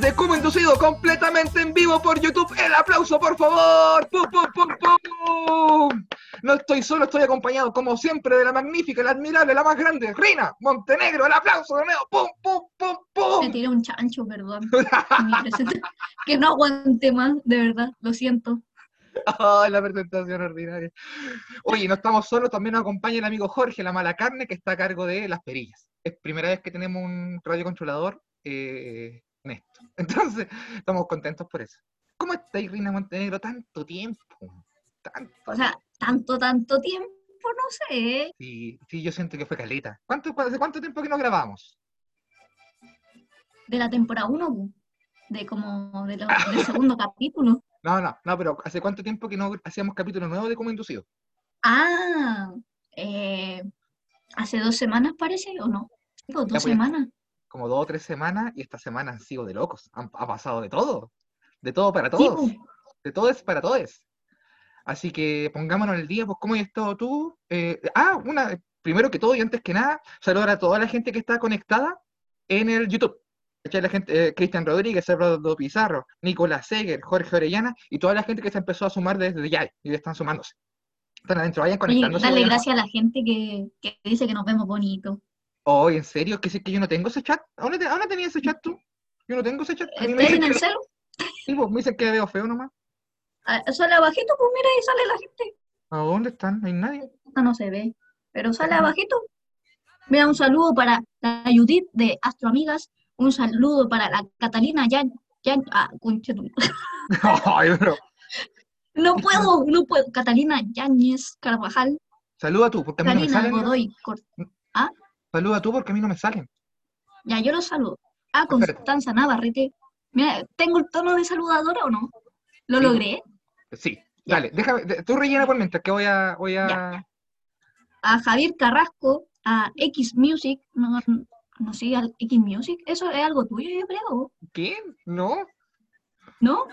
de Cubo Inducido completamente en vivo por YouTube. El aplauso, por favor. ¡Pum, pum, pum, pum! No estoy solo, estoy acompañado, como siempre, de la magnífica, la admirable, la más grande, Rina Montenegro. El aplauso de nuevo. ¡Pum, pum, pum, pum! Me tiré un chancho, perdón. Que no aguante más, de verdad, lo siento. La presentación ordinaria. Oye, no estamos solos, también nos acompaña el amigo Jorge, la mala carne, que está a cargo de las perillas. Es primera vez que tenemos un radiocontrolador eh, en esto. Entonces, estamos contentos por eso. ¿Cómo estáis, Rina Montenegro? Tanto tiempo. Tanto. O sea, tanto, tanto tiempo, no sé. Sí, sí, yo siento que fue caleta. ¿Cuánto, ¿Hace cuánto tiempo que no grabamos? De la temporada 1, de como de lo- del segundo capítulo. No, no, no, pero ¿hace cuánto tiempo que no hacíamos capítulo nuevo de Como Inducido? Ah, eh, hace dos semanas parece, ¿o no? Pues, dos pues. semanas. Como dos o tres semanas y esta semana han sido de locos. Han, ha pasado de todo. De todo para todos. pues. de todos para todos. Así que pongámonos el día, pues, ¿cómo has estado tú? Eh, ah, una, primero que todo y antes que nada, saludar a toda la gente que está conectada en el YouTube. La gente, eh, Cristian Rodríguez, Eduardo Pizarro, Nicolás Seger, Jorge Orellana y toda la gente que se empezó a sumar desde ya y están sumándose. Están adentro, vayan Oye, conectándose. dale vayan- gracias a la gente que, que dice que nos vemos bonito. Oh, ¿en serio? ¿Que, sí que yo no tengo ese chat? ¿A dónde, te- a dónde tenías ese chat tú? Yo no tengo ese chat. ¿Estás en el celu? sí, pues, me dicen que veo feo nomás. Ah, Sale abajito, pues mira, ahí sale la gente. ¿A dónde están? No hay nadie. Esta no se ve, pero sale abajito. Mira, un saludo para la Judith de Astro Amigas, un saludo para la Catalina Yan, Yan, ah, Ay, pero No puedo, no puedo. Catalina Yáñez Carvajal, saluda tú, porque a mí no me salen. Godoy Cor- Saluda tú porque a mí no me salen. Ya, yo los saludo. Ah. Constanza Navarrete. Mira, ¿tengo el tono de saludadora o no? ¿Lo Sí. logré? Sí, Ya. dale, déjame, tú rellena por mientras que voy a, voy a... Ya. A Javier Carrasco, a X Music, no, no sé, al X Music, eso es algo tuyo, yo creo, ¿Qué? ¿No? ¿no?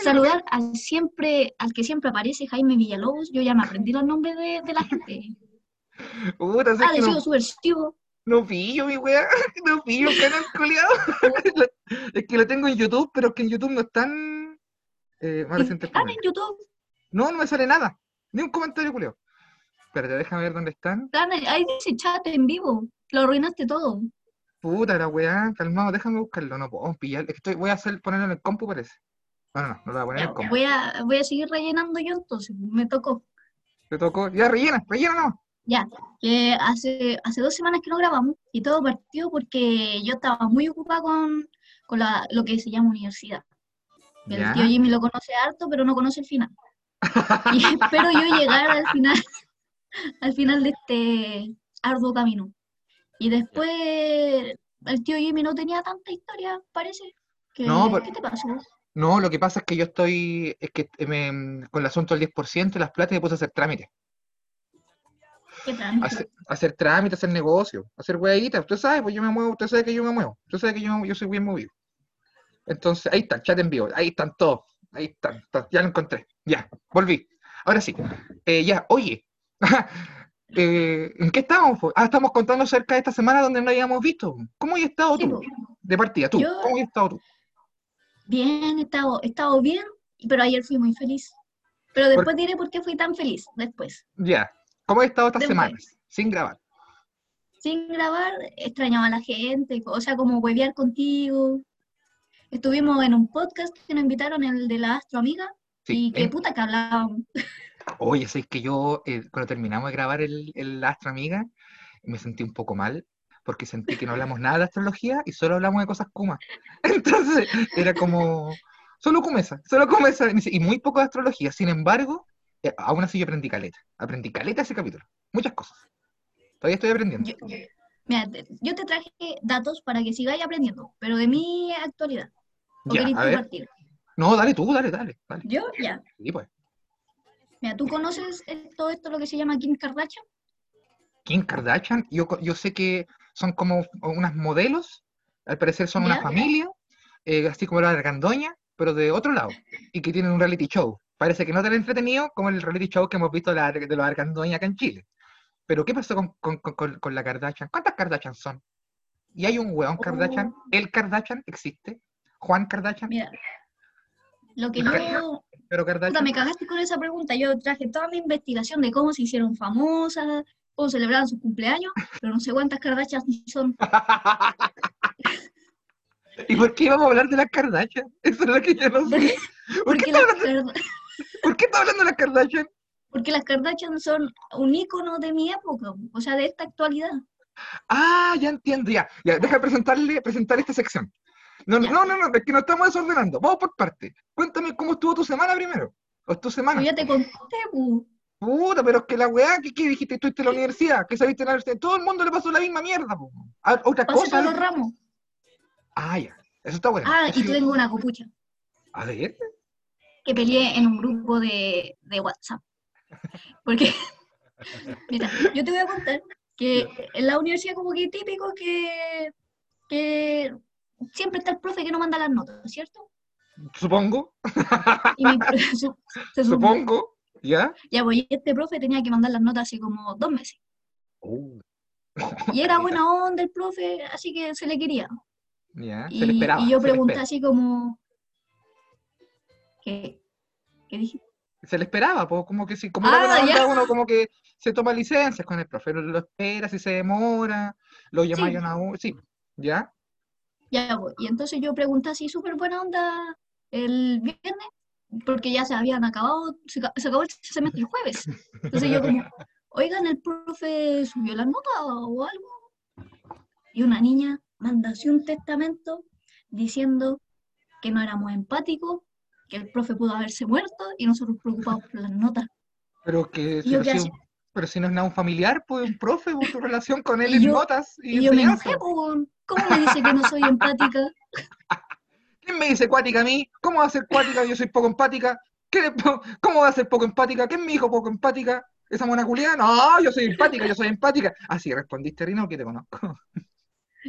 Saludar al siempre, al que siempre aparece Jaime Villalobos, yo ya me aprendí los nombres de, de la gente. Puta, sé que no, subversivo, no pillo, mi weá. No pillo el canal culiado. es que lo tengo en YouTube, pero es que en YouTube no están... Eh, más están en YouTube, No, no me sale nada. Ni un comentario culiado. Espérate, déjame ver dónde están. ahí dice chat en vivo, lo arruinaste todo. Puta la weá, calmado, déjame buscarlo. No puedo pillar. Estoy, voy a hacer, ponerlo en el compu, parece. No, no, no, no lo voy a poner en el compu. voy a, voy a seguir rellenando yo entonces, me tocó. Te tocó. Ya, rellena, rellena no. Ya, que hace, hace dos semanas que no grabamos y todo partió porque yo estaba muy ocupada con, con la- lo que se llama universidad. El Ya. tío Jimmy lo conoce harto, pero no conoce el final. Y espero yo llegar al final, al final de este arduo camino. Y después el tío Jimmy no tenía tanta historia, parece. Que, No, ¿Qué te pasó? No, lo que pasa es que yo estoy, es que me- con el asunto del 10% de las plata me puse a hacer trámites. Hacer, hacer trámites, hacer negocios, hacer hueaditas. Usted sabe, pues yo me muevo, usted sabe que yo me muevo. Usted sabe que yo, yo soy bien movido. Entonces, ahí está, chat en vivo, ahí están todos. Ahí están, ya lo encontré. Ya, volví. Ahora sí. Eh, ya, oye. eh, ¿En qué estamos? Ah, estamos contando acerca de esta semana donde no habíamos visto. ¿Cómo has estado Sí, tú? po. De partida, tú. Yo- ¿Cómo has estado tú? Bien, he estado, he estado bien, pero ayer fui muy feliz. Pero después diré por qué fui tan feliz, después. Ya. ¿Cómo has estado estas semanas? Sin grabar. Sin grabar, extrañaba a la gente, o sea, como huevear contigo. Estuvimos en un podcast que nos invitaron, el de la Astro Amiga, Sí. y qué en- puta que hablábamos. Oye, sabes que yo, eh, cuando terminamos de grabar el, el Astro Amiga, me sentí un poco mal, porque sentí que no hablamos nada de astrología y solo hablamos de cosas Kuma. Entonces, era como, solo Kumesa, solo Kumesa, y muy poco de astrología. Sin embargo, eh, aún así yo aprendí caleta. Aprendí caleta ese capítulo. Muchas cosas. Todavía estoy aprendiendo. Yo, mira, te- yo te traje datos para que sigáis aprendiendo, pero de mi actualidad. ¿O Ya, a ver. No, dale tú, dale, dale. dale. Yo, ya. Sí, pues. Mira, ¿tú conoces eh, todo esto, lo que se llama Kim Kardashian? Kim Kardashian, yo, yo sé que son como unas modelos, al parecer son una familia, eh, así como la Argandoña, pero de otro lado, y que tienen un reality show. Parece que no tan entretenido como el reality show que hemos visto de, los Argandoña acá en Chile. Pero ¿qué pasó con, con, con, con la Kardashian? ¿Cuántas Kardashian son? Y hay un weón Kardashian, Oh. el Kardashian existe, Juan Kardashian, Mira, lo que yo pero Puta, Kardashian. me cagaste con esa pregunta. Yo traje toda mi investigación de cómo se hicieron famosas, cómo celebraban sus cumpleaños, pero no sé cuántas Kardashian son. ¿Y por qué vamos a hablar de las Kardashian? Eso es lo que yo no sé. ¿Por qué, Porque las, ¿Por qué está hablando de las Kardashian? porque las Kardashian son un ícono de mi época, o sea, de esta actualidad. Ah, ya entiendo, ya. Ya, deja presentarle, presentar esta sección. No, Ya. no, no, no, es que nos estamos desordenando. Vamos por parte. Cuéntame cómo estuvo tu semana primero. ¿O tu semana? Yo ya te conté, pu. Puta, pero es que la weá, ¿qué, qué dijiste? ¿Estuviste en la universidad? ¿Qué sabiste en la universidad? Todo el mundo le pasó la misma mierda, po. Ah, Otra pasé cosa. los ramos. Ah, ya. Eso está bueno. Ah, y sí. tengo una copucha A ver. Que peleé en un grupo de, de WhatsApp. Porque, mira, yo te voy a contar que en la universidad como que típico que, que siempre está el profe que no manda las notas, ¿cierto? Supongo. Y mi pro- su- se. Supongo. ¿Ya? Ya, pues, este profe tenía que mandar las notas hace como dos meses. Uh, Y era buena onda el profe, así que se le quería. ya. Se Y, le esperaba. y yo pregunté así como, ¿qué, qué dije? Se le esperaba, pues, como que si, como Ah, buena onda, uno como que se toma licencias con el profe, lo, lo espera, si se demora, lo llama Sí. a una u- sí, ¿ya? Ya, y entonces yo pregunté así súper buena onda el viernes, porque ya se habían acabado, se, se acabó el semestre el jueves. Entonces yo como, oigan, el profe subió la nota o algo. Y una niña manda así un testamento diciendo que no éramos empáticos, que el profe pudo haberse muerto y nosotros preocupados por las notas. Pero que si, un- pero si no es nada un familiar, pues un profe, pues, tu relación con él Y en yo- notas y, Y yo me enojé, po, ¿cómo me dice que no soy empática? ¿Quién me dice cuática a mí? ¿Cómo va a ser cuática? Yo soy poco empática. ¿Qué le ¿Cómo va a ser poco empática? ¿Quién me dijo poco empática? ¿Esa mona culiada? No, yo soy empática, yo soy empática. Así respondiste, Rino, que te conozco.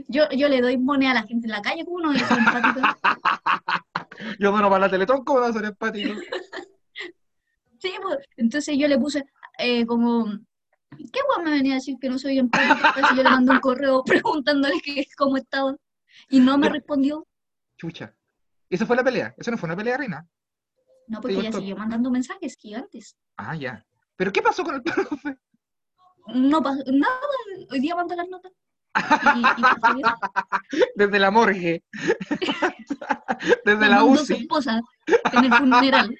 Yo, yo le doy moneda a la gente en la calle, ¿cómo no ser empática? Yo dono para la Teletón, ¿cómo voy a ser empático? Sí, pues, entonces yo le puse eh, como, ¿qué guay me venía a decir que no soy empática? Entonces yo le mandé un correo preguntándole que, cómo estaba y no me respondió. Chucha. ¿Y esa fue la pelea? ¿Eso no fue una pelea, Reina? No, porque ella siguió mandando mensajes gigantes. Ah, ya. ¿Pero qué pasó con el profe? No pasó nada, hoy día mandó las notas. Y, y. Desde la morgue. Desde la UCI. esposa en el funeral.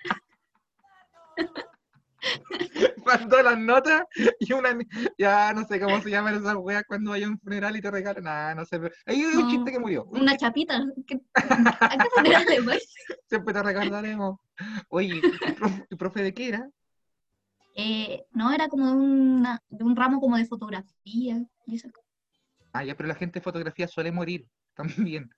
Mandó las notas y una. Ya no sé cómo se llaman esas weas cuando hay un funeral y te regalan. Ah, no sé. pero- Hay un No, chiste que murió. Una chapita. ¿qué- ¿A qué voy? Siempre te recordaremos. Oye, ¿y profe, de qué era? Eh, no, era como de, una- de un ramo como de fotografía. y esa cosa. Ah, ya, pero la gente de fotografía suele morir también.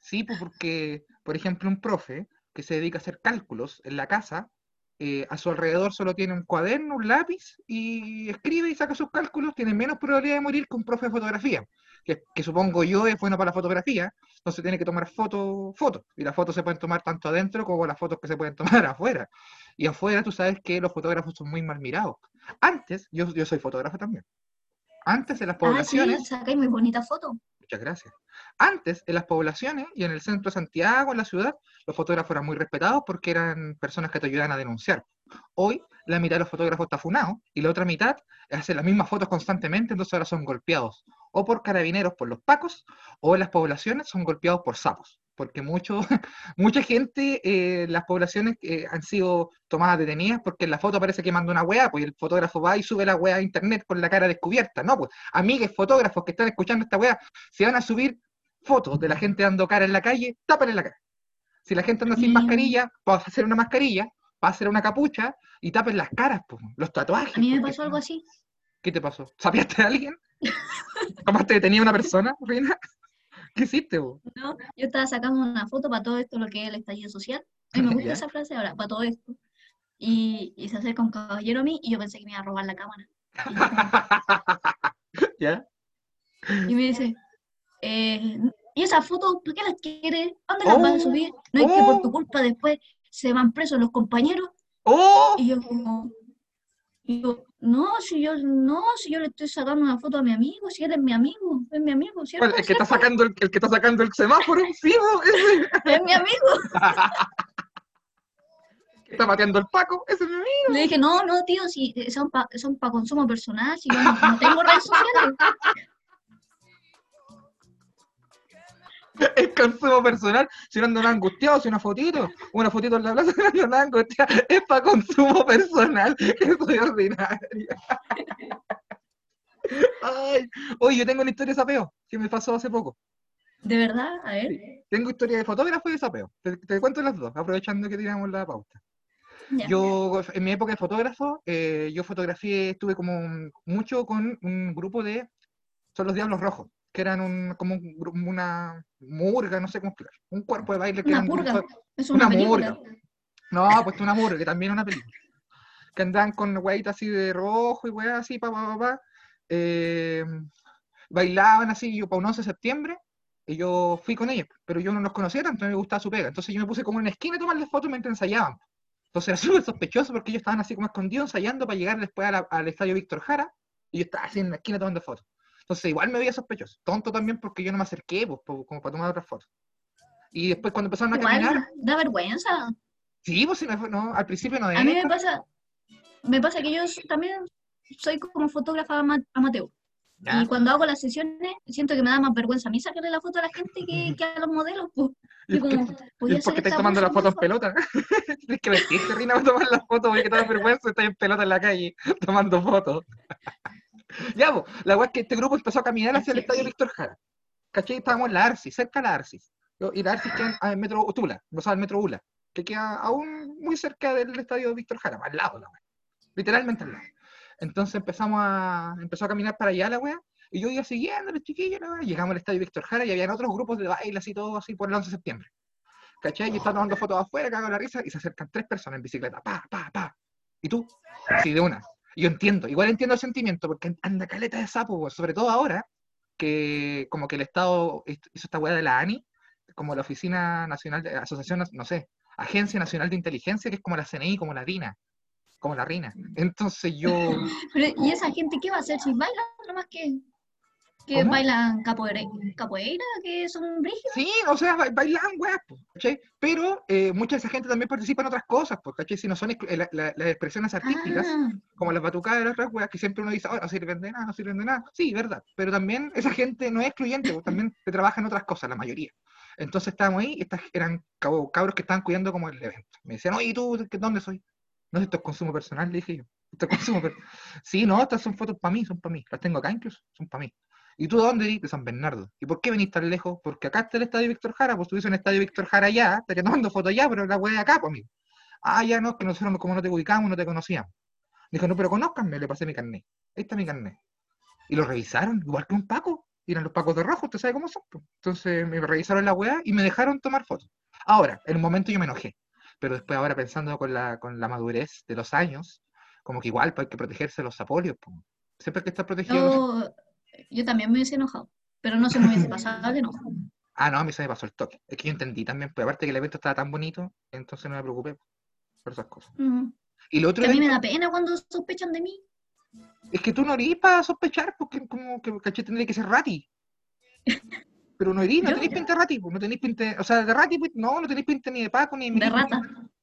Sí, pues porque, por ejemplo, un profe que se dedica a hacer cálculos en la casa, eh, a su alrededor solo tiene un cuaderno, un lápiz y escribe y saca sus cálculos, tiene menos probabilidad de morir que un profe de fotografía, que, que supongo yo es bueno para la fotografía, entonces tiene que tomar fotos, fotos, y las fotos se pueden tomar tanto adentro como las fotos que se pueden tomar afuera. Y afuera tú sabes que los fotógrafos son muy mal mirados. Antes, yo, yo soy fotógrafo también. Antes en las Ah, sí, poblaciones, sacáis muy bonita foto. Muchas gracias. Antes, en las poblaciones y en el centro de Santiago, en la ciudad, los fotógrafos eran muy respetados porque eran personas que te ayudaban a denunciar. Hoy, la mitad de los fotógrafos está funado y la otra mitad hace las mismas fotos constantemente, entonces ahora son golpeados o por carabineros, por los pacos, o en las poblaciones son golpeados por sapos, porque mucho, mucha gente eh, en las poblaciones eh, han sido tomadas detenidas porque en la foto parece que manda una weá, pues el fotógrafo va y sube la weá a internet con la cara descubierta. No, pues, amigues fotógrafos que están escuchando esta weá, si van a subir fotos de la gente dando cara en la calle, tápenle la cara. Si la gente anda sin Mm. mascarilla, para hacer una mascarilla, para hacer una capucha y tapen las caras, pues, los tatuajes. A mí me porque pasó algo así. ¿Qué te pasó? ¿Sapiaste a alguien? ¿Tomaste detenida a una persona, Reina? ¿Qué hiciste, vos? ¿no? Yo estaba sacando una foto para todo esto, lo que es el estallido social. A mí me gusta Ya. esa frase ahora, para todo esto. Y, y se acerca un caballero a mí y yo pensé que me iba a robar la cámara. Y, yo como- ¿Ya? y me dice, eh, ¿y esas fotos para qué las quieres? ¿Dónde las vas Oh, a subir? No es que por tu oh. culpa después se van presos los compañeros. ¡Oh! Y yo como, Y yo, no, si yo, no, si yo le estoy sacando una foto a mi amigo, si él es mi amigo, es mi amigo, ¿cierto? ¿Cuál? El que está sacando el, el que está sacando el semáforo, sí. Es mi amigo. El que está pateando el Paco, ese es mi amigo. Le dije, no, no, tío, si eh, son para son pa consumo personal, si yo no, no tengo redes sociales. El consumo personal, si no andan angustiados, si una fotito, una fotito en la plaza, no andan angustiados, es para consumo personal, soy ordinario. Ay, oye, yo tengo una historia de sapeo que me pasó hace poco. De verdad, a ver. Tengo historia de fotógrafo y de sapeo. Te, te cuento las dos, aprovechando que tiramos la pauta. Ya. Yo, en mi época de fotógrafo, eh, yo fotografié, estuve como un- mucho con un grupo de, son los Diablos Rojos, que eran un, como un una murga, no sé cómo explicar, un cuerpo de baile que Una eran purga. so- Es una, murga. No, pues una murga, que también es una película. Que andaban con weitas así de rojo y weas así, pa, pa, pa, pa. Eh, bailaban así, yo para un 11 de septiembre, y yo fui con ellos, pero yo no los conocía tanto, me gustaba su pega. Entonces yo me puse como en una esquina a tomarles fotos mientras ensayaban. Entonces era súper sospechoso porque ellos estaban así como escondidos ensayando para llegar después la- al estadio Víctor Jara, y yo estaba así en la esquina tomando fotos. Entonces igual me veía sospechoso. Tonto también porque yo no me acerqué, pues, como para tomar otras fotos. Y después cuando empezaron a Igual caminar, da, vergüenza. Sí, pues sí, me fue- no, al principio no A mí me pasa, me pasa que yo también soy como fotógrafa ama- amateur. Y cuando hago las sesiones, siento que me da más vergüenza a mí sacarle la foto a la gente que, que a los modelos. Pues. Y Y como, es a es porque hacer estáis tomando la pose, foto en pelota. Tienes que vestirte, Rina, para tomar la foto porque te da vergüenza estar en pelota en la calle tomando fotos. ya, pues, la weá es que este grupo empezó a caminar hacia el estadio. Víctor Jara. ¿Cachai? Estábamos en la Arcis, cerca de la Arcis. Y la Arcis queda en el metro Tula, o sea, el metro Ula, que queda aún muy cerca del estadio Víctor Jara, al lado la weá. Literalmente al lado. Entonces empezamos a, empezó a caminar para allá la weá, y yo iba siguiendo los chiquillos, weá. llegamos al estadio Víctor Jara y habían otros grupos de baile así todo así por el 11 de septiembre. ¿Cachai? Y estaba tomando fotos afuera, cago en la risa, y se acercan tres personas en bicicleta, pa, pa, pa. ¿Y tú? Sí, de una. Yo entiendo, igual entiendo el sentimiento, porque anda caleta de sapo, sobre todo ahora, que como que el Estado hizo esta weá de la ANI, como la Oficina Nacional de Asociación, no sé, Agencia Nacional de Inteligencia, que es como la CNI, como la DINA, como la RINA. Entonces yo, Pero, ¿y esa gente qué va a hacer si bailan nomás que, que ¿Cómo? bailan capoeira, capoeira, que son brígidos? sí, o sea, ba- bailan weas, ¿cachai? Pero eh, mucha de esa gente también participa en otras cosas, pues, ¿cachai? Si no son la- la- las expresiones artísticas, Ah, como las batucadas de las otras weas, que siempre uno dice, oh, no sirven de nada, no sirven de nada. Sí, verdad. Pero también esa gente no es excluyente, pues, también te trabaja en otras cosas, la mayoría. Entonces estábamos ahí, y estas eran cabros que estaban cuidando como el evento. Me decían, oye, ¿y ¿tú ¿qué- dónde soy? No, esto es consumo personal, le dije yo. Esto es consumo per- Sí, no, estas son fotos para mí, son para mí. Las tengo acá incluso, son para mí. ¿Y tú de dónde eres? De San Bernardo. ¿Y por qué venís tan lejos? Porque acá está el estadio Víctor Jara, pues estuviese en el estadio Víctor Jara allá, estaría tomando fotos allá, pero la wea de acá, pues amigo. Ah, ya no, que nosotros como no te ubicamos, no te conocíamos. Dijo, no, pero conózcanme, le pasé mi carnet. Ahí está mi carnet. Y lo revisaron, igual que un Paco. Y eran los Pacos de rojo, usted sabe cómo son. po. Entonces me revisaron la weá y me dejaron tomar fotos. Ahora, en un momento yo me enojé. Pero después ahora pensando con la, con la madurez de los años, como que igual pues, hay que protegerse de los sapolios. po. Siempre hay que estar protegido. Yo, también me hubiese enojado, pero no se me hubiese pasado el enojo. Ah, no, a mí se me pasó el toque. Es que yo entendí también, pues aparte que el evento estaba tan bonito, entonces no me preocupé por esas cosas. Mm. Y lo otro Que a mí me da pena cuando sospechan de mí. Es que tú no eres para sospechar, porque como que caché tendría que ser rati. Pero no eres, no Yo- tenéis pinta de rati, pues, no tenéis pinta, o sea, de rati, pues, no, no tenéis pinta ni de Paco, ni De milico, rata.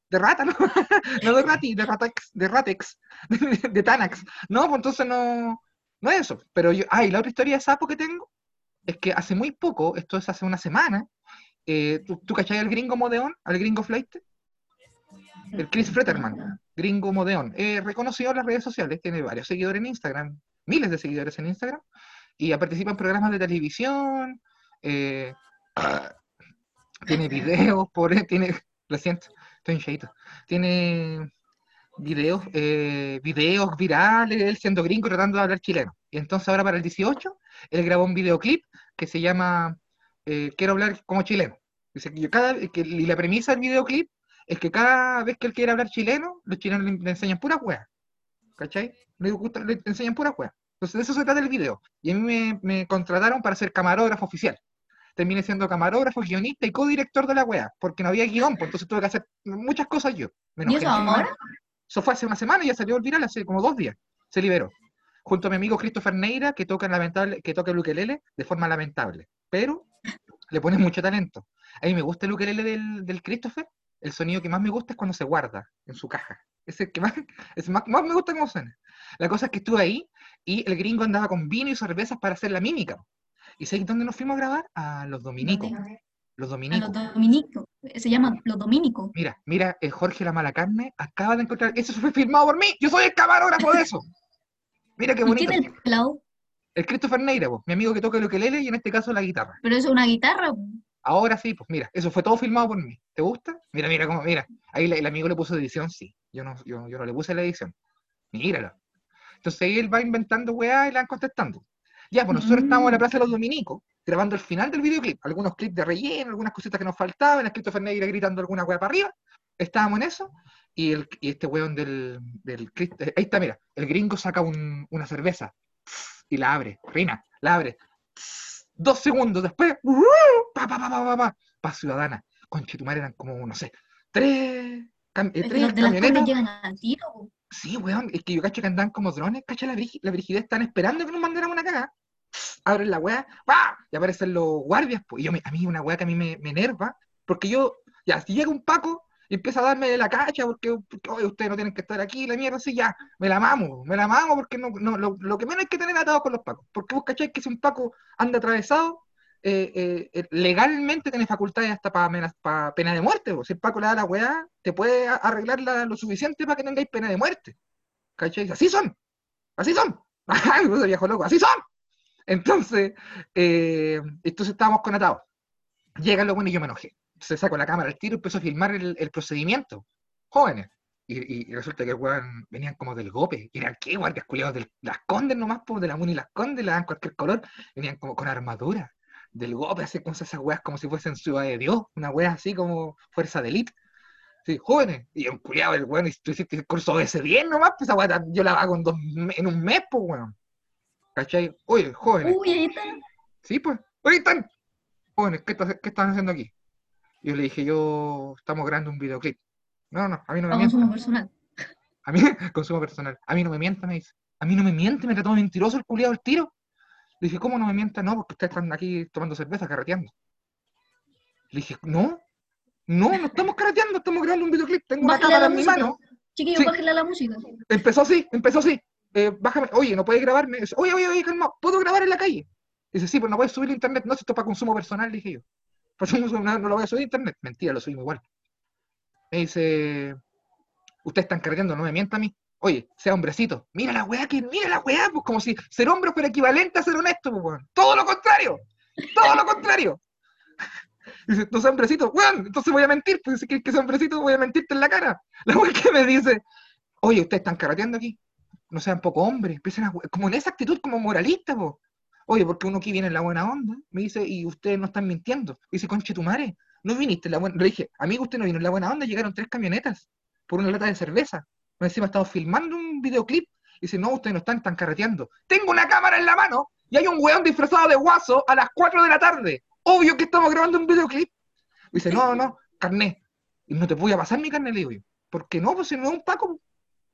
De rata, no, no de rati, de ratax, de ratex, de, de Tanax. No, pues entonces no, no es eso. Pero yo, ay, la otra historia de sapo que tengo es que hace muy poco, esto es hace una semana, eh, ¿tú, tú cachai al gringo modeón, al gringo flight? El Chris Fretterman, gringo modeón, reconocido en las redes sociales, tiene varios seguidores en Instagram, miles de seguidores en Instagram, y participa en programas de televisión, eh, ah, tiene videos, por, tiene, lo siento, estoy hinchadito, tiene videos, eh, videos virales, él siendo gringo tratando de hablar chileno. Y entonces ahora para el 18, él grabó un videoclip que se llama eh, Quiero hablar como chileno. Dice que yo cada, que, y la premisa del videoclip es que cada vez que él quiere hablar chileno, los chilenos le, le enseñan puras weas. ¿Cachai? Le, gusta- le enseñan puras weas. Entonces de eso se trata el video. Y a mí me, me contrataron para ser camarógrafo oficial. Terminé siendo camarógrafo, guionista y codirector de la wea, porque no había guion, pues entonces tuve que hacer muchas cosas yo. Me ¿Y eso ahora? Eso fue hace una semana y ya salió el viral hace como dos días. Se liberó. Junto a mi amigo Christopher Neira, que toca, lamentable, que toca el ukelele de forma lamentable. Pero le pone mucho talento. A mí me gusta el ukelele del, del Christopher. El sonido que más me gusta es cuando se guarda en su caja. Es el que más, es más, más me gusta cómo suena. La cosa es que estuve ahí y el gringo andaba con vino y cervezas para hacer la mímica. ¿Y sabes dónde nos fuimos a grabar? A los dominicos. Los A dominicos. los dominicos. Se llaman los dominicos. Mira, mira, eh, Jorge la mala carne acaba de encontrar. Eso fue filmado por mí. Yo soy el camarógrafo de eso. Mira qué ¿Y bonito. quién es el pelado? El Christopher Neira, po, mi amigo que toca el ukelele y en este caso la guitarra. Pero eso es una guitarra. Ahora sí, pues mira, eso fue todo filmado por mí. ¿Te gusta? Mira, mira cómo, mira. Ahí el amigo le puso edición, sí. Yo no, yo, yo no le puse la edición. Míralo. Entonces ahí él va inventando weá y la van contestando. Ya, pues nosotros Mm. estábamos en la Plaza de los Dominicos, grabando el final del videoclip. Algunos clips de relleno, algunas cositas que nos faltaban, el Christopher Neira gritando alguna weá para arriba. Estábamos en eso. Y, el, y este weón del, del eh, Ahí está, mira. El gringo saca un- una cerveza y la abre. Rina, la abre. Dos segundos después, ¡uh! pa, pa, pa, pa, pa, pa, pa ciudadana. Con Chetumar eran como, no sé, tres, cam- eh, tres camionetas. Sí, weón, es que yo cacho que andan como drones, cacha la, la brigidez, están esperando que nos mandáramos una cagada. Abren la weá, ¡pa! y aparecen los guardias, pues, y yo a mí una weá que a mí me, me enerva, porque yo, ya, si llega un Paco y empieza a darme de la cacha, porque, porque, ustedes no tienen que estar aquí, la mierda, así, ya, me la mamo, me la mamo, porque no, no, lo, lo que menos hay que tener atado con los Pacos, porque vos cacháis que si un Paco anda atravesado, eh, eh, eh, legalmente tiene facultades hasta para pena de muerte, pues. si el Paco le da la weá, te puede arreglar la- lo suficiente para que tengáis pena de muerte. ¿Cachai? Así son. Así son. Viejo loco, así son. Entonces, eh, entonces estábamos con atados. Llegan los buenos y yo me enojé. Se sacó la cámara al tiro y empezó a filmar el, procedimiento. Jóvenes. Y, resulta que weón venían como del gope. Y eran qué guardias culiados de las condes nomás, pues, de la MUNI las condes, le dan cualquier color. Venían como con armadura. Del gope, así con esas weas como si fuesen ciudad de Dios. Una wea así como fuerza de élite. Sí, jóvenes. Y un culiado el weón, y tú hiciste el curso de ese 10 nomás, pues esa weá ta- yo la hago en, dos en un mes, pues weón. ¿Cachai? Oye, jóvenes. Uy, ahí está. Sí, pues. Oye, están. Jóvenes, ¿qué, qué están haciendo aquí? Yo le dije, yo estamos grabando un videoclip. No, no, a mí no me A consumo personal. A mí, consumo personal. A mí no me mienta, me dice. A mí no me miente, me trató mentiroso el culiado el tiro. Le dije, ¿cómo no me mienta? No, porque ustedes están aquí tomando cerveza, carreteando. Le dije, no, no, no estamos carreteando, estamos grabando un videoclip. Tengo una Bájale cámara la en mi música. mano. Chiquillo, Sí. bájale a la música. Empezó así, empezó así. Eh, bájame, oye, ¿no puedes grabarme? Oye, oye, oye, calma, ¿puedo grabar en la calle? Dice, sí, pero no puedes subir a internet. No, esto es para consumo personal, dije yo. No, no lo voy a subir a internet. Mentira, lo subimos igual. Me dice, ustedes están cargando, no me mienta a mí. Oye, sea hombrecito. Mira la weá que, mira la weá, pues como si ser hombre fuera equivalente a ser honesto, pues weón. Todo lo contrario. Todo lo contrario. Dice, no sea hombrecito, weón, entonces voy a mentir, pues si quieres que sea hombrecito, voy a mentirte en la cara. La weá que me dice, oye, ustedes están carreteando aquí, no sean poco hombres, empiecen a, como en esa actitud como moralista, po. Oye, porque uno aquí viene en la buena onda, me dice, y ustedes no están mintiendo. Dice, conche tu madre, no viniste en la buena, le dije, amigo, usted no vino en la buena onda, llegaron tres camionetas por una lata de cerveza. Más Encima estamos filmando un videoclip. Dice, no, ustedes no están, están carreteando. Tengo una cámara en la mano y hay un weón disfrazado de guaso a las 4 de la tarde. Obvio que estamos grabando un videoclip. Dice, no, no, no, carnet. Y no te voy a pasar mi carnet, le digo yo. ¿Por qué no? Pues si no es un Paco.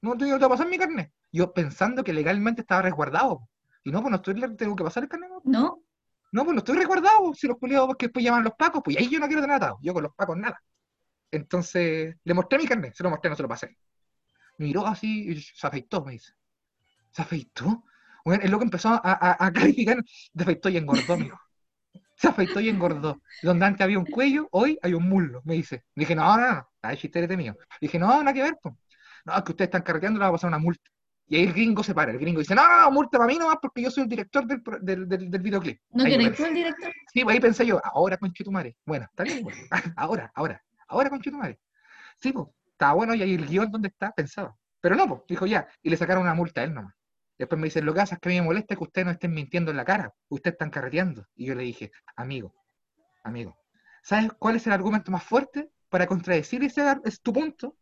No te, no te voy a pasar mi carnet. Yo pensando que legalmente estaba resguardado. Y no, pues no estoy, tengo que pasar el carnet. No, ¿No? no pues no estoy resguardado. Si los culiados que después llaman los Pacos, pues ahí yo no quiero tener atado. Yo con los Pacos nada. Entonces, le mostré mi carnet. Se lo mostré, no se lo pasé. Me miró así y se afeitó, me dice. ¿Se afeitó? Bueno, el loco empezó a, a, a calificar. Se afeitó y engordó, amigo. Se afeitó y engordó. Donde antes había un cuello, hoy hay un muslo, me dice. Dije, no, no, no, ay, chiste eres mío. Dije, no, nada que ver, pues. No, es que ustedes están carreteando, le va a pasar una multa. Y ahí el gringo se para. El gringo dice, no, no, no, multa para mí nomás porque yo soy el director del, del, del, del videoclip. ¿No quieres tú el director? Sí, pues ahí pensé yo, ahora conchetumare. Bueno, está bien, güey. ahora, ahora, ahora conchetumare. Sí, pues, estaba bueno y ahí el guion donde está, pensaba. Pero no, pues, dijo ya, y le sacaron una multa a él nomás. Después me dicen, lo que pasa es que a mí me molesta que ustedes no estén mintiendo en la cara, ustedes están carreteando. Y yo le dije, amigo, amigo, ¿sabes cuál es el argumento más fuerte para contradecir ese ar- es tu punto?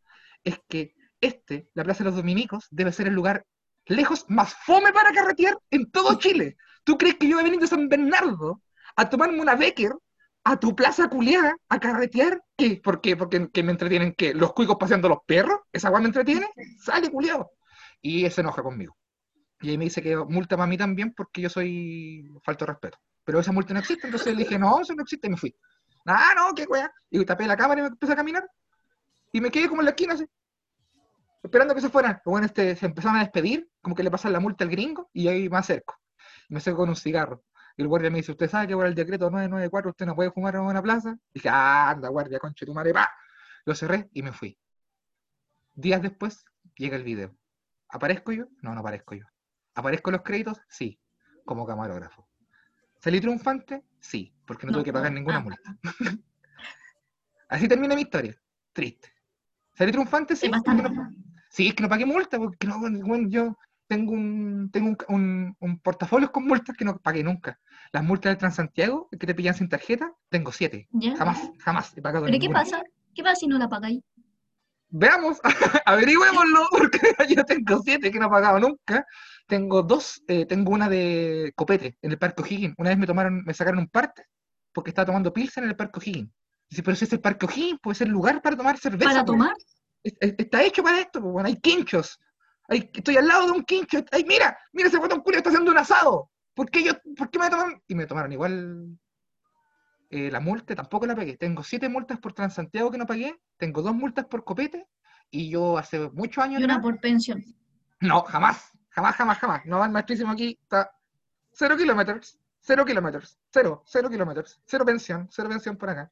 Es que este, la Plaza de los Dominicos, debe ser el lugar lejos más fome para carretear en todo Chile. ¿Tú crees que yo voy a venir de San Bernardo a tomarme una Becker a tu plaza culiada a carretear. ¿Qué? ¿Por qué? Porque que me entretienen qué? Los cuicos paseando los perros. ¿Esa agua me entretiene? Sale culiado. Y se enoja conmigo. Y ahí me dice que multa para mí también porque yo soy falto de respeto. Pero esa multa no existe, entonces le dije, no, eso no existe, y me fui. Ah, no, qué wea. Y tapé la cámara y me empecé a caminar. Y me quedé como en la esquina así. Esperando que se fueran. Bueno, este, se empezaron a despedir, como que le pasan la multa al gringo, y ahí me acerco. Me acerco con un cigarro. Y el guardia me dice, ¿usted sabe que por el decreto 994 usted no puede fumar en una plaza? Y dije, ah, anda, guardia, conche tu madre, pa. Lo cerré y me fui. Días después, llega el video. ¿Aparezco yo? No, no aparezco yo. ¿Aparezco en los créditos? Sí, como camarógrafo. ¿Salí triunfante? Sí, porque no, No, tuve que pagar no, ninguna ah. multa. Así termina mi historia. Triste. ¿Salí triunfante? Sí. Porque no- sí, es que no pagué multa, porque no, bueno, yo tengo un, tengo un, un, un portafolio con multas que no pagué nunca. Las multas del Transantiago, que te pillan sin tarjeta, tengo siete. Jamás, jamás he pagado ¿Pero qué ninguna. pasa? ¿Qué pasa si no la pagáis? Veamos, averigüémoslo, porque yo tengo siete que no he pagado nunca. Tengo dos, eh, tengo una de copete en el Parque O'Higgins. Una vez me tomaron, me sacaron un parte porque estaba tomando pilsen en el Parque O'Higgins. Dice, pero si es el Parque O'Higgins, puede ser el lugar para tomar cerveza. ¿Para po. tomar? Es- es- Está hecho para esto, po, bueno, hay quinchos. Hay- estoy al lado de un quincho. Ay, mira, mira ese botón culo está haciendo un asado. ¿Por qué yo, por qué me tomaron? Y me tomaron igual eh, la multa, tampoco la pagué. Tengo siete multas por Transantiago que no pagué, tengo dos multas por copete, y yo hace muchos años Y una por pensión. no, jamás, jamás, jamás, jamás. No va el maestrísimo aquí, está cero kilómetros, cero kilómetros, cero, cero kilómetros, cero pensión, cero pensión por acá.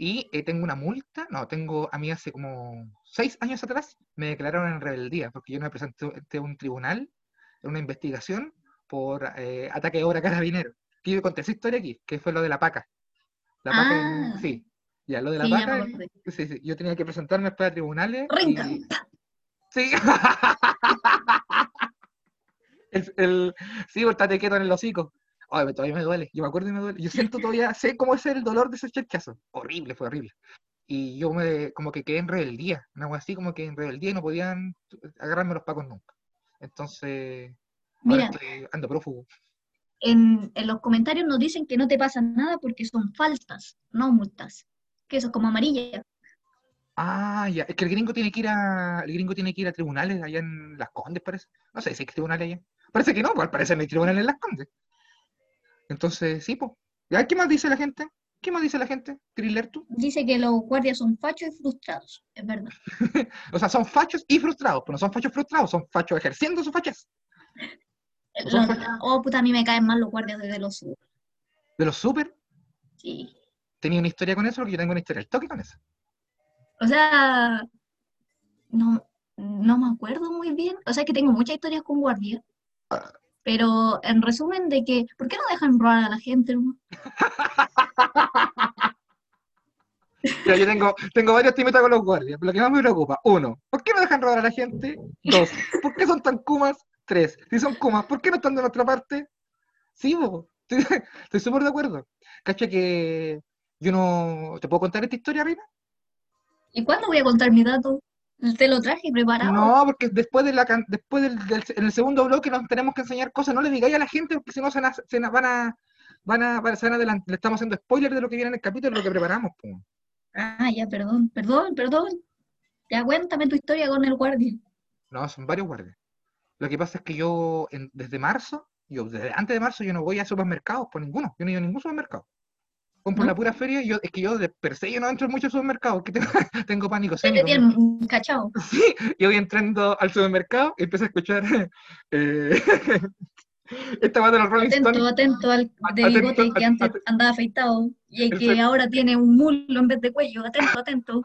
Y eh, tengo una multa, no, tengo a mí hace como seis años atrás, me declararon en rebeldía, porque yo me presenté ante un tribunal en una investigación por eh, ataque de obra carabinero. Que yo conté esa historia aquí, que fue lo de la paca. La paca, en- Ah. sí, ya, lo de la Sí, paca, sí, sí, yo tenía que presentarme después a tribunales. Rinca. y- Sí. el, el, sí, el tate quieto en el hocico. Ay, todavía me duele. Yo me acuerdo y me duele. Yo siento todavía, sé cómo es el dolor de ese chachazo. Horrible, fue horrible. Y yo me, como que quedé en rebeldía. Una así, como que en rebeldía y no podían agarrarme los pacos nunca. Entonces, ahora Mira, estoy, ando prófugo. en, en los comentarios nos dicen que no te pasa nada porque son faltas, no multas. Que eso es como amarilla. Ah, ya. Es que el gringo tiene que ir a, el gringo tiene que ir a tribunales allá en Las Condes, parece. No sé si hay tribunales allá. Parece que no, pues al parecer no hay tribunales en Las Condes. Entonces, sí, pues. ¿Ya qué más dice la gente? ¿Qué más dice la gente? ¿Querés leer tú? Dice que los guardias son fachos y frustrados. Es verdad. O sea, son fachos y frustrados, pero no son fachos frustrados, son fachos ejerciendo su fachas. Son fachos. oh, puta, a mí me caen mal los guardias desde los sur. De los super, Sí. tenía una historia con eso, porque yo tengo una historia al toque con eso. O sea, no, no me acuerdo muy bien. O sea, que tengo muchas historias con guardias. Pero en resumen de que, ¿por qué no dejan robar a la gente? Mira, yo tengo, tengo varios timitas con los guardias, pero lo que más me preocupa, uno, ¿por qué no dejan robar a la gente? Dos, ¿por qué son tan kumas? Tres, si son kumas, ¿por qué no están de nuestra parte? Sí, bo, estoy estoy súper de acuerdo. Cacha que yo no... ¿Te puedo contar esta historia, Rina? ¿Y cuándo voy a contar mi dato? Te lo traje preparado. No, porque después de la después del, del- en el segundo bloque nos tenemos que enseñar cosas. No le digáis a la gente porque si no se, van a van a, van a- van a adelant- Le estamos haciendo spoiler de lo que viene en el capítulo, de lo que preparamos. po. Ah, ya, perdón, perdón, perdón. Ya cuéntame tu historia con el guardia. No, son varios guardias. Lo que pasa es que yo en- desde marzo, yo desde antes de marzo yo no voy a supermercados por ninguno. Yo no he ido a ningún supermercado. Compro ¿No? la pura feria y yo, es que yo de per se yo no entro en muchos supermercados, que tengo, tengo pánico te tienen cachao. Sí, yo voy entrando al supermercado y empiezo a escuchar eh, esta banda de los Rolling Atento, Stones. atento al de Atento, bigote que antes at- andaba afeitado y el El que se- ahora tiene un mulo en vez de cuello. Atento, atento.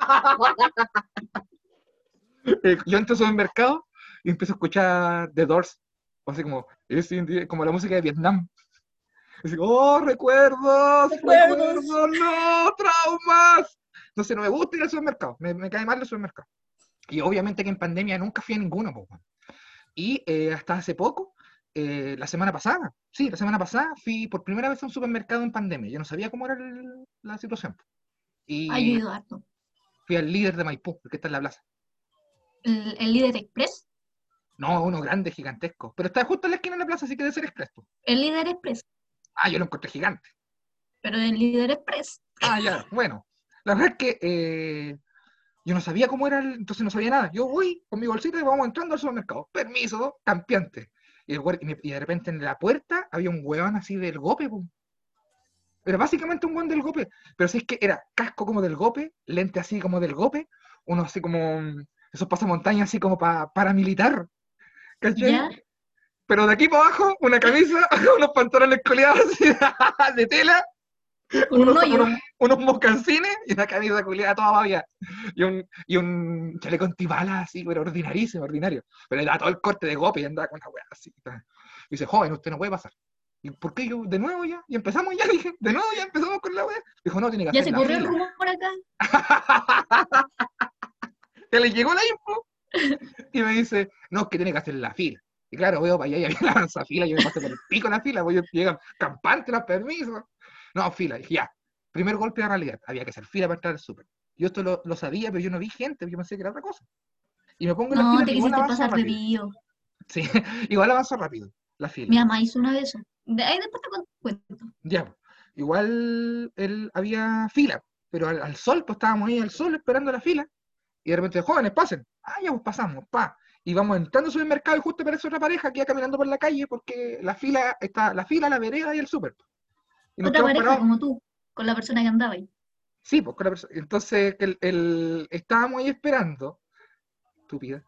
Eh, yo entro al supermercado y empiezo a escuchar The Doors, así como, como la música de Vietnam. Así, oh, recuerdos, Recuerdos. recuerdos, no, traumas. Entonces no me gusta ir al supermercado, me, me cae mal el supermercado. Y obviamente que en pandemia nunca fui a ninguno, po. Y eh, hasta hace poco, eh, la semana pasada, sí, la semana pasada fui por primera vez a un supermercado en pandemia. Yo no sabía cómo era el- la situación. Y Ay, yo he ido harto. fui al líder de Maipú, el que está en la plaza. El, el líder express. No, uno grande, gigantesco. Pero está justo en la esquina de la plaza, así que debe ser expreso. El líder express. Ah, yo lo encontré gigante. Pero el líder express. Ah, ya, bueno. La verdad es que eh, yo no sabía cómo era, el- entonces no sabía nada. Yo voy con mi bolsita y vamos entrando al supermercado. Permiso, campeante. Y, el de repente en la puerta había un hueón así del gope, po. Era básicamente un hueón del gope. Pero si es que era casco como del gope, lente así como del gope, uno así como mm, esos pasamontañas así como pa- paramilitar. ¿Cachai? ¿Ya? Pero de aquí para abajo, una camisa, unos pantalones coleados de tela, un unos, unos, unos mocasines y una camisa culiada toda babia. Y un, y un chaleco antibalas así, pero ordinarísimo, ordinario. Pero le da todo el corte de gope y andaba con la weá así. Y dice, joven, usted no puede pasar. ¿Y por qué yo? ¿De nuevo ya? ¿Y empezamos ya? Dije, ¿de nuevo ya empezamos con la weá? Dijo, no, tiene que Ya hacer se la corrió el rumor acá. que le llegó la info y me dice, no, es que tiene que hacer la fila. Y claro, veo para allá y había la avanza fila, yo me pasé por el pico la fila, voy llegan campante los permisos. No, fila, dije, ya, primer golpe de realidad, había que hacer fila para entrar al súper. Yo esto lo, lo sabía, pero yo no vi gente, yo pensé que era otra cosa. Y me pongo en la No, fila, te igual quisiste pasar de rápido. pillo. Sí, igual avanzo rápido, la fila. Mi mamá hizo una de eso. De ahí después te cu- cuento. Ya, igual él, había fila, pero al, al sol, pues estábamos ahí al sol esperando la fila, y de repente, jóvenes, pasen. Ah, ya, pues pasamos, pa. Y vamos entrando al supermercado y justo aparece otra pareja que iba caminando por la calle porque la fila está, la fila, la vereda y el súper. Y Otra pareja parados. como tú, con la persona que andaba ahí. Sí, pues con la persona. Entonces, el, el- estábamos ahí esperando, estúpida,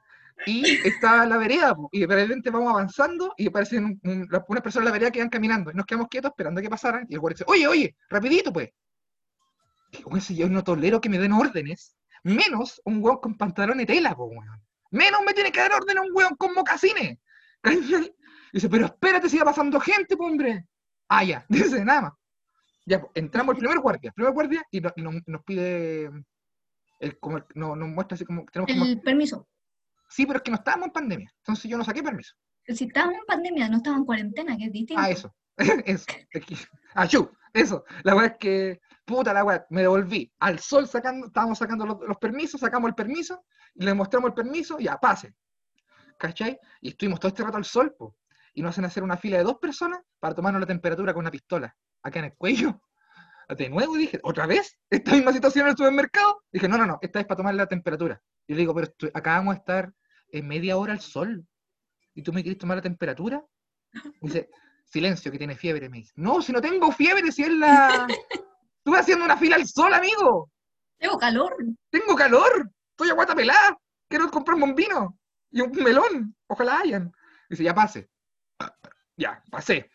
y estaba la vereda, po, y de repente vamos avanzando y aparecen unas personas en la vereda que iban caminando, y nos quedamos quietos esperando a que pasaran, y el guardia dice, oye, oye, rapidito, pues. Digo, "Weón, si yo no tolero que me den órdenes, menos un weón con pantalón de tela, po, weón. Menos me tiene que dar órdenes un weón con mocasines. Dice, pero espérate, siga pasando gente, po, hombre. Ah, ya, dice, nada más. Ya, pues, entramos el primer guardia, primer guardia, y, no- y nos, nos pide, el, como el- no- nos muestra así como, tenemos como, El permiso. sí, pero es que no estábamos en pandemia, entonces yo no saqué permiso. Si estábamos en pandemia, no estábamos en cuarentena, que es distinto. Ah, eso, eso, es que- ah, eso, la weá es que, puta la weá, me devolví al sol sacando, estábamos sacando los, permisos, sacamos el permiso, le mostramos el permiso, ya, pase, ¿cachai? Y estuvimos todo este rato al sol, po, y nos hacen hacer una fila de dos personas para tomarnos la temperatura con una pistola, acá en el cuello. De nuevo dije, ¿otra vez? ¿Esta misma situación en el supermercado? Dije, no, no, no, esta es para tomar la temperatura. Y le digo, pero acabamos de estar en media hora al sol. ¿Y tú me quieres tomar la temperatura? Dice, silencio, que tiene fiebre, me dice. No, si no tengo fiebre, si es la... Estuve haciendo una fila al sol, amigo. Tengo calor. Tengo calor. Estoy a guata pelada. Quiero comprarme un vino y un melón. Ojalá hayan. Dice, ya pase. Ya, pasé.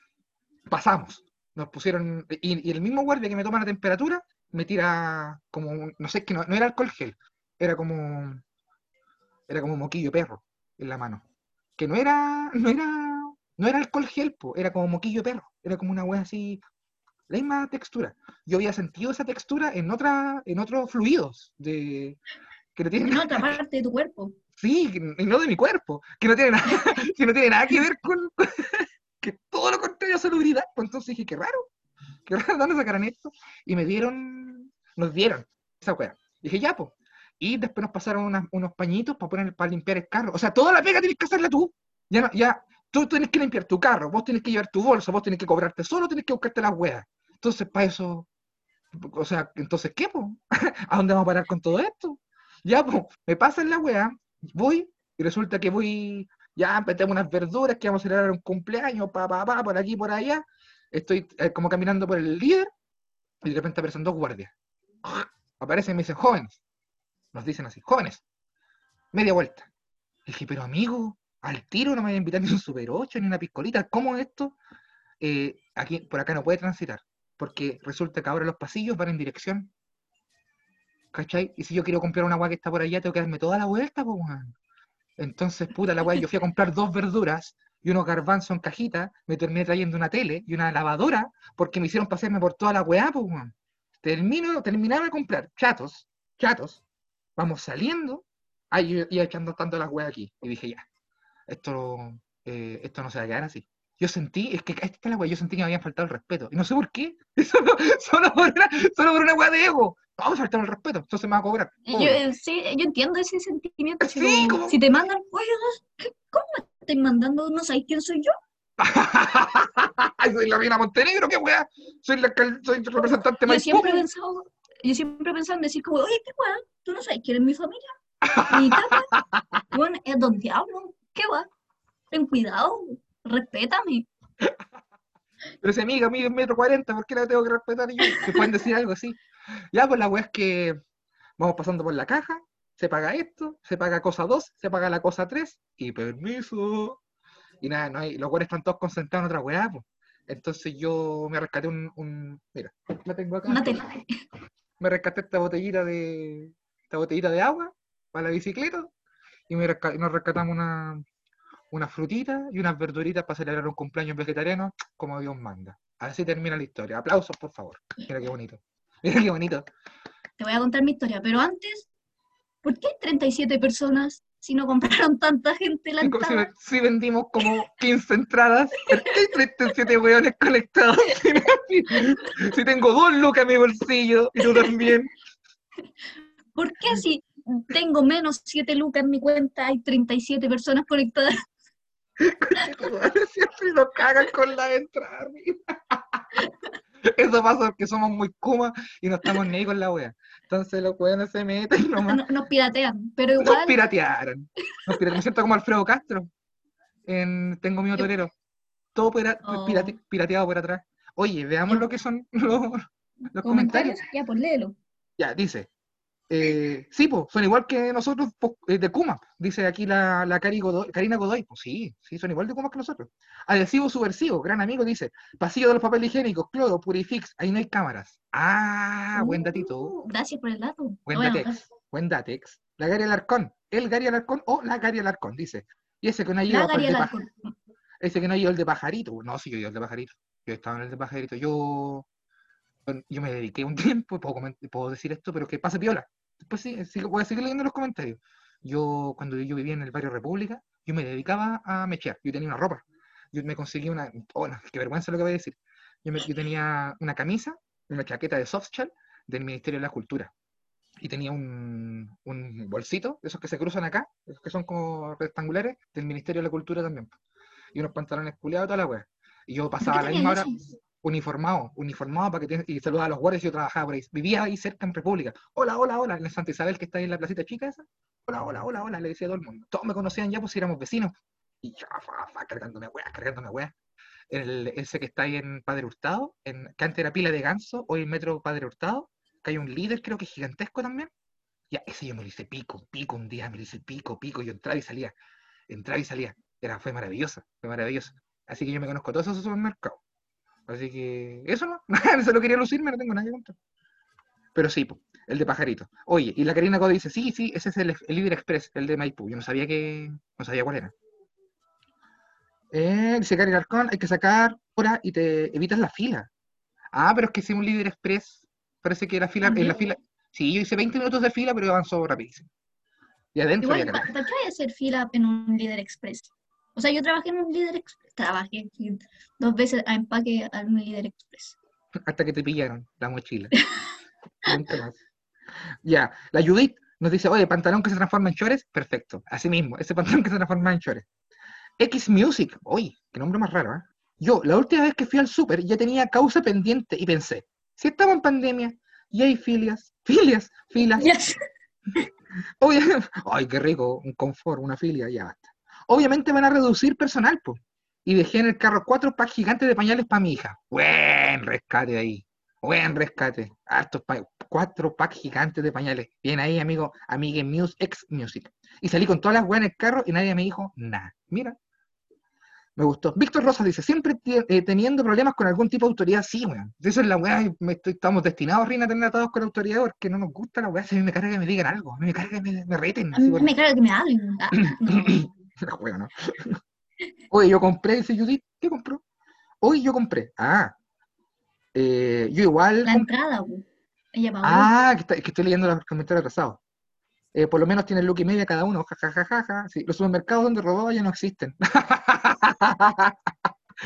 Pasamos. Nos pusieron. Y, y el mismo guardia que me toma la temperatura me tira como. un- no sé, que no, no era alcohol gel. Era como. Era como moquillo perro en la mano. Que no era. No era. No era alcohol gel, po, era como moquillo perro. Era como una wea así. La misma textura. Yo había sentido esa textura en otra, en otros fluidos de, que no tienen En otra parte de tu cuerpo. Sí, y no de mi cuerpo, que no tiene nada, que no tiene nada que ver con, que todo lo contrario a salubridad. Pues entonces dije, qué raro, qué raro, ¿dónde sacaron esto? Y me dieron, nos dieron esa weá. Dije, ya, pues. Y después nos pasaron unas- unos pañitos para poner, para limpiar el carro. O sea, toda la pega tienes que hacerla tú. Ya no, ya, tú tienes que limpiar tu carro, vos tienes que llevar tu bolso, vos tienes que cobrarte solo, tienes que buscarte las weas. Entonces, para eso, o sea, entonces, ¿qué? ¿A dónde vamos a parar con todo esto? Ya, pues, me pasan la wea, voy, y resulta que voy, ya metemos unas verduras, que vamos a celebrar un cumpleaños, pa, pa, pa, por aquí, por allá. Estoy eh, como caminando por el líder, y de repente aparecen dos guardias. Aparecen y me dicen, jóvenes. Nos dicen así, jóvenes. Media vuelta. Y dije, pero amigo, al tiro no me voy a invitar ni un Super 8, ni una piscolita. ¿Cómo esto? Eh, aquí, por acá no puede transitar. Porque resulta que ahora los pasillos van en dirección. ¿Cachai? Y si yo quiero comprar una agua que está por allá, tengo que darme toda la vuelta, pues. Entonces, puta la weá, yo fui a comprar dos verduras y unos garbanzos en cajita, me terminé trayendo una tele y una lavadora porque me hicieron pasarme por toda la weá, pues, weón. Termino, terminaba de comprar chatos, chatos, vamos saliendo, ahí iba echando tanto las weas aquí. Y dije, ya, esto, eh, esto no se va a quedar así. Yo sentí, es que esta es la wea, yo sentí que me habían faltado el respeto. Y no sé por qué. Solo, solo, por, una, solo por una wea de ego. No, me faltaron el respeto, entonces me va a cobrar. Yo, sí, yo entiendo ese sentimiento. Sí, como, como- Si te mandan, oye, ¿qué- ¿cómo me estáis mandando? ¿No sabéis quién soy yo? Soy la reina Montenegro, qué weá. Soy, la, soy representante Yo Maipú. siempre he pensado, yo siempre he pensado en decir como, oye, qué weá, tú no sabes quién es mi familia. Mi tata, bueno, es don Diablo, qué weá. Ten cuidado, respétame. Pero si amiga mide un metro cuarenta, ¿por qué la tengo que respetar yo? Que pueden decir algo así. Ya, pues la weá es que vamos pasando por la caja, se paga esto, se paga cosa 2, se paga la cosa 3, y permiso. Y nada, no hay, los weones están todos concentrados en otra weá, pues. Entonces yo me rescaté un, un- mira, la tengo acá. Una tela. Me rescaté esta botellita de, esta botellita de agua para la bicicleta, y me nos rescatamos una, unas frutitas y unas verduritas para celebrar un cumpleaños vegetariano, como Dios manda. Así termina la historia. Aplausos, por favor. Mira qué bonito. Mira qué bonito. Te voy a contar mi historia, pero antes, ¿por qué hay 37 personas si no compraron tanta gente la si- entrada? si vendimos como 15 entradas, ¿por qué hay 37 hueones conectados? Si, si tengo dos lucas en mi bolsillo y tú también. ¿Por qué si tengo menos 7 lucas en mi cuenta hay 37 personas conectadas? Siempre nos cagan con la entrada. Eso pasa porque somos muy kuma y no estamos ni ahí con la wea. Entonces los weones se meten nomás. No- Nos piratean, pero Nos igual piratearon. Nos piratearon. Me siento como Alfredo Castro en Tengo Miedo Torero. Todo Oh. pirate- pirateado por atrás. Oye, veamos Ya. lo que son los, los comentarios. comentarios, ya pues léelo. Ya, dice. Eh, sí, pues, son igual que nosotros po, eh, de Kuma, dice aquí la, la Cari Godoy- Karina Godoy. Pues sí, sí, son igual de Kuma que nosotros. Adhesivo subversivo, gran amigo, dice. Pasillo de los papeles higiénicos, cloro, purifix, ahí no hay cámaras. Ah, buen datito. Uh, gracias por el dato. Buen datex, buen datex. La Gary Alarcón, el Gary Alarcón o la Gary Alarcón, dice. Y ese que no fue el de ese que no ha ido el de pajarito. No, sí, yo he ido el de pajarito. Yo estaba en el de pajarito. Yo, yo me dediqué un tiempo, puedo, puedo decir esto, pero que pase piola. Después sí, sí, voy a seguir leyendo los comentarios. Yo, cuando yo vivía en el barrio República, yo me dedicaba a mechear. Yo tenía una ropa. Yo me conseguí una. Oh, no, qué vergüenza lo que voy a decir. Yo, me- yo tenía una camisa, una chaqueta de softshell del Ministerio de la Cultura. Y tenía un, un bolsito, esos que se cruzan acá, esos que son como rectangulares, del Ministerio de la Cultura también. Y unos pantalones culiados, toda la wea. Y yo ¿Por qué pasaba la misma hora eso? Uniformado, uniformado para que te- y saludaba a los guardias y yo trabajaba por ahí. Vivía ahí cerca en República. Hola, hola, hola, en Santa Isabel que está ahí en la placita chica esa. Hola, hola, hola, hola, le decía a todo el mundo. Todos me conocían ya, pues éramos vecinos. Y ya, fa, fa, cargándome weá, cargándome weá. El, ese que está ahí en Padre Hurtado, en, que antes era pila de ganso, hoy en Metro Padre Hurtado, que hay un líder, creo que gigantesco también. Ya, ese yo me lo hice pico, pico un día, me lo hice pico, pico, yo entraba y salía, entraba y salía. Era, fue maravilloso, fue maravilloso. Así que yo me conozco todos esos supermercados. Así que eso no, eso lo quería lucirme, no tengo nada que contar. Pero sí, po, el de pajarito. Oye, y la Karina Code dice, sí, sí, ese es el, el líder express, el de Maipú. Yo no sabía que, no sabía cuál era. Eh, dice Karina Arcón, hay que sacar hora y te evitas la fila. Ah, pero es que si un líder express, parece que la fila, en la fila, sí, yo hice 20 minutos de fila, pero avanzó rapidísimo. Y adentro Igual, ¿para qué hacer fila en un líder express? O sea, yo trabajé en un líder express, trabajé dos veces a empaque a un líder express. hasta que te pillaron la mochila. Más. Ya, la Judith nos dice, oye, pantalón que se transforma en chores, perfecto. Así mismo, ese pantalón que se transforma en chores. X Music, oye, qué nombre más raro, ¿eh? Yo, la última vez que fui al súper ya tenía causa pendiente y pensé, si estamos en pandemia y hay filias, filias, filas, Yes. Obvia- Ay, qué rico, un confort, una filia, ya basta. Obviamente van a reducir personal, pues. Y dejé en el carro cuatro packs gigantes de pañales para mi hija. Buen rescate ahí. Buen rescate. Hartos pa- cuatro packs gigantes de pañales. Bien ahí, amigo, amigue Muse, ex Music. Y salí con todas las weas en el carro y nadie me dijo nada. Mira. Me gustó. Víctor Rosas dice, siempre eh, teniendo problemas con algún tipo de autoridad, sí, weón. Eso es la weá, estamos destinados, Rina, a tener atados con la autoridad porque no nos gusta la weá, si a mí me carga que me digan algo, a mí me carga que me, me reten. A mí me carga que me hablen. La wea, ¿no? Oye, yo compré, dice Judith, ¿qué compró? Hoy yo compré. Ah, eh, yo igual. La entrada, ella pagó. Ah, que, está- que estoy leyendo los comentarios atrasados. Eh, por lo menos tienen look y media cada uno. Ja, ja, ja, ja, ja. Sí, los supermercados donde robaba ya no existen.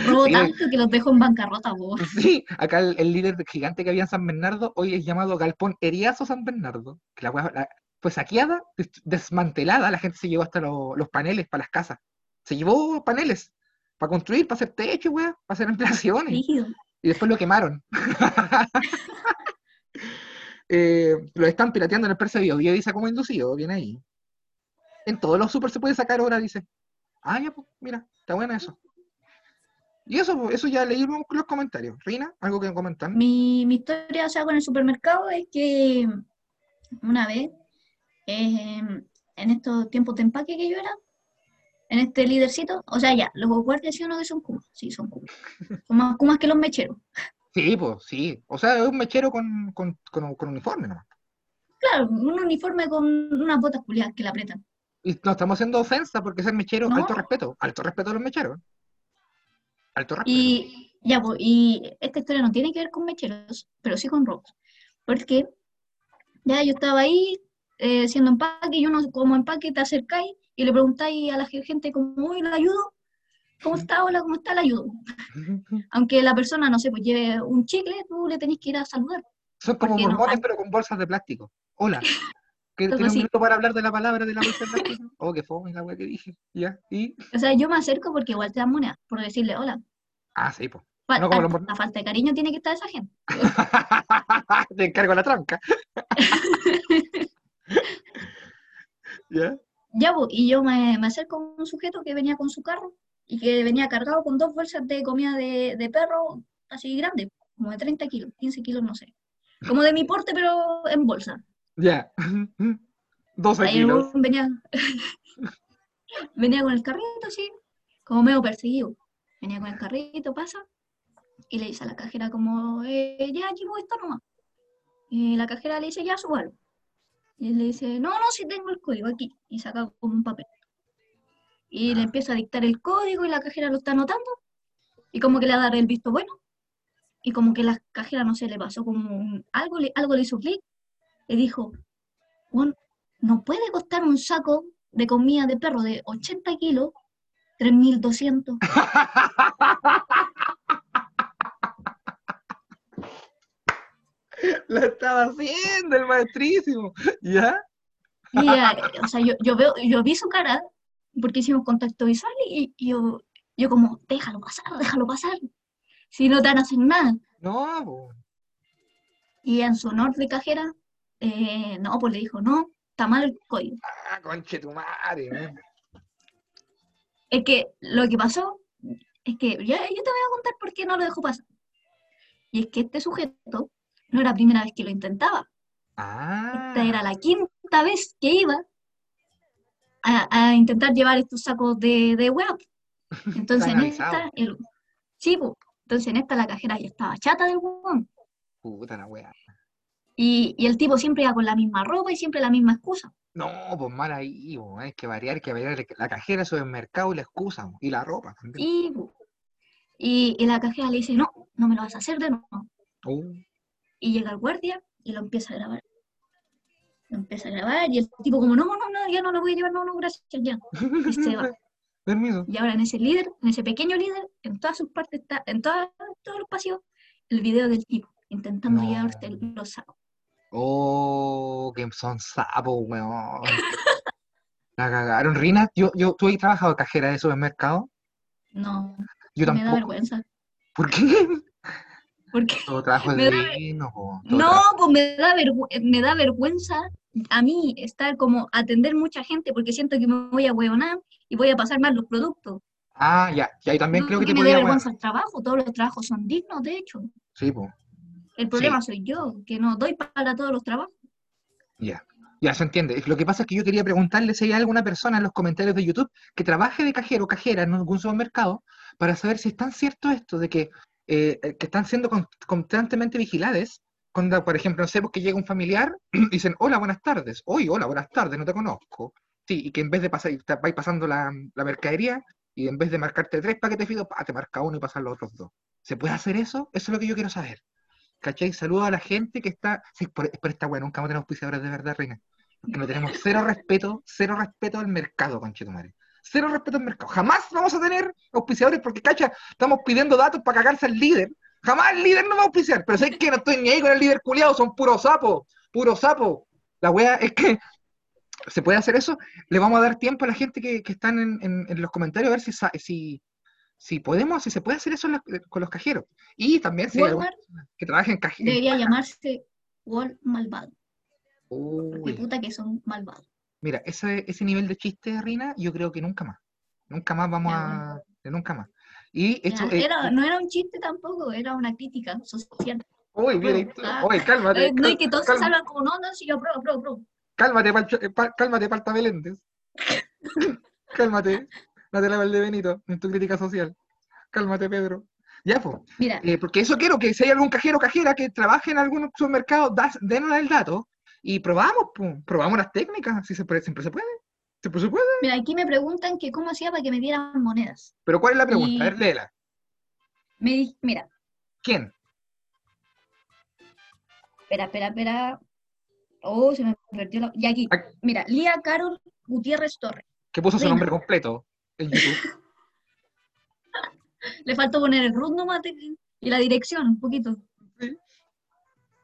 Robó sí. tanto que los dejo en bancarrota, bu. Sí, acá el, el líder gigante que había en San Bernardo hoy es llamado Galpón Eriazo San Bernardo. Que la la- fue saqueada, des- desmantelada, la gente se llevó hasta lo- los paneles para las casas. Se llevó paneles para construir, para hacer techo, weá, para hacer ampliaciones. Y después lo quemaron. Eh, lo están pirateando en el Perse Bio. dice como inducido, viene ahí. En todos los super se puede sacar ahora, dice. Ah, ya, pues, mira, está bueno eso. Y eso, pues, eso ya leímos los comentarios. Rina, ¿algo que comentar? Mi, mi historia, o sea, con el supermercado es que una vez, eh, en estos tiempos de empaque que yo era, en este lídercito, o sea, ya, los guardias sí o no que son kumas, sí, son kumas. Son más kumas que los mecheros. Sí, pues, sí. O sea, es un mechero con, con, con, uniforme nomás. Claro, un uniforme con unas botas culiadas que la apretan. Y no estamos haciendo ofensa porque ser mechero, alto respeto, alto respeto a los mecheros. Alto respeto. Y ya, pues, y esta historia no tiene que ver con mecheros, pero sí con robos. Porque ya yo estaba ahí eh, haciendo empaque y uno como empaque te acercáis y le preguntáis a la gente como, uy, ¿le ayudo? ¿Cómo está? Hola, ¿cómo está? Le ayudo. Aunque la persona, no sé, pues lleve un chicle, tú le tenés que ir a saludar. Son como mormones, pero con bolsas de plástico. Hola. ¿Tienes un minuto para hablar de la palabra de la bolsa de plástico? Oh, qué fome la wea que dije. Ya, ¿y? O sea, yo me acerco porque igual te dan moneda, por decirle hola. Ah, sí, pues. no como la falta de cariño tiene que estar esa gente. te encargo la tranca. ¿Ya? Ya, pues, y yo me, me acerco a un sujeto que venía con su carro y que venía cargado con dos bolsas de comida de, perro así grande, como de 30 kilos, 15 kilos, no sé. Como de mi porte, pero en bolsa. Ya. 12 kilos. Venía, venía con el carrito, así, como medio perseguido. Venía con el carrito, pasa, y le dice a la cajera como, eh, ya llevo esto nomás. Y la cajera le dice, ya, súbalo. Y él le dice, no, no, si tengo el código aquí. Y saca como un papel. Y le empieza a dictar el código y la cajera lo está anotando. Y como que le va a dar el visto bueno. Y como que la cajera, no sé, le pasó como algo, le, algo le hizo clic. Y dijo, bueno, no puede costar un saco de comida de perro de 80 kilos 3.200. Lo estaba haciendo el maestrísimo, ¿ya? Y, eh, o sea, yo, yo, veo, yo vi su cara porque hicimos contacto visual y, yo, yo como, déjalo pasar, déjalo pasar. Si no te van a hacer nada. No. Y en su honor de cajera, eh, no, pues le dijo, no, está mal el código. Ah, conche tu madre. Es que lo que pasó es que ya yo te voy a contar por qué no lo dejó pasar. Y es que este sujeto no era la primera vez que lo intentaba. Ah. Esta era la quinta vez que iba a, intentar llevar estos sacos de, de web. Entonces en esta, el, sí, entonces en esta la cajera ya estaba chata del huevón. Puta la wea. Y, y, el tipo siempre iba con la misma ropa y siempre la misma excusa. No, pues mal ahí, hay que variar, hay que variar. La cajera, el mercado y la excusa, y la ropa Y, y, la cajera le dice, no, no me lo vas a hacer de nuevo. Uh. Y llega el guardia y lo empieza a grabar empieza a grabar y el tipo como, no, no, no, ya no lo voy a llevar, no, no, gracias, ya. Y se va. Permiso. Y ahora en ese líder, en ese pequeño líder, en todas sus partes, está, en todos los pasillos, el video del tipo intentando no. llevarte los sacos. Oh, que son sapos, weón. La cagaron. Rina, yo, yo, ¿tú has trabajado cajera de supermercado? No. Yo tampoco. Me da vergüenza. ¿Por qué? Porque todo trabajo es digno, No, pues me da, me da vergüenza a mí estar como atender mucha gente porque siento que me voy a hueonar y voy a pasar mal los productos. Ah, ya, ya, y también creo que, te me da vergüenza el trabajo, todos los trabajos son dignos, de hecho. Sí, pues. El problema soy yo, que no doy para todos los trabajos. Ya, ya se entiende. Lo que pasa es que yo quería preguntarle si hay alguna persona en los comentarios de YouTube que trabaje de cajero o cajera en algún supermercado para saber si es tan cierto esto de que eh, eh, que están siendo constantemente vigiladas. Cuando, por ejemplo, no sé, porque llega un familiar y dicen, hola, buenas tardes. Hoy, hola, buenas tardes, no te conozco. Sí, y que en vez de pasar, vais pasando la, la, mercadería y en vez de marcarte tres paquetes fido, te marca uno y pasan los otros dos. ¿Se puede hacer eso? Eso es lo que yo quiero saber. ¿Cachai? Saludo a la gente que está. Sí, por, esta bueno, nunca tenemos auspiciadores de verdad, Reina. Porque no tenemos cero respeto, cero respeto al mercado, madre cero respeto al mercado. Jamás vamos a tener auspiciadores porque, cacha, estamos pidiendo datos para cagarse al líder. Jamás el líder no va a auspiciar, pero sé que no estoy ni ahí con el líder culiado, son puros sapos, puro sapo. La wea es que se puede hacer eso. Le vamos a dar tiempo a la gente que, que están en, en, los comentarios a ver si, si, si podemos, si se puede hacer eso los- con los cajeros. Y también si Walmart que trabaje en cajeros. debería llamarse Wall malvado. Porque Uy, puta que son malvados. Mira, ese, ese nivel de chiste, Rina, yo creo que nunca más. Nunca más vamos a. de Nunca más. Y esto. Ya, eh, era, no era un chiste tampoco, era una crítica social. uy, mira, uy, cálmate. Eh, no, y que todos se salvan como, no, no, sí, yo pruebo, pruebo, pruebo. Cálmate, Palcho- eh, pa- cálmate, Palta Meléndez. cálmate, Natalia Valdebenito, en tu crítica social. Cálmate, Pedro. Ya, pues. Mira, Eh, porque eso quiero, que si hay algún cajero o cajera que trabaje en algún supermercado, das- denos el dato y probamos, probamos las técnicas, si se puede, siempre se puede, siempre se puede. mira, aquí me preguntan que cómo hacía para que me dieran monedas. Pero ¿cuál es la pregunta? Y- A ver, léela. Me mira, ¿Quién? espera, espera, espera. Oh, se me perdió la... Y aquí, mira, Lía Carol Gutiérrez Torres. Que puso su nombre completo en YouTube. Le faltó poner el root nomás y la dirección, un poquito. Sí.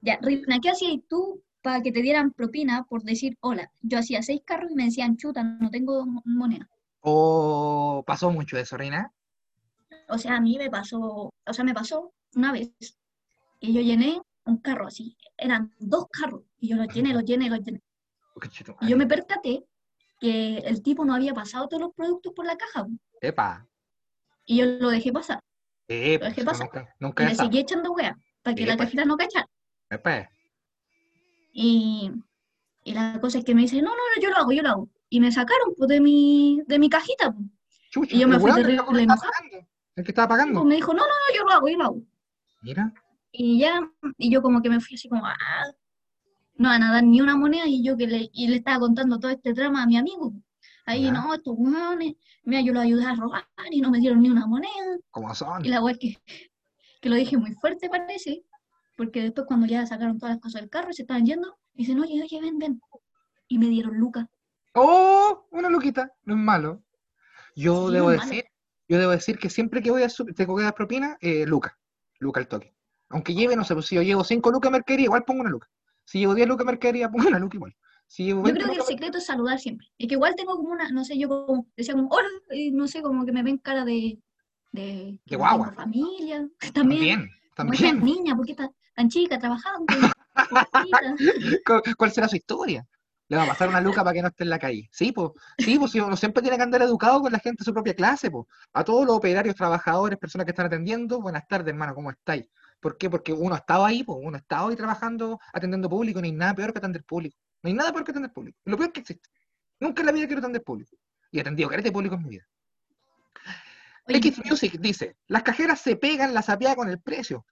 Ya, Rina, ¿qué hacías tú para que te dieran propina por decir hola? Yo hacía seis carros y me decían, chuta, no tengo mo- moneda. ¿O pasó mucho eso, Reina? O sea, a mí me pasó, o sea, me pasó una vez que yo llené un carro así. Eran dos carros y yo los llené, los llené, los llené. Y yo me percaté que el tipo no había pasado todos los productos por la caja Epa. y yo lo dejé pasar. Epa, ¿Pero qué eso pasa? Nunca, Y nunca le seguí echando wea para que la Epa. cajita no cachara. Epa. Y, y la cosa es que me dice, no, no, no, yo lo hago, yo lo hago. Y me sacaron pues, de mi, de mi cajita. pues. Chucha, Y yo me fui terrible enojada. El que estaba pagando. Pues me dijo, no, no, no, yo lo hago, yo lo hago. Mira. Y ya, y yo como que me fui así como, ah, no van a dar ni una moneda. Y yo que le, y le estaba contando todo este drama a mi amigo. Ahí, no, estos hueones, mira, yo lo ayudé a robar y no me dieron ni una moneda. Como son. Y la wea es que, que lo dije muy fuerte, parece, porque después cuando ya sacaron todas las cosas del carro y se estaban yendo, me dicen, oye, oye, ven, ven. Y me dieron lucas. ¡Oh! Una luquita. No es malo. Yo Sí, debo no es malo. decir, yo debo decir que siempre que voy a tengo que dar propina, eh, Luca. Luca al toque. Aunque lleve, no sé, pues si yo llevo 5 lucas de mercadería, igual pongo una luca. Si llevo 10 lucas de mercadería, pongo una luca igual. Si Yo 20 creo que el lucas, secreto es saludar siempre. Es que igual tengo como una, no sé, yo como, decía como, hola, y no sé, como que me ven cara de... De, guagua. tengo familia. También. también, Como también. niña, ¿por qué está tan chica trabajando? ¿Cuál- ¿Cuál será su historia? Le va a pasar una luca para que no esté en la calle. Sí, pues, sí, pues, uno siempre tiene que andar educado con la gente de su propia clase, pues. A todos los operarios, trabajadores, personas que están atendiendo, buenas tardes, hermano, ¿cómo estáis? ¿Por qué? Porque uno ha estado ahí, pues, uno ha estado ahí trabajando, atendiendo público, no hay nada peor que atender público. No hay nada peor que atender público. Lo peor que existe. Nunca en la vida quiero atender público. Y he atendido carete público en mi vida. Oye, X Music dice, las cajeras se pegan la sapeada con el precio.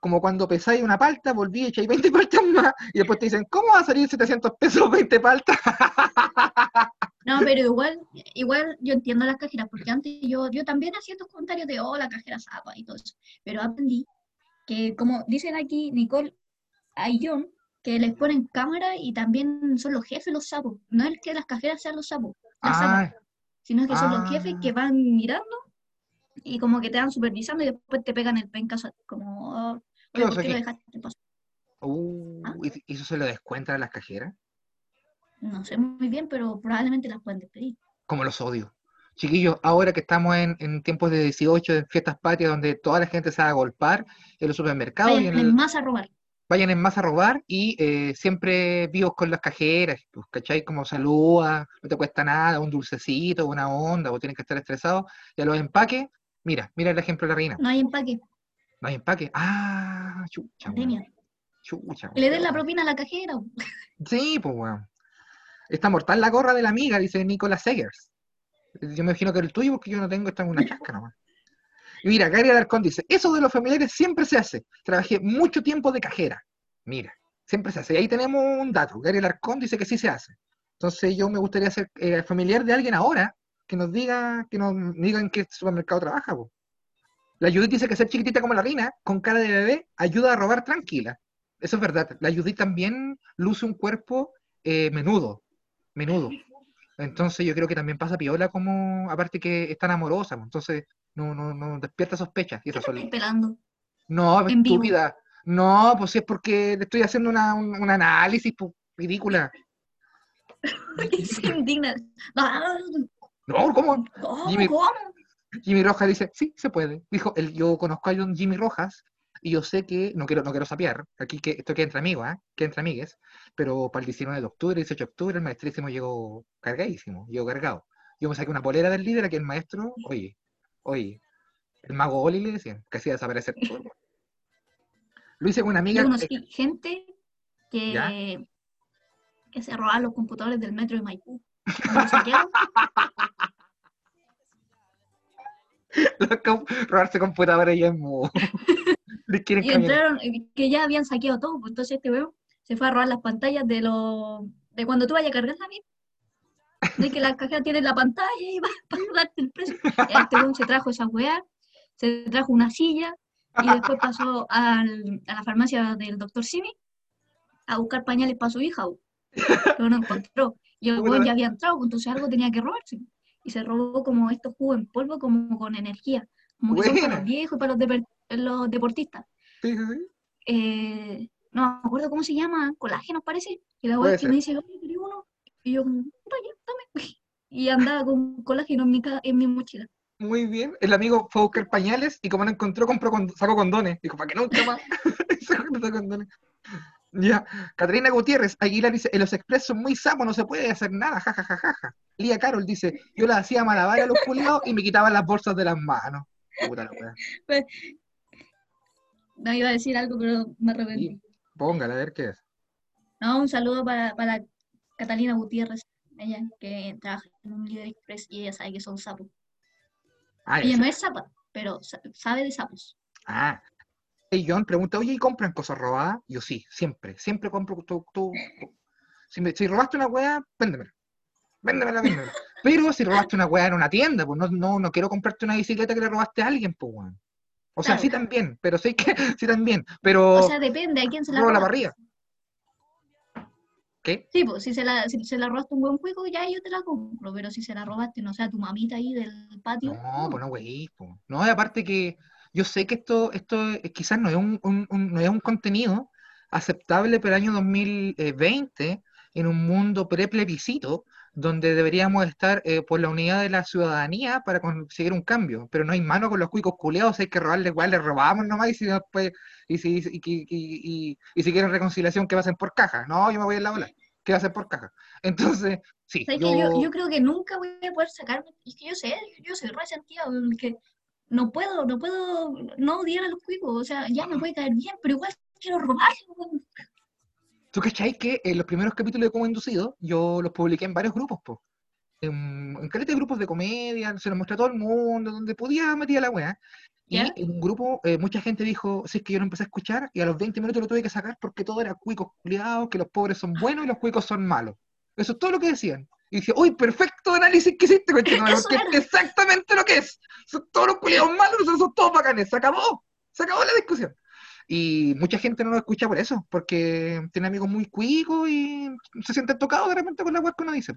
Como cuando pesáis una palta, volví y echáis 20 paltas más, y después te dicen, ¿cómo va a salir 700 pesos 20 paltas? No, pero igual, igual yo entiendo las cajeras, porque antes yo, yo también hacía estos comentarios de, oh, la cajera zapa y todo eso. Pero aprendí que, como dicen aquí Nicole Ayllón, que les ponen cámara y también son los jefes los sapos. No es que las cajeras sean los sapos, las zapas, Ah, sino que son los jefes ah. que van mirando y como que te van supervisando y después te pegan el pencazo, como, oh, ¿Qué oye, pasó ¿por qué lo aquí? dejaste pasar? uh, ¿Ah? ¿y y eso se lo descuentan a las cajeras? No sé muy bien, pero probablemente las pueden despedir. Como los odio. Chiquillos, ahora que estamos en, en tiempos de 18, en fiestas patrias, donde toda la gente se va a golpar en los supermercados y Vayan en en el- masa a robar. vayan en masa a robar y eh, siempre vivos con las cajeras, pues, ¿cachai? Como saluda, no te cuesta nada, un dulcecito, una onda, o tienen que estar estresados. Y a los empaques, mira, mira el ejemplo de la reina. No hay empaque, No hay empaque. Ah, chucha, weón, chucha. Que le den la weón. propina a la cajera. Sí, pues, weón. Está mortal la gorra de la amiga, dice Nicolas Segers. Yo me imagino que el tuyo, porque yo no tengo, está en una chasca nomás. Y mira, Gary Alarcón dice, eso de los familiares siempre se hace. Trabajé mucho tiempo de cajera. Mira, siempre se hace. Y ahí tenemos un dato. Gary Alarcón dice que sí se hace. Entonces yo me gustaría ser eh, familiar de alguien ahora que nos diga, que nos diga en qué supermercado trabaja. po. La Judith dice que ser chiquitita como la reina, con cara de bebé, ayuda a robar tranquila. Eso es verdad. La Judith también luce un cuerpo eh, menudo, menudo. Entonces yo creo que también pasa piola como, aparte que es tan amorosa, pues, entonces no, no, no despierta sospechas. Y ¿Qué esas te son- estoy pelando? No, pues, en vivo? estúpida. No, pues si es porque le estoy haciendo una, un, un análisis, pues, ridícula. Se indigna. No, ¿cómo? ¿Cómo? Jimmy- ¿Cómo? Jimmy Rojas dice, sí, se puede. Dijo, el, yo conozco a un Jimmy Rojas y yo sé que, no quiero, no quiero sapear, aquí que esto queda entre amigos, ¿eh? queda entre amigues, pero para el 19 de octubre, 18 de octubre, el maestrísimo llegó cargadísimo, llegó cargado. Yo me saqué una polera del líder, aquí el maestro, oye, oye, el mago Oli le decían, que hacía desaparecer todo. Lo hice con una amiga. Yo conocí gente que, que se robaba los computadores del metro de Maipú. ¿Los robarse computadores ya es muy... Les quieren Y entraron, eh, que ya habían saqueado todo, pues entonces este weón se fue a robar las pantallas de lo de cuando tú vayas a cargar la vida. De que la cajera tiene la pantalla y va para darte el precio. Y Este weón se trajo esa weá, se trajo una silla y después pasó al- a la farmacia del doctor Simi a buscar pañales para su hija, pero no encontró. Y el weón ya había entrado, pues, entonces algo tenía que robarse. Y se robó como estos jugos en polvo, como con energía, como que son para los viejos y para los, deportistas Sí, sí, sí. eh, no me acuerdo cómo se llama, colágeno parece, y la wea que me dice, oye, ¿querés uno? Y yo vaya, dame. Y andaba con colágeno en mi, en mi mochila. Muy bien. El amigo fue a buscar pañales y como no encontró, compró con, sacó condones. Dijo, para que nunca más. Sacó condones. Ya. Catarina Gutiérrez, Aguilar dice, en los express son muy sapos, no se puede hacer nada, jajajaja. Lía Carol dice, yo la hacía malabar a los culiados y me quitaban las bolsas de las manos. Puta la wea. No iba a decir algo, pero me arrepentí. Póngala, a ver qué es. No, un saludo para, para Catalina Gutiérrez, ella que trabaja en un líder express y ella sabe que son sapos. Ah, Ella no es sapa, pero sa- sabe de sapos. Ah. Y John pregunta, oye, ¿y compran cosas robadas? Yo sí, siempre, siempre compro tú, tú- Si, me- si robaste una weá, véndemela. Véndemela, véndemela. Pero si robaste una weá en una tienda, pues no, no, no quiero comprarte una bicicleta que le robaste a alguien, pues weón. O sea, Claro. sí también, pero sí que, sí también. Pero O sea, depende a quién se la robo la roba. barriga. ¿Qué? Sí, pues si se la, si se la robaste un buen juego, ya yo te la compro, pero si se la robaste, no sé, a tu mamita ahí del patio. No, pues no, güey. po. No, y aparte que yo sé que esto, esto eh, quizás no es un, un- un- no es un contenido aceptable para el año 2020 en un mundo pre-plebiscito donde deberíamos estar eh, por la unidad de la ciudadanía para conseguir un cambio. Pero no hay mano con los cuicos culeados, hay que robarle igual, les robamos nomás y si después, y si, y, y- y- si quieren reconciliación, que pasen por caja. No, yo me voy en la ola, que pasen por caja. Entonces, sí, ¿Sabes yo, que yo, yo creo que nunca voy a poder sacarme, es que yo sé, yo soy resentida, que no puedo, no puedo no odiar a los cuicos, o sea, ya me puede caer bien, pero igual quiero robarlo. ¿Tú cachai que en los primeros capítulos de Como Inducido yo los publiqué en varios grupos, po? En, en caleta de grupos de comedia, se los mostré a todo el mundo, donde podía metía la weá. Y en un grupo, eh, mucha gente dijo, si es que yo lo empecé a escuchar, y a los 20 minutos lo tuve que sacar porque todo era cuicos culiados, que los pobres son buenos y los cuicos son malos. Eso es todo lo que decían. Y dije, uy, perfecto análisis que hiciste, porque es exactamente lo que es. Son todos los culiados malos, somos todos bacanes. Se acabó. Se acabó la discusión. Y mucha gente no lo escucha por eso, porque tiene amigos muy cuicos y se sienten tocados de repente con la web que uno dice.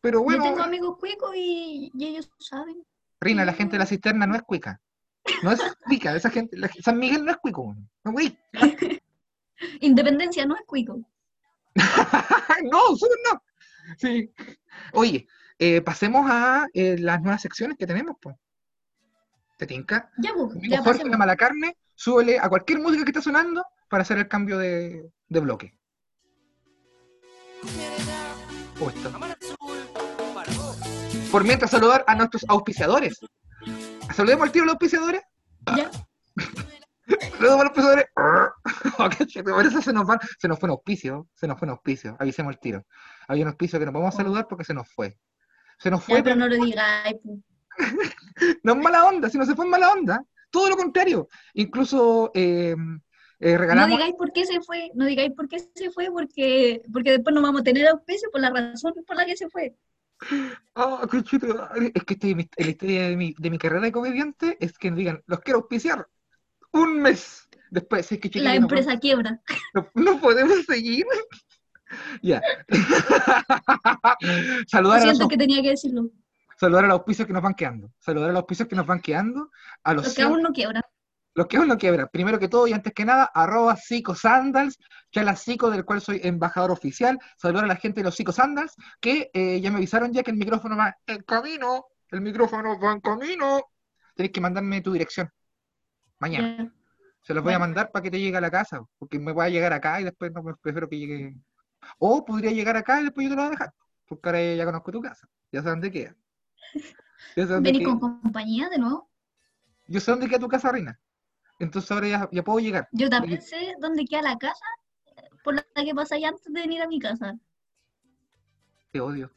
Pero Yo bueno, tengo amigos cuicos y, y ellos saben. Rina, la gente de la cisterna no es cuica. No es cuica, esa gente, la- San Miguel no es cuico. No, güey. Independencia no es cuico. no, sur no. Sí. Oye, eh, pasemos a eh, las nuevas secciones que tenemos, pues. ¿Te tinca? Ya, pues, ya Jorge la mala carne, súbele a cualquier música que esté sonando para hacer el cambio de, de bloque. Oh, esto. Por mientras saludar a nuestros auspiciadores. Saludemos al tiro a los auspiciadores. Ya. Saludemos a los auspiciadores. Oh, por eso se nos, va- se nos fue un auspicio. Se nos fue un auspicio. Avisemos el tiro. Había un auspicio que no podemos saludar porque se nos fue. Se nos fue, Ya, pero no lo digáis, no es mala onda, si no se fue en mala onda. Todo lo contrario. Incluso eh, eh, No regalamos. digáis por qué se fue, no digáis por qué se fue, porque, porque después no vamos a tener auspicio por la razón por la que se fue. Ah, qué chulo. Es que estoy en la historia de mi, de mi carrera de comediante es que digan, los quiero auspiciar un mes. Después, es que La no, empresa quiebra. no- no podemos seguir. ya. Saludar, a los, siento que tenía que decirlo. saludar a los auspicios que nos van quedando. Saludar a los auspicios que nos van quedando. A los, Los que aún no quiebran. los que aún no quiebran. Primero que todo y antes que nada, arroba psicosandals, chala psico, del cual soy embajador oficial. Saludar a la gente de los psicosandals, que eh, ya me avisaron ya que el micrófono va en camino. El micrófono va en camino. tenés que mandarme tu dirección. Mañana. Ya. Se los voy a mandar para que te llegue a la casa, porque me voy a llegar acá y después no, pues, prefiero que llegue. O podría llegar acá y después yo te lo voy a dejar, porque ahora ya conozco tu casa, ya sé dónde queda. Ya sé dónde Venís queda. con compañía de nuevo. Yo sé dónde queda tu casa, Reina. Entonces ahora ya, ya puedo llegar. Yo también sé dónde queda la casa por la que pasáis antes de venir a mi casa. Te odio.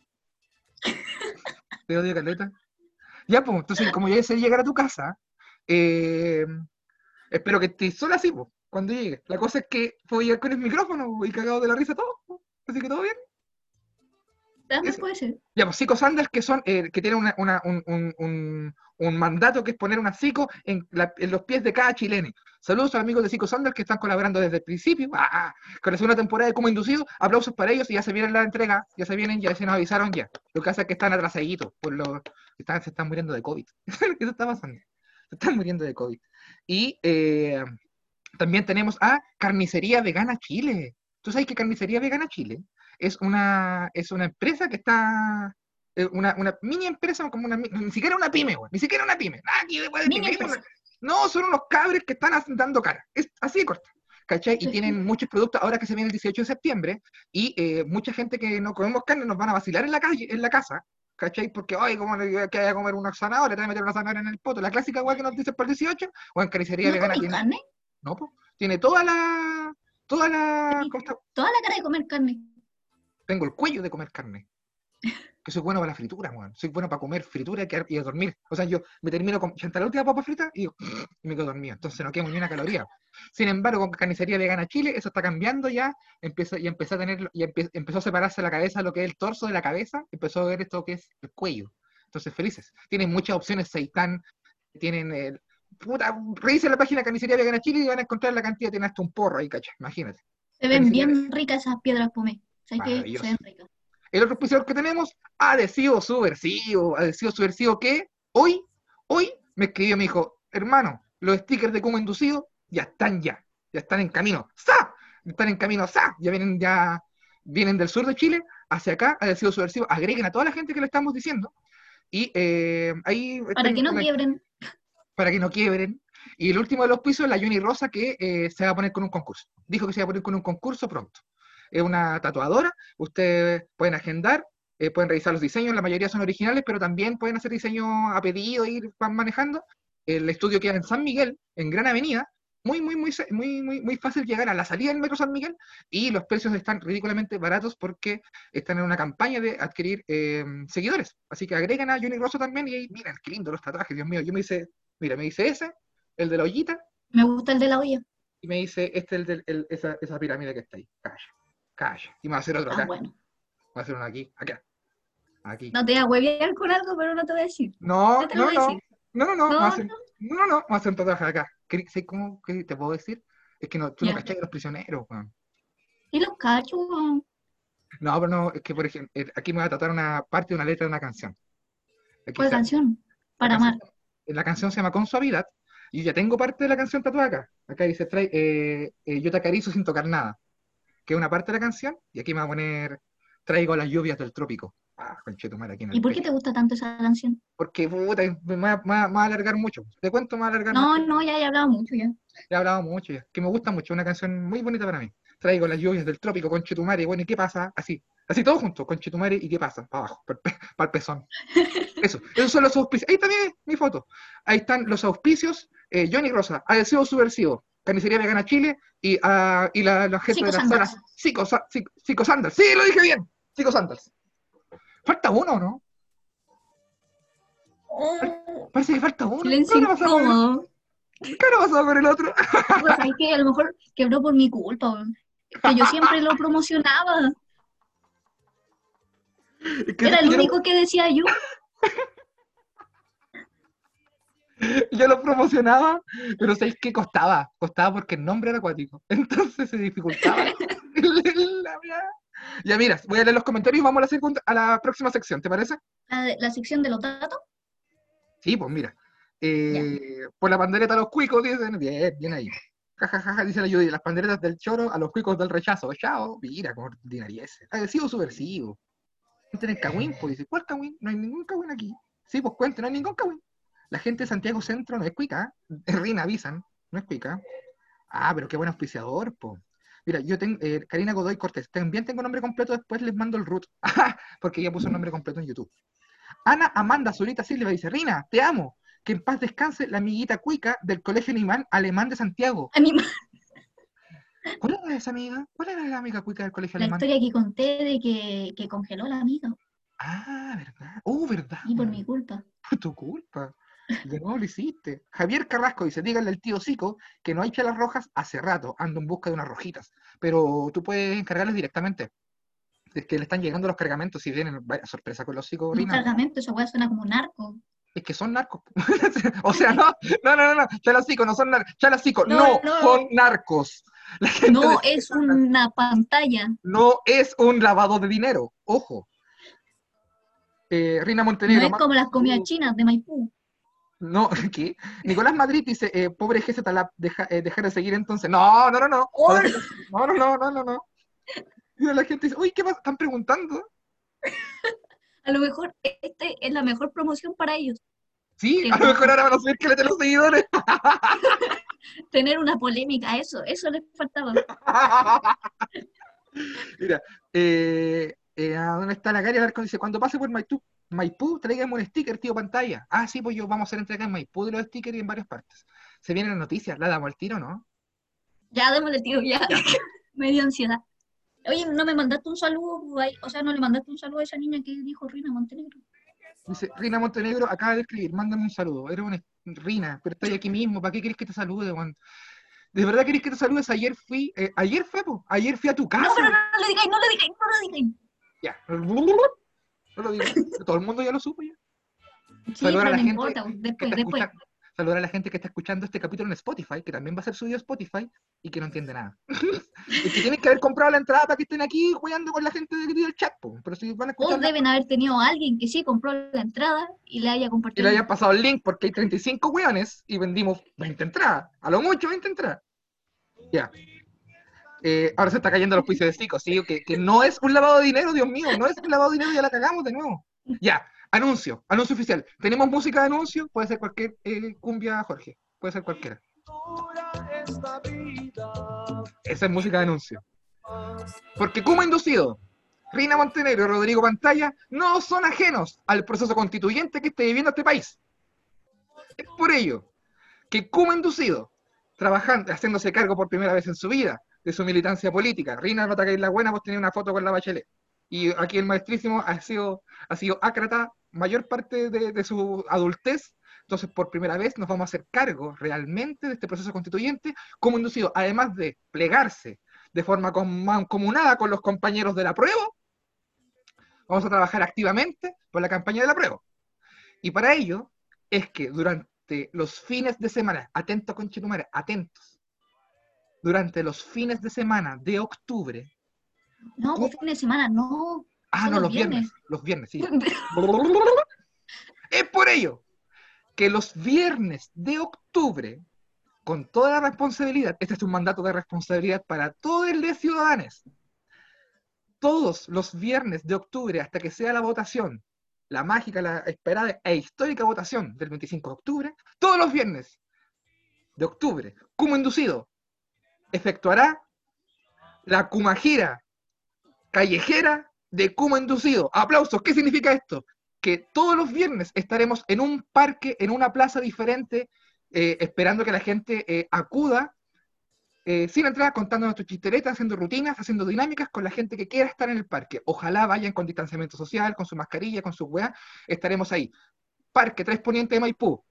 Te odio, Caleta. Ya, pues, entonces, como ya sé llegar a tu casa, eh, espero que estés sola así, pues, cuando llegue. La cosa es que puedo llegar con el micrófono y cagado de la risa todo. Así que todo bien. También puede ser. Ya, pues Psico Sandals, que son, eh, que tienen una- una- un, un- un- un mandato que es poner una psico en, la- en los pies de cada chileno. Saludos a los amigos de Psico Sandals que están colaborando desde el principio. Ah, ah, con la segunda temporada de Como Inducido. Aplausos para ellos y ya se viene la entrega. Ya se vienen, ya se nos avisaron ya. Lo que pasa es que están atrasaditos. Por lo, están, se están muriendo de COVID. ¿Qué está pasando? Se están muriendo de COVID. Y eh, también tenemos a Carnicería Vegana Chile. ¿Tú sabes que Carnicería Vegana Chile es una, es una empresa que está, eh, una, una mini empresa, como una, ni siquiera una pyme, güey, ni siquiera una pyme, nada aquí de, pyme, no, son unos cabres que están dando cara, es así de corta, ¿cachai? Y tienen muchos productos, ahora que se viene el 18 de septiembre, y eh, mucha gente que no comemos carne nos van a vacilar en la calle, en la casa, ¿cachai? Porque, ay, ¿cómo le que a comer una zanahoria? Te voy a meter una zanahoria en el poto, la clásica güey que nos dicen por el 18, o en carnicería ¿No vegana tiene, carne? no, po, tiene toda la, toda la. Toda la cara de comer carne. tengo el cuello de comer carne. Que soy bueno para la fritura, weón. Soy bueno para comer fritura y a dormir. O sea, yo me termino con chantar la última papa frita y, digo, y me quedo dormido. Entonces no quemo ni una caloría. Sin embargo, con carnicería vegana Chile, eso está cambiando ya. Empezó, y empezó a tener, y empe- empezó a separarse la cabeza, lo que es el torso de la cabeza, empezó a ver esto que es el cuello. Entonces, felices. Tienen muchas opciones seitán, tienen el. Puta, revisen la página Carnicería Vegana Chile y van a encontrar la cantidad, tiene hasta un porro ahí, cacha, imagínate. Se ven Carnicería- bien ricas esas piedras pomé. Se ven ricas. El otro auspiciador que tenemos, Adhesivo Subversivo. Adhesivo Subversivo que hoy, hoy me escribió, me dijo, hermano, los stickers de Como Inducido ya están ya, ya están en camino. ¡Sa! Están en camino, ¡sa! Ya vienen ya, vienen del sur de Chile hacia acá, Adhesivo Subversivo. Agreguen a toda la gente que le estamos diciendo. Y eh, ahí... Para que no quiebren. Para que no quiebren. Y el último de los pisos, la Juni Rosa, que eh, se va a poner con un concurso. Dijo que se va a poner con un concurso pronto. Es una tatuadora, ustedes pueden agendar, eh, pueden revisar los diseños, la mayoría son originales, pero también pueden hacer diseños a pedido, ir van manejando. El estudio queda en San Miguel, en Gran Avenida, muy, muy, muy, muy, muy, fácil llegar a la salida del metro San Miguel, y los precios están ridículamente baratos porque están en una campaña de adquirir eh, seguidores. Así que agreguen a Juni Rosa también, y miren, qué lindo los tatuajes, Dios mío, yo me hice Mira, me dice ese, el de la ollita, Me gusta el de la olla. y me dice este, el de el- esa, esa pirámide que está ahí. Calla, calla. Y me va a hacer otro acá. Ah, bueno. Va a hacer uno aquí, acá. Aquí. No te voy a huevear con algo, pero no te voy a decir. No, No te no, voy a no. decir. No, no, no. No, me a no. no, no, no. Me a hacer un tatuaje acá. ¿Qué- sé cómo qué te puedo decir? Es que no, tú no Ya. cachai de los prisioneros, weón. Y los cachos, weón. No, pero no, es que por ejemplo, eh, aquí me va a tatuar una parte de una letra de una canción. Aquí ¿Cuál está- canción? Para amar. canción- La canción se llama Con Suavidad, y ya tengo parte de la canción tatuada acá. Acá dice, trae, eh, eh, yo te acaricio sin tocar nada. Que es una parte de la canción, y aquí me va a poner, traigo las lluvias del trópico. Ah, conchetumare, aquí en el ¿Y por qué te gusta tanto esa canción? Porque, puta, me va, me a alargar mucho. Te cuento, me va a alargar No, mucho. no, ya he hablado mucho ya. He hablado mucho ya. Que me gusta mucho, una canción muy bonita para mí. Traigo las lluvias del trópico, conchetumare, bueno, ¿y qué pasa? Así, así todo junto, conchetumare, ¿y qué pasa? Para abajo, para el pezón. Eso, esos son los auspicios. Ahí también mi foto. Ahí están los auspicios. eh, Johnny Rosa, Adhesivo Subversivo, Carnicería Vegana Chile y, ah, y la, la gente de las salas Psico, Psico-. Sí, lo dije bien. Psicosandals. Falta uno, ¿no? Parece que falta uno. Silencio ¿Qué habrá pasado con el- incómodo. ¿Qué habrá pasado con el otro? Pues hay que a lo mejor quebró por mi culpa. Que yo siempre lo promocionaba. Que Era el único que decía yo. yo lo promocionaba, pero ¿sabéis qué costaba? Costaba porque el nombre era acuático. Entonces se dificultaba. Ya mira, voy a leer los comentarios y vamos a la, segunda, a la próxima sección, ¿te parece? La, sección de los datos. Sí, pues mira. Eh, por la pandereta a los cuicos, dicen. Bien, bien ahí. Jajajaja, dice la Judy. Las panderetas del choro a los cuicos del rechazo. Chao. Mira, como ordinariese. Agresivo subversivo. Cuenten el pues dice. ¿Cuál cagüín? No hay ningún cagüín aquí. Sí, pues cuenten, no hay ningún cagüín. La gente de Santiago Centro no es cuica. Rina avisan, no es cuica. Ah, pero qué buen auspiciador, po. Mira, yo tengo, eh, Karina Godoy Cortés, también tengo nombre completo, después les mando el root, porque ella puso el nombre completo en YouTube. Ana Amanda Zurita Silva dice, Rina, te amo, que en paz descanse la amiguita cuica del Colegio Alemán, Alemán de Santiago. Animal. ¿Cuál era esa amiga? ¿Cuál era la amiga cuica del Colegio La Alemán? historia que conté de que, que congeló la amiga. Ah, verdad. Oh, verdad. Y por mi culpa. Por tu culpa. De nuevo lo hiciste. Javier Carrasco dice, díganle al tío Zico que no hay chelas rojas hace rato, ando en busca de unas rojitas. Pero tú puedes encargarles directamente. Es que le están llegando los cargamentos y vienen, vaya sorpresa con los Zico, Un cargamento, esa weá suena como narco. Es que son narcos. o sea, no, no, no, no, no, Chalacico, no son narcos. Chalacico, no, No, no. son narcos. No, es una pantalla. no es un lavado de dinero, ojo. Eh, Rina No Montenegro. es ma- como las comidas chinas de Maipú. No, ¿qué? Nicolás Madrid dice, eh, pobre GZ Talab, deja, eh, dejar de seguir entonces. No, no, no, no. No, no, no, no, no, no. Mira, la gente dice, uy, ¿qué pasa? Están preguntando. A lo mejor este es la mejor promoción para ellos. Sí, a lo mejor ahora van a subir que le los seguidores. Tener una polémica, eso, eso les faltaba. Mira, eh, eh, ¿a ¿dónde está la Gary? Dice, cuando pase por Maipú, Maipú, tráigame un sticker, tío, pantalla. Ah, sí, pues yo vamos a hacer entrega en Maipú de los stickers y en varias partes. Se vienen las noticias, la damos al tiro, ¿no? Ya, démosle tiro, ya. Me dio ansiedad. Oye, ¿no me mandaste un saludo? O sea, ¿no le mandaste un saludo a esa niña que dijo Rina Montenegro? Dice, Rina Montenegro acaba de escribir, mándame un saludo. Eres una Rina, pero estoy aquí mismo, ¿para qué querés que te salude, weón? ¿De verdad querés que te saludes? Ayer fui, eh, ayer fue, po, ayer fui a tu casa. No, pero no, lo digáis, no lo digáis, no lo digáis. Ya. No lo digo. Todo el mundo ya lo supo ya. Sí, Saludar a la no gente importa, que después, después. Saludar a la gente que está escuchando este capítulo en Spotify, que también va a ser subido a Spotify y que no entiende nada. y que tienen que haber comprado la entrada para que estén aquí jugando con la gente de- del chat, po. pero si van a O escuchar deben haber tenido a alguien que sí compró la entrada y le haya y compartido. le hayan pasado el link porque hay 35 weones y vendimos 20 entradas. A lo mucho 20 entradas. Ya. Eh, ahora se está cayendo los juicios de Zico, sí, que, que no es un lavado de dinero, Dios mío, no es un lavado de dinero, ya la cagamos de nuevo. Ya, anuncio, anuncio oficial. Tenemos música de anuncio, puede ser cualquier eh, cumbia, Jorge, puede ser cualquiera. Esa es música de anuncio. Porque como inducido, Rina Montenegro y Rodrigo Pantalla no son ajenos al proceso constituyente que esté viviendo este país. Es por ello que como inducido, trabajando, haciéndose cargo por primera vez en su vida de su militancia política, Rina nota que es la buena, pues tenía una foto con la Bachelet. Y aquí el maestrísimo ha sido, ha sido ácrata mayor parte de, su adultez. Entonces, por primera vez nos vamos a hacer cargo realmente de este proceso constituyente como inducido, además de plegarse de forma com- mancomunada con los compañeros de la prueba, vamos a trabajar activamente por la campaña de la prueba. Y para ello es que durante los fines de semana, atentos con atentos, durante los fines de semana de octubre, No, pues fin de semana, no. Ah, no, los viernes, viernes. los viernes, sí. Es por ello que los viernes de octubre, con toda la responsabilidad, este es un mandato de responsabilidad para todos los ciudadanos, todos los viernes de octubre hasta que sea la votación, la mágica, la esperada e histórica votación del 25 de octubre, todos los viernes de octubre, como inducido, efectuará la Kumajira callejera de Kuma inducido. Aplausos, ¿qué significa esto? Que todos los viernes estaremos en un parque, en una plaza diferente, eh, esperando que la gente eh, acuda eh, sin entrada, contando nuestras chisteretas, haciendo rutinas, haciendo dinámicas con la gente que quiera estar en el parque. Ojalá vayan con distanciamiento social, con su mascarilla, con su weá. Estaremos ahí. Parque Tres Poniente de Maipú,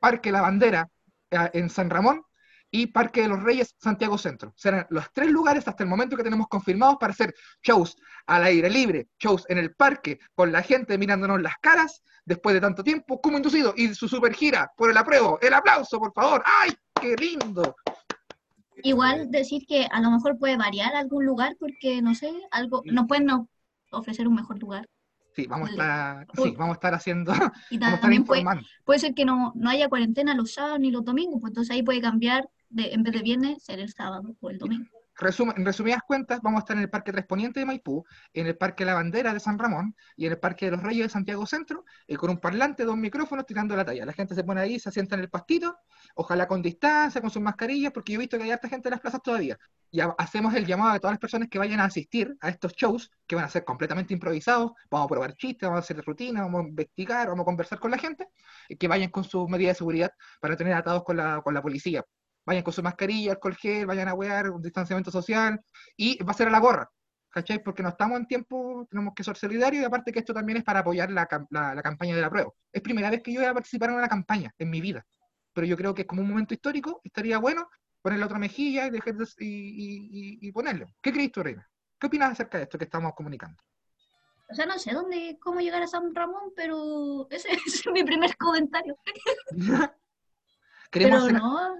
Parque La Bandera eh, en San Ramón y Parque de los Reyes Santiago Centro. Serán los tres lugares hasta el momento que tenemos confirmados para hacer shows al aire libre, shows en el parque, con la gente mirándonos las caras, después de tanto tiempo, como inducido, y su super gira por el apruebo. El aplauso, por favor. ¡Ay, qué lindo! Igual decir que a lo mejor puede variar algún lugar porque, no sé, algo, nos pueden ofrecer un mejor lugar. Sí, vamos a estar, sí, vamos a estar haciendo, vamos Y a estar también puede, puede ser que no, no haya cuarentena los sábados ni los domingos, pues entonces ahí puede cambiar, de, en vez de viernes, ser el sábado o el domingo. En resumidas cuentas, vamos a estar en el Parque Tres Poniente de Maipú, en el Parque La Bandera de San Ramón y en el Parque de los Reyes de Santiago Centro, eh, con un parlante, dos micrófonos tirando la talla. La gente se pone ahí, se sienta en el pastito, ojalá con distancia, con sus mascarillas, porque yo he visto que hay harta gente en las plazas todavía. Y ha- hacemos el llamado a todas las personas que vayan a asistir a estos shows, que van a ser completamente improvisados. Vamos a probar chistes, vamos a hacer rutina, vamos a investigar, vamos a conversar con la gente, y que vayan con sus medidas de seguridad para tener atados con la policía. Vayan con su mascarilla, alcohol gel, vayan a wear, un distanciamiento social, y va a ser a la gorra. ¿Cachai? Porque no estamos en tiempo, tenemos que ser solidarios y aparte que esto también es para apoyar la, la- la campaña de la prueba. Es primera vez que yo voy a participar en una campaña en mi vida, pero yo creo que es como un momento histórico, estaría bueno ponerle otra mejilla y, dejar de- y, y- y- ponerle. ¿Qué crees tú, Reina? ¿Qué opinas acerca de esto que estamos comunicando? O sea, no sé dónde, cómo llegar a San Ramón, pero ese, ese es mi primer comentario. Queremos Pero hacer- no,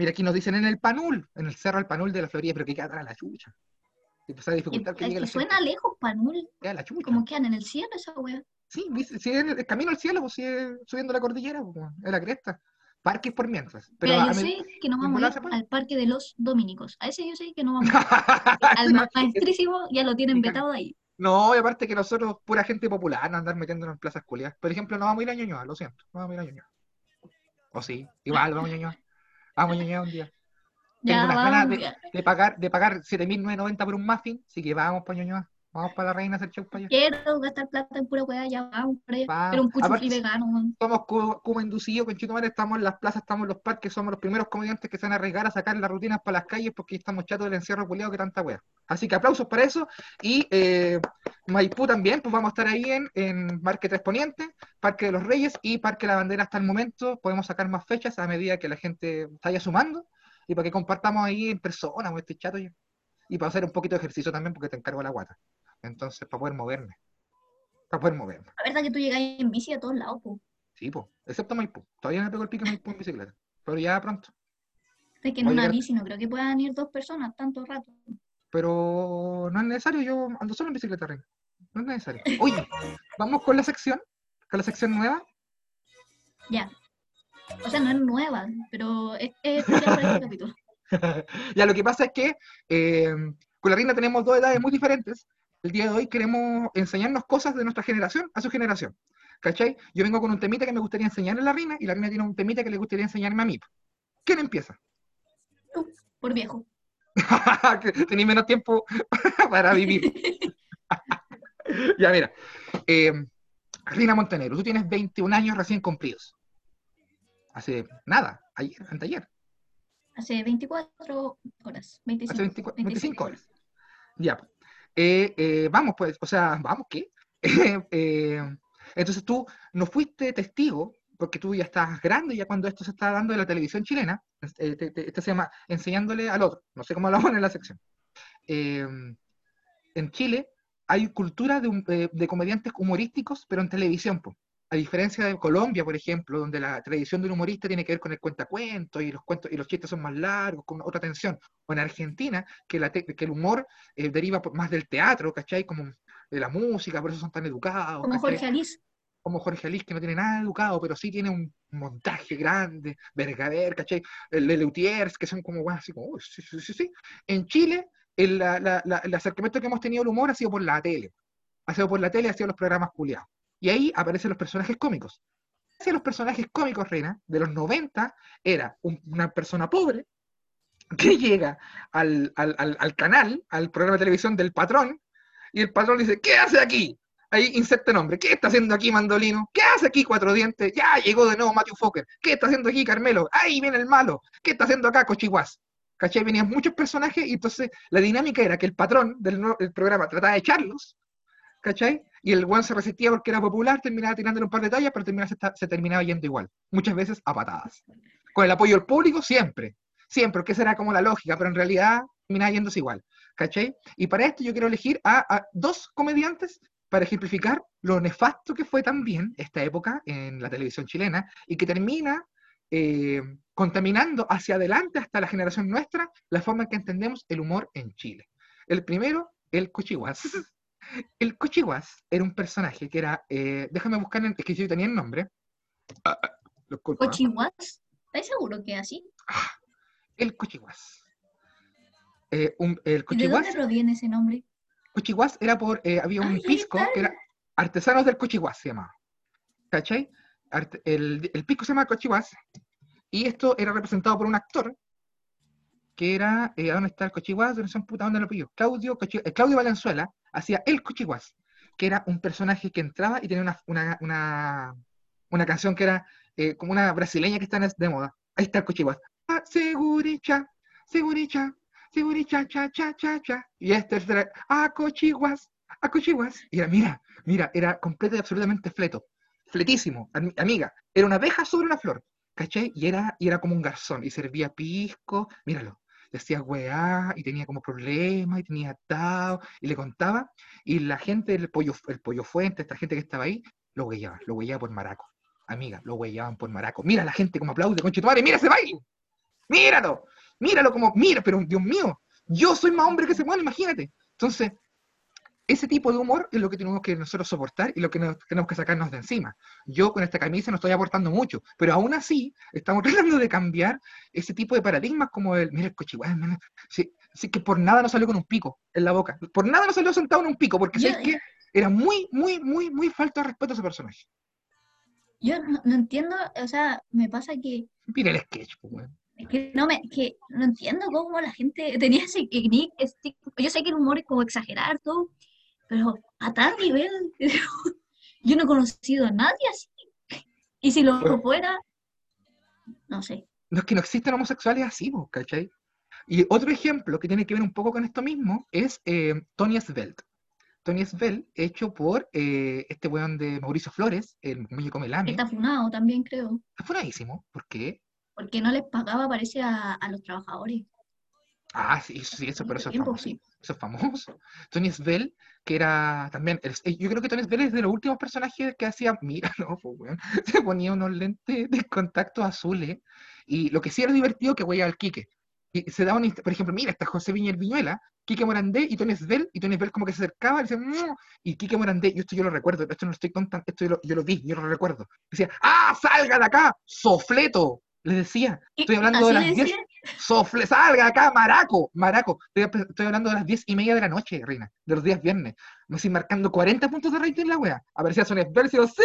Mira, aquí nos dicen en el Panul, en el cerro del Panul de la Florida, pero que queda atrás la chucha. Y pues a es, dificultar que es llegue que la gente. suena lejos, Panul, Queda la chucha. como quedan en el cielo esa wea. Sí, si es el camino al cielo, pues sigue subiendo la cordillera, pues, es la cresta. Parques por mientras. Pero Mira, yo sé que nos en vamos a ir al Parque de los Dominicos. A ese yo sé que no vamos a ir. Al maestrísimo ya lo tienen vetado ahí. No, y aparte que nosotros, pura gente popular, no andar metiéndonos en plazas culiadas. Por ejemplo, no vamos a ir a Ñuñoa, lo siento, no vamos a ir a Ñuñoa. O sí, igual vamos a Ñuñoa. Vamos a un día. Tengo Ya unas ganas de, de pagar, de pagar 7.990 por un muffin, así que vamos para Ñuñoa. Vamos para la reina a hacer show para allá. Quiero gastar plata en pura weá, ya vamos allá. Pero un cuchuflí Aparte- vegano, weón. Somos Cuba inducidos, con estamos en las plazas, estamos en los parques, somos los primeros comediantes que se van a arriesgar a sacar las rutinas para las calles porque estamos chatos del encierro culiado que tanta wea. Así que aplausos para eso. Y eh, Maipú también, pues vamos a estar ahí en, en Parque Tres Poniente, Parque de los Reyes y Parque La Bandera hasta el momento. Podemos sacar más fechas a medida que la gente vaya sumando y para que compartamos ahí en persona, pues, este chato ya. Y para hacer un poquito de ejercicio también porque te encargo la guata. Entonces, para poder moverme. Para poder moverme. La verdad que tú llegas en bici a todos lados, po. Sí, pues, excepto Maipú. Todavía no me pego el pique en Maipú en bicicleta. Pero ya pronto. Es que en Voy una bici no creo que puedan ir dos personas tanto rato. Pero no es necesario, yo ando solo en bicicleta, Rey. No es necesario. Oye, vamos con la sección, con la sección nueva. Ya. O sea, no es nueva, pero es, es especial para este capítulo. ya lo que pasa es que eh, con la reina tenemos dos edades muy diferentes. El día de hoy queremos enseñarnos cosas de nuestra generación a su generación. ¿Cachai? Yo vengo con un temita que me gustaría enseñarle a la reina y la reina tiene un temita que le gustaría enseñarme a mí. ¿Quién empieza? Por viejo. tenéis menos tiempo para vivir. ya, mira. Eh, Rina Montenegro, tú tienes 21 años recién cumplidos. Hace nada, ayer, anteayer, Hace 24 horas. 25, hace 24 26. 25 horas. Ya. Pues. Eh, eh, vamos, pues, o sea, vamos, ¿qué? Eh, entonces tú no fuiste testigo, porque tú ya estás grande, ya cuando esto se está dando en la televisión chilena, eh, te- te- esto se llama enseñándole al otro, no sé cómo lo ponen en la sección. Eh, en Chile hay cultura de, eh, de comediantes humorísticos, pero en televisión, po. A diferencia de Colombia, por ejemplo, donde la tradición del humorista tiene que ver con el cuentacuentos y los cuentos y los chistes son más largos, con otra tensión. O en Argentina, que, la te- que el humor eh, deriva por- más del teatro, ¿cachai? Como de la música, por eso son tan educados. Como ¿cachai? Jorge Alice. como Jorge Alice, que no tiene nada educado, pero sí tiene un montaje grande, Vergader, ¿cachai? El de Leutiers, que son como, bueno, así como, "Uy, sí, sí, sí, sí. En Chile, el, la- la- la- el acercamiento que hemos tenido al humor ha sido por la tele. Ha sido por la tele, ha sido los programas culiados. Y ahí aparecen los personajes cómicos. Hacia los personajes cómicos, Reina, de los 90, era un- una persona pobre que llega al, al- al- al canal, al programa de televisión del patrón, y el patrón dice, ¿qué hace aquí? Ahí inserta nombre. ¿Qué está haciendo aquí Mandolino? ¿Qué hace aquí Cuatro Dientes? Ya llegó de nuevo Matthew Fokker. ¿Qué está haciendo aquí Carmelo? Ahí viene el malo. ¿Qué está haciendo acá Cochiguas? ¿Cachai? Venían muchos personajes y entonces la dinámica era que el patrón del, del programa trataba de echarlos, ¿cachai? Y el guan se resistía porque era popular, terminaba tirándole un par de tallas, pero terminaba, se, se terminaba yendo igual. Muchas veces a patadas. Con el apoyo del público, siempre. Siempre, porque esa era como la lógica, pero en realidad terminaba yéndose igual. ¿Cachai? Y para esto yo quiero elegir a, a dos comediantes para ejemplificar lo nefasto que fue también esta época en la televisión chilena y que termina eh, contaminando hacia adelante hasta la generación nuestra la forma en que entendemos el humor en Chile. El primero, el Cochiguas. El Cochiguas era un personaje que era, eh, déjame buscar, en, es que yo tenía el nombre. Ah, ah. Cochihuas. ¿Estás seguro que es así? El Cochiguas. eh, un- el ¿Y de dónde proviene ese nombre? cochiguás era por, eh, había Ah, un pisco que era artesanos del cochiguás, se llamaba. ¿Cachai? Arte- el, el pisco se llama cochiguás y esto era representado por un actor que era, eh, ¿dónde está el cochiguás? ¿Dónde son puta? ¿Dónde lo pilló? Claudio, Cochi- eh, Claudio Valenzuela hacía el cochiguás, que era un personaje que entraba y tenía una, una, una, canción que era eh, como una brasileña que está de moda. Ahí está el cochiguás. Ah, seguricha, seguricha, seguricha, cha, cha, cha, cha. Y este era, ah, cochiguás, ah, cochiguás. Y era, mira, mira, era completo y absolutamente fleto. Fletísimo, ami- amiga. Era una abeja sobre una flor. ¿Cachai? Y era, y era como un garzón, y servía pisco, míralo, decía weá, y tenía como problemas, y tenía atado, y le contaba, y la gente, el pollo, el pollo fuente, esta gente que estaba ahí, lo huellaba, lo huellaba por maraco. Amiga, lo huellaban por maraco. Mira la gente como aplaude, conche madre, mira ese baile. Míralo, míralo como, mira, pero Dios mío, yo soy más hombre que ese weón, imagínate. Entonces, ese tipo de humor es lo que tenemos que nosotros soportar y lo que nos, tenemos que sacarnos de encima. Yo con esta camisa no estoy aportando mucho, pero aún así estamos tratando de cambiar ese tipo de paradigmas como el, mira el mira, sí, sí, que por nada no salió con un pico en la boca, por nada no salió sentado en un pico, porque Yo- ¿sabes qué? Era muy, muy, muy, muy falta de respeto a ese personaje. Yo no, no entiendo, o sea, me pasa que, Mira el sketch, pues, weón. que no me, que no entiendo cómo la gente tenía ese nick, este- yo sé que el humor es como exagerar todo, pero a tal nivel, yo no he conocido a nadie así. Y si lo Bueno. fuera, no sé. No es que no existen homosexuales así, pues, ¿cachai? Y otro ejemplo que tiene que ver un poco con esto mismo es eh, Tony Svelte. Tony Svelte, hecho por eh, este weón de Mauricio Flores, el muñeco Melame. Está funado también, creo, Está funadísimo. ¿Por qué? porque no les pagaba, parece, a, a los trabajadores. Ah, sí, sí, eso, pero eso es famoso. Eso es famoso. Tony Svelte, que era también. el- eh, yo creo que Tony Svelte es de los últimos personajes que hacía. Mira, no, pues, weón. Se ponía unos lentes de contacto azules. Y lo que sí era divertido que güey al Quique. Y se daba un por ejemplo, mira, está José Viñer Viñuela, Quique Morandé y Tony Svelte, y Tony Svelte como que se acercaba y decía, "Mm", y Quique Morandé, yo esto yo lo recuerdo, esto no lo estoy contando, esto yo lo, yo lo vi, yo lo recuerdo. Decía, ¡ah, salga de acá! ¡Sofleto! Le decía, estoy hablando de las le 10 decían, Sofle, salga acá, maraco, maraco. Estoy, estoy hablando de las diez y media de la noche, Reina, de los días viernes. Me estoy marcando 40 puntos de rating la wea. Aparecía Sonia Bell y yo, ¡sí!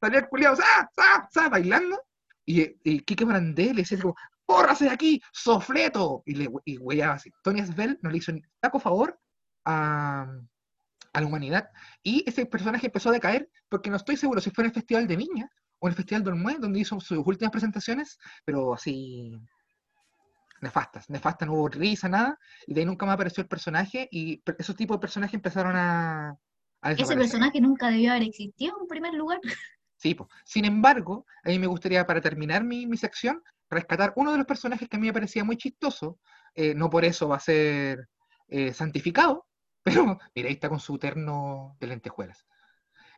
Salía el culiado, ¡sa, sa, sa! bailando. Y, y Kike Morandé le decía como, ¡córrase de aquí, sofleto! Y le y weyaba así. Tony Svel no le hizo ni taco favor a, a la humanidad. Y ese personaje empezó a decaer porque no estoy seguro si fue en el Festival de Viña o en el Festival de Olmué, donde hizo sus últimas presentaciones, pero así nefastas, nefastas, no hubo risa, nada, y de ahí nunca más apareció el personaje, y esos tipos de personajes empezaron a, a ese personaje nunca debió haber existido en primer lugar. Sí, po. Sin embargo, a mí me gustaría, para terminar mi, mi sección, rescatar uno de los personajes que a mí me parecía muy chistoso, eh, no por eso va a ser eh, santificado, pero mira, ahí está con su terno de lentejuelas.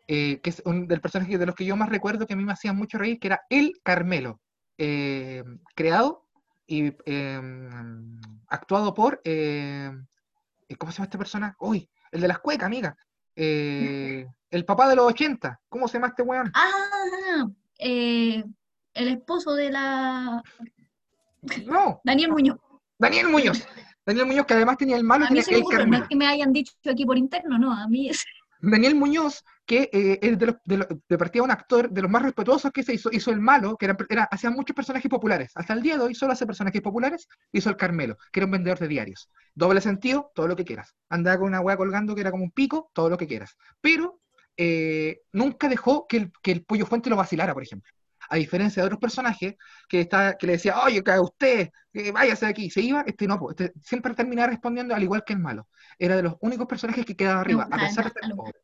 Eh, que es un del personaje de los que yo más recuerdo que a mí me hacía mucho reír, que era el Carmelo, eh, creado y eh, actuado por, eh, ¿cómo se llama esta persona? Uy, el de las cuecas, amiga. El papá de los 80, ¿cómo se llama este weón? Ah, el esposo de la No, Daniel Muñoz. Daniel Muñoz. Daniel Muñoz, que además tenía el malo, A mí tenía se me el ocurre, no es que me hayan dicho aquí por interno, no, a mí es... Daniel Muñoz, que eh, es de, los, de, los- de partida un actor de los más respetuosos que se hizo, hizo el malo, que era, era- hacía muchos personajes populares. Hasta el día de hoy solo hace personajes populares, hizo el Carmelo, que era un vendedor de diarios. Doble sentido, todo lo que quieras. Andaba con una weá colgando que era como un pico, todo lo que quieras. Pero eh, nunca dejó que el, que el pollo fuente lo vacilara, por ejemplo. A diferencia de otros personajes que, está, que le decía, oye, que usted, que váyase de aquí, se iba, este no, este siempre terminaba respondiendo al igual que el malo. Era de los únicos personajes que quedaba arriba, a pesar de ser pobre.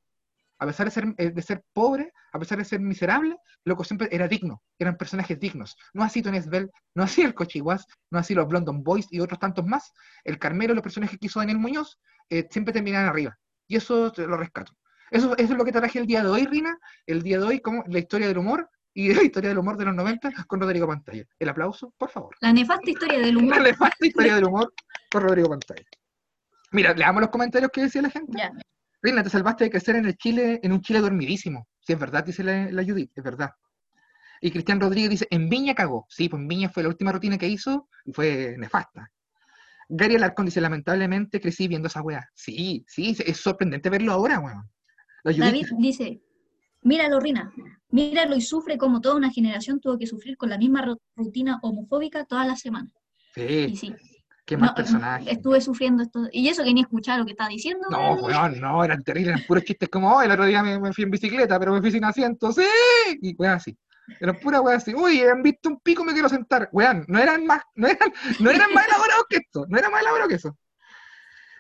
A pesar de ser, eh, de ser pobre, a pesar de ser miserable, loco siempre era digno, eran personajes dignos. No así Tony Svel, no así el Cochiguas, no así los London Boys y otros tantos más. El Carmelo, los personajes que hizo Daniel Muñoz, eh, siempre terminaban arriba. Y eso te lo rescato. Eso, eso es lo que traje el día de hoy, Rina. El día de hoy, como la historia del humor y la historia del humor de los 90 con Rodrigo Pantalla. El aplauso, por favor. La nefasta historia del La humor. nefasta historia del humor con Rodrigo Pantalla. Mira, leamos los comentarios que decía la gente. Ya, Reina, te salvaste de crecer en el Chile, en un Chile dormidísimo. Sí, es verdad, dice la, la Judith, es verdad. Y Cristian Rodríguez dice, en Viña cagó. Sí, pues en Viña fue la última rutina que hizo y fue nefasta. Gary Alarcón dice, lamentablemente crecí viendo esa wea. Sí, sí, es sorprendente verlo ahora, weón. David dice, míralo, Rina, míralo y sufre como toda una generación tuvo que sufrir con la misma ru- rutina homofóbica todas las semanas. Y Sí, qué mal no, personaje. estuve sufriendo esto. Y eso que ni escuchaba lo que estaba diciendo. No, weón, no, eran terribles, eran puros chistes como, oh, el otro día me, me fui en bicicleta, pero me fui sin asiento, sí, y weón así. Eran puras weas así, uy, han visto un pico, me quiero sentar. Weón, no eran más, no eran, no eran más elaborados que esto, no era más elaborado que eso.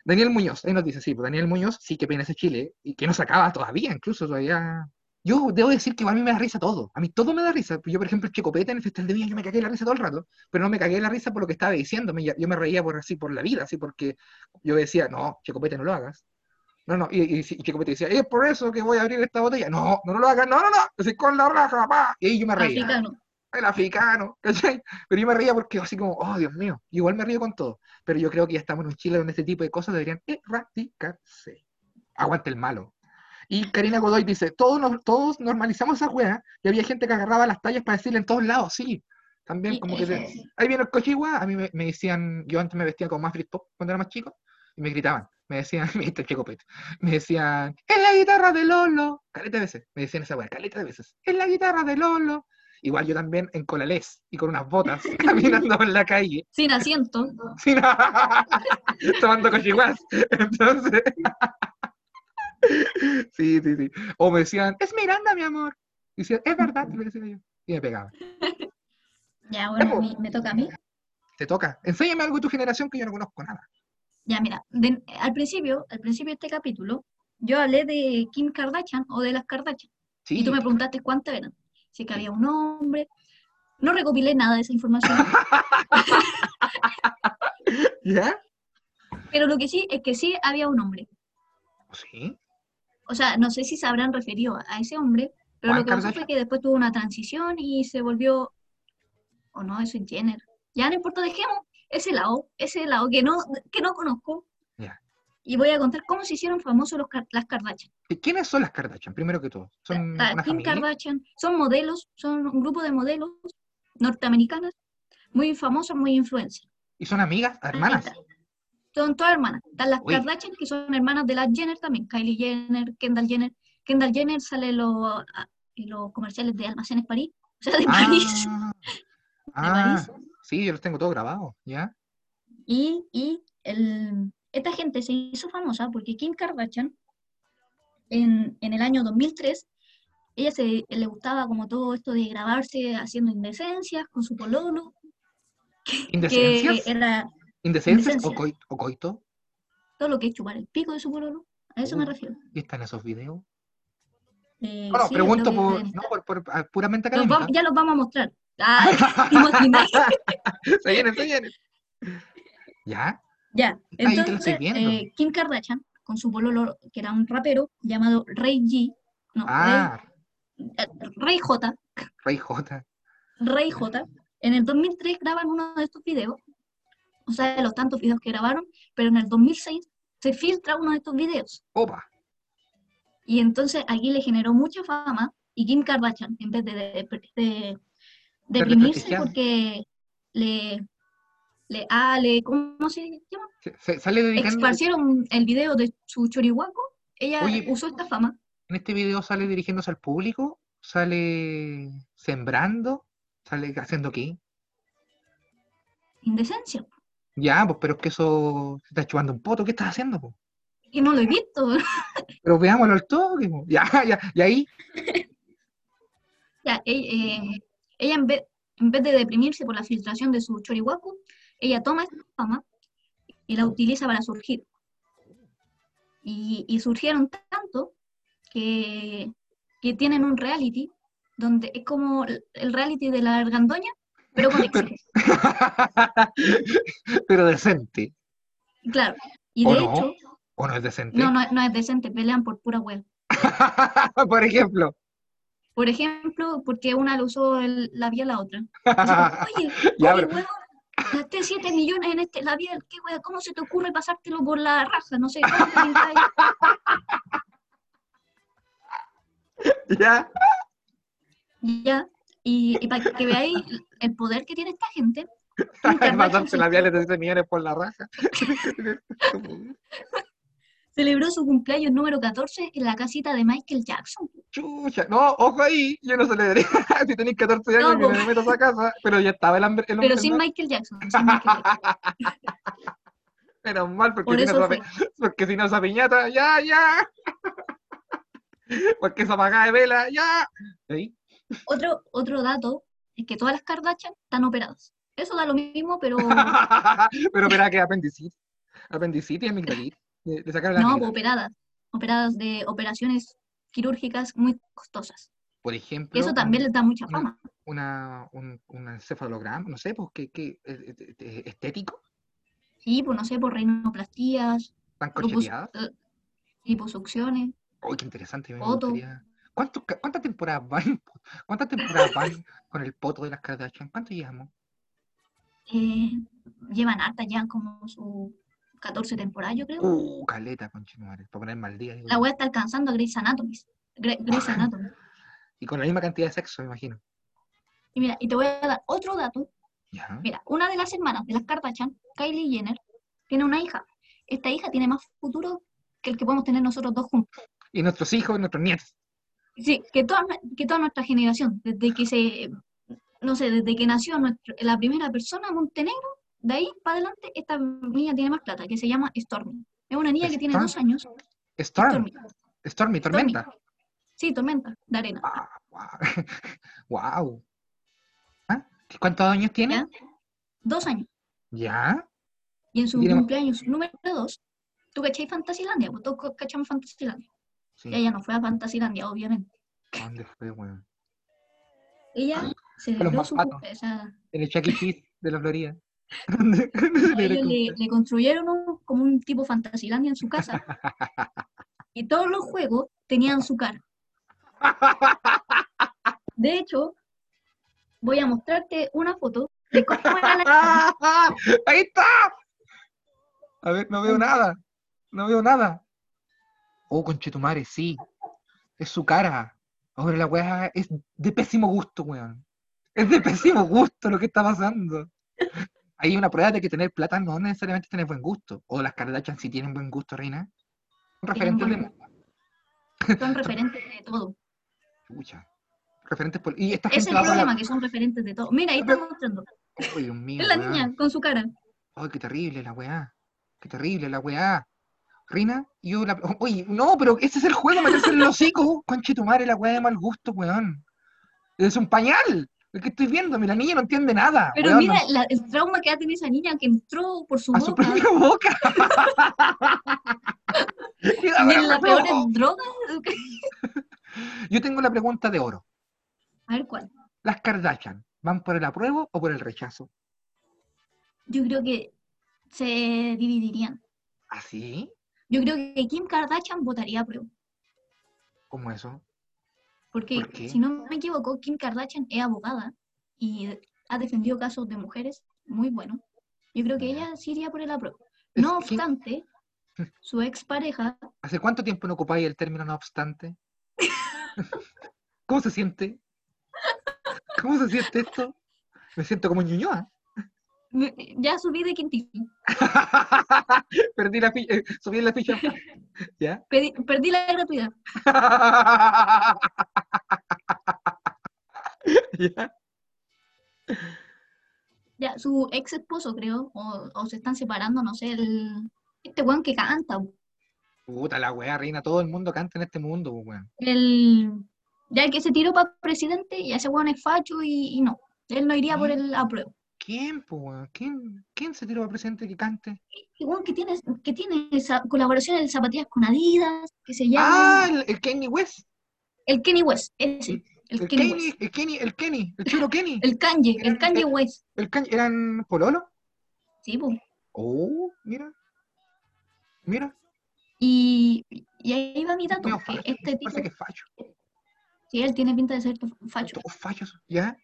Daniel Muñoz, ahí nos dice, sí, pues Daniel Muñoz, sí que pena ese Chile, y que no se acaba todavía, incluso todavía. Yo debo decir que igual a mí me da risa todo, a mí todo me da risa. Yo, por ejemplo, el Checopete en el Festival de Viña, yo me cagué la risa todo el rato, pero no me cagué la risa por lo que estaba diciendo, yo me reía por así, por la vida, así, porque yo decía, no, Checopete, no lo hagas. No, no, y, y, y decía, es por eso que voy a abrir esta botella. No, no, no lo hagas, no, no, no, así con la raja, pa. Y ahí yo me reía africano. el africano, ¿cachai? Pero yo me reía porque así como, oh, Dios mío, igual me río con todo. Pero yo creo que ya estamos en un Chile donde este tipo de cosas deberían erradicarse. Aguante el malo. Y Karina Godoy dice, todos, nos- todos normalizamos esa wea y había gente que agarraba las tallas para decirle en todos lados, sí. También Y- como que... se- ahí viene el cochigua, a mí me, me decían, yo antes me vestía como más Pop cuando era más chico, y me gritaban, me decían, me me decían, es la guitarra de Lolo, caleta de veces, me decían esa wea, caleta de veces, es la guitarra de Lolo. Igual yo también en colalés y con unas botas caminando en la calle, Sin asiento. sin- tomando cochiguas. Entonces, sí, sí, sí. O me decían, es Miranda, mi amor. Y decía, es verdad, le decía yo. Y me pegaba. Ya, bueno, me toca a mí. Te toca. Enséñame algo de tu generación que yo no conozco nada. Ya, mira, de- al principio, al principio de este capítulo, yo hablé de Kim Kardashian o de las Kardashian. Sí. Y tú me preguntaste cuántas eran. Si que había un hombre. No recopilé nada de esa información. ¿Ya? pero lo que sí es que sí había un hombre. Sí. O sea, no sé si se habrán referido a ese hombre, pero lo que pasó fue que después tuvo una transición y se volvió. O no, eso es Jenner. Ya no importa, dejemos ese lado, ese lado que no, que no conozco. Ya. Y voy a contar cómo se hicieron famosos los, las Kardashian. ¿Y ¿Quiénes son las Kardashian? Primero que todo. ¿Son La- una Kim familia? Kardashian son modelos, son un grupo de modelos norteamericanas muy famosas, muy influencers. ¿Y son amigas? ¿Hermanas? Son todas hermanas. Están las Uy. Kardashian, que son hermanas de las Jenner también. Kylie Jenner, Kendall Jenner. Kendall Jenner sale en los, a- en los comerciales de Almacenes París. O sea, de París. Ah, ah, París. sí, yo los tengo todos grabados, ¿ya? Y, y el- esta gente se hizo famosa porque Kim Kardashian, en, en el año 2003, ella se, le gustaba como todo esto de grabarse haciendo indecencias con su pololo, que ¿Indecencias? era ¿Indecencias o, indecencia. coi- o coito? todo lo que es chupar el pico de su pololo. A eso me Uy. refiero. ¿Y están esos videos? Eh, No, no, sí, pregunto por, no, por, por- ah, puramente los académica. ya los vamos a mostrar. Ah, se vienen, se vienen. ¿Ya? Ya, estoy entonces eh, Kim Kardashian, con su pololo, que era un rapero llamado Ray G, no, Ah, Ray, eh, Ray J, Rey J. Ray J, en el 2003 graban uno de estos videos, o sea, de los tantos videos que grabaron, pero en el 2006 se filtra uno de estos videos. Opa. Y entonces aquí le generó mucha fama y Kim Kardashian, en vez de, de- de- deprimirse porque le, le, ah, le, ¿cómo se llama? Se, se- sale dedicando. Esparcieron el video de su chorihuaco, ella Oye. usó esta fama. En este video sale dirigiéndose al público, sale sembrando, sale haciendo qué. Indecencia. Ya, pues, pero es que eso se está chupando un poto. ¿Qué estás haciendo, pues? Y no lo he visto. Pero veámoslo al toque, po. Ya, ya, y ahí. Ya, e- eh, ella en vez, en vez de deprimirse por la filtración de su chorihuaco, ella toma esta fama y la utiliza para surgir. Y, y surgieron tanto que, que tienen un reality donde es como el el reality de la argandoña, pero con Pero- exes. pero decente. Claro. Y ¿O de no? hecho, ¿O no es decente? no, no, no es decente, pelean por pura web. Por ejemplo. Por ejemplo, porque una le usó el labial a la otra. Oye, Ya, oye, pero- gasté 7 millones en este labial, ¿qué weón? ¿Cómo se te ocurre pasártelo por la raja? No sé, ¿cómo te pintáis? ya. Ya, y, para que veáis el poder que tiene esta gente, labiales de 13 millones por la raja. celebró su cumpleaños número 14 en la casita de Michael Jackson. Chucha, no, ojo ahí, yo no celebré. si tenéis 14 años, No, po. me meto a esa casa. Pero ya estaba el hambre. El Pero sin Michael Jackson. sin Michael Jackson. Menos mal, porque Por si, no porque si no esa piñata, ya, ya. porque esa apagada de vela, ya. ¿Ahí? Otro, otro dato es que todas las Kardashian están operadas. Eso da lo mismo, pero Pero espera que apendicitis. Apendicitis y amigdalitis. La no, amígdala. operadas. Operadas de operaciones quirúrgicas muy costosas. Por ejemplo, Eso también les da mucha fama. una, un, un encefalograma, no sé, pues, ¿qué, qué, eh, eh, eh, estético, Sí, pues no sé, por rinoplastías, tan lipos- corcheteadas. eh, liposucciones. Qué interesante. me gustaría- ¿Cuántos ca- ¿Cuántas temporadas van? ¿Cuántas temporadas van con el poto de las Kardashian? ¿Cuánto llevamos? eh, llevan harta ya como su 14 temporada, yo creo. Uh, caleta, conchetumare, para poner mal día. La web está alcanzando a Grey's Anatomy. Gre- Grey's Anatomy. Y con la misma cantidad de sexo, me imagino. Y mira, y te voy a dar otro dato. Ya. Mira, una de las hermanas de las Kardashian, Kylie Jenner, tiene una hija. Esta hija tiene más futuro que el que podemos tener nosotros dos juntos. Y nuestros hijos y nuestros nietos. Sí, que toda, que toda nuestra generación, desde que se, no sé, desde que nació nuestro- la primera persona, Montenegro, de ahí para adelante, esta niña tiene más plata, que se llama Stormy. Es una niña que tiene dos años. Storm, Stormy. Stormy, tormenta. Sí, tormenta, de arena. Ah, wow. ¿Ah? ¿Cuántos años tiene? ¿Ya? Dos años. ¿Ya? Y en su cumpleaños número dos, ¿tú cachai Fantasilandia? Pues todos cachamos Fantasilandia. Sí. Ella no fue a Fantasilandia, obviamente. ¿A ¿Dónde fue, weón? Ella los celebró su mapatos. cumple- o sea, En el Chuck E. Cheese de la Florida. a ellos le, le construyeron un- como un tipo Fantasilandia en su casa. Y todos los juegos tenían su cara. De hecho, voy a mostrarte una foto de cómo era la ¡Ahí está! A ver, no veo nada. No veo nada. Oh, conchetumare, sí. Es su cara. Ahora la weá es de pésimo gusto, weón. Es de pésimo gusto lo que está pasando. Hay una prueba de que tener plata no necesariamente es tener buen gusto. O las Kardashian sí tienen buen gusto, reina. Son referentes de moda. son referentes de todo. Chucha. Referentes pol- Y esta es gente el problema, la... que son referentes de todo. Mira, ahí está mostrando. Ay, Dios mío, Es la niña con su cara. Ay, qué terrible la weá. Qué terrible la weá. Rina, yo la. Oye, no, pero ese es el juego, meterse en el hocico. Conche tu madre, la weá de mal gusto, weón. Es un pañal. El que estoy viendo, mira, la niña no entiende nada. Pero weón, mira no- la- el trauma que ha tenido esa niña que entró por su a su boca propia boca. Y la en peores enojó. drogas. Yo tengo la pregunta de oro. A ver cuál. ¿Las Kardashian van por el apruebo o por el rechazo? Yo creo que se dividirían. ¿Así? Yo creo que Kim Kardashian votaría a prueba. ¿Cómo eso? Porque, ¿Por qué? si no me equivoco, Kim Kardashian es abogada y ha defendido casos de mujeres muy buenos. Yo creo que ella sí iría por el. Es No obstante, su expareja, ¿Hace cuánto tiempo no ocupáis el término no obstante? ¿Cómo se siente? ¿Cómo se siente esto? Me siento como Ñuñoa. Me- ya subí de Quintino. Perdí la ficha, eh, subí la ficha. ¿Ya? Perdí la gratuidad. ¿Ya? Ya, su ex esposo, creo, o, o se están separando, no sé, el, este weón que canta, Puta la weá, reina, todo el mundo canta en este mundo, weón. el, ya el que se tiró para presidente, y ese weón es facho y, y no, él no iría por ¿Qué? el apruebo. ¿Quién, pues? ¿Quién, ¿Quién se tiró al presente que cante? Y weón que tiene, que tiene esa colaboraciones de zapatillas con Adidas, que se Ah, llama el, el Kenny West. el Kenny West, ese, el, El Kenny Kenny, West. el Kenny, el Kenny, el churo Kenny. El Kanye, el Kanye West. El Kenny, ¿eran pololo? Sí, po. Oh, mira. Mira, Y, y ahí va mi dato, facho, este tipo, parece que es facho. sí, él tiene pinta de ser facho. Todos fachos, ¿ya?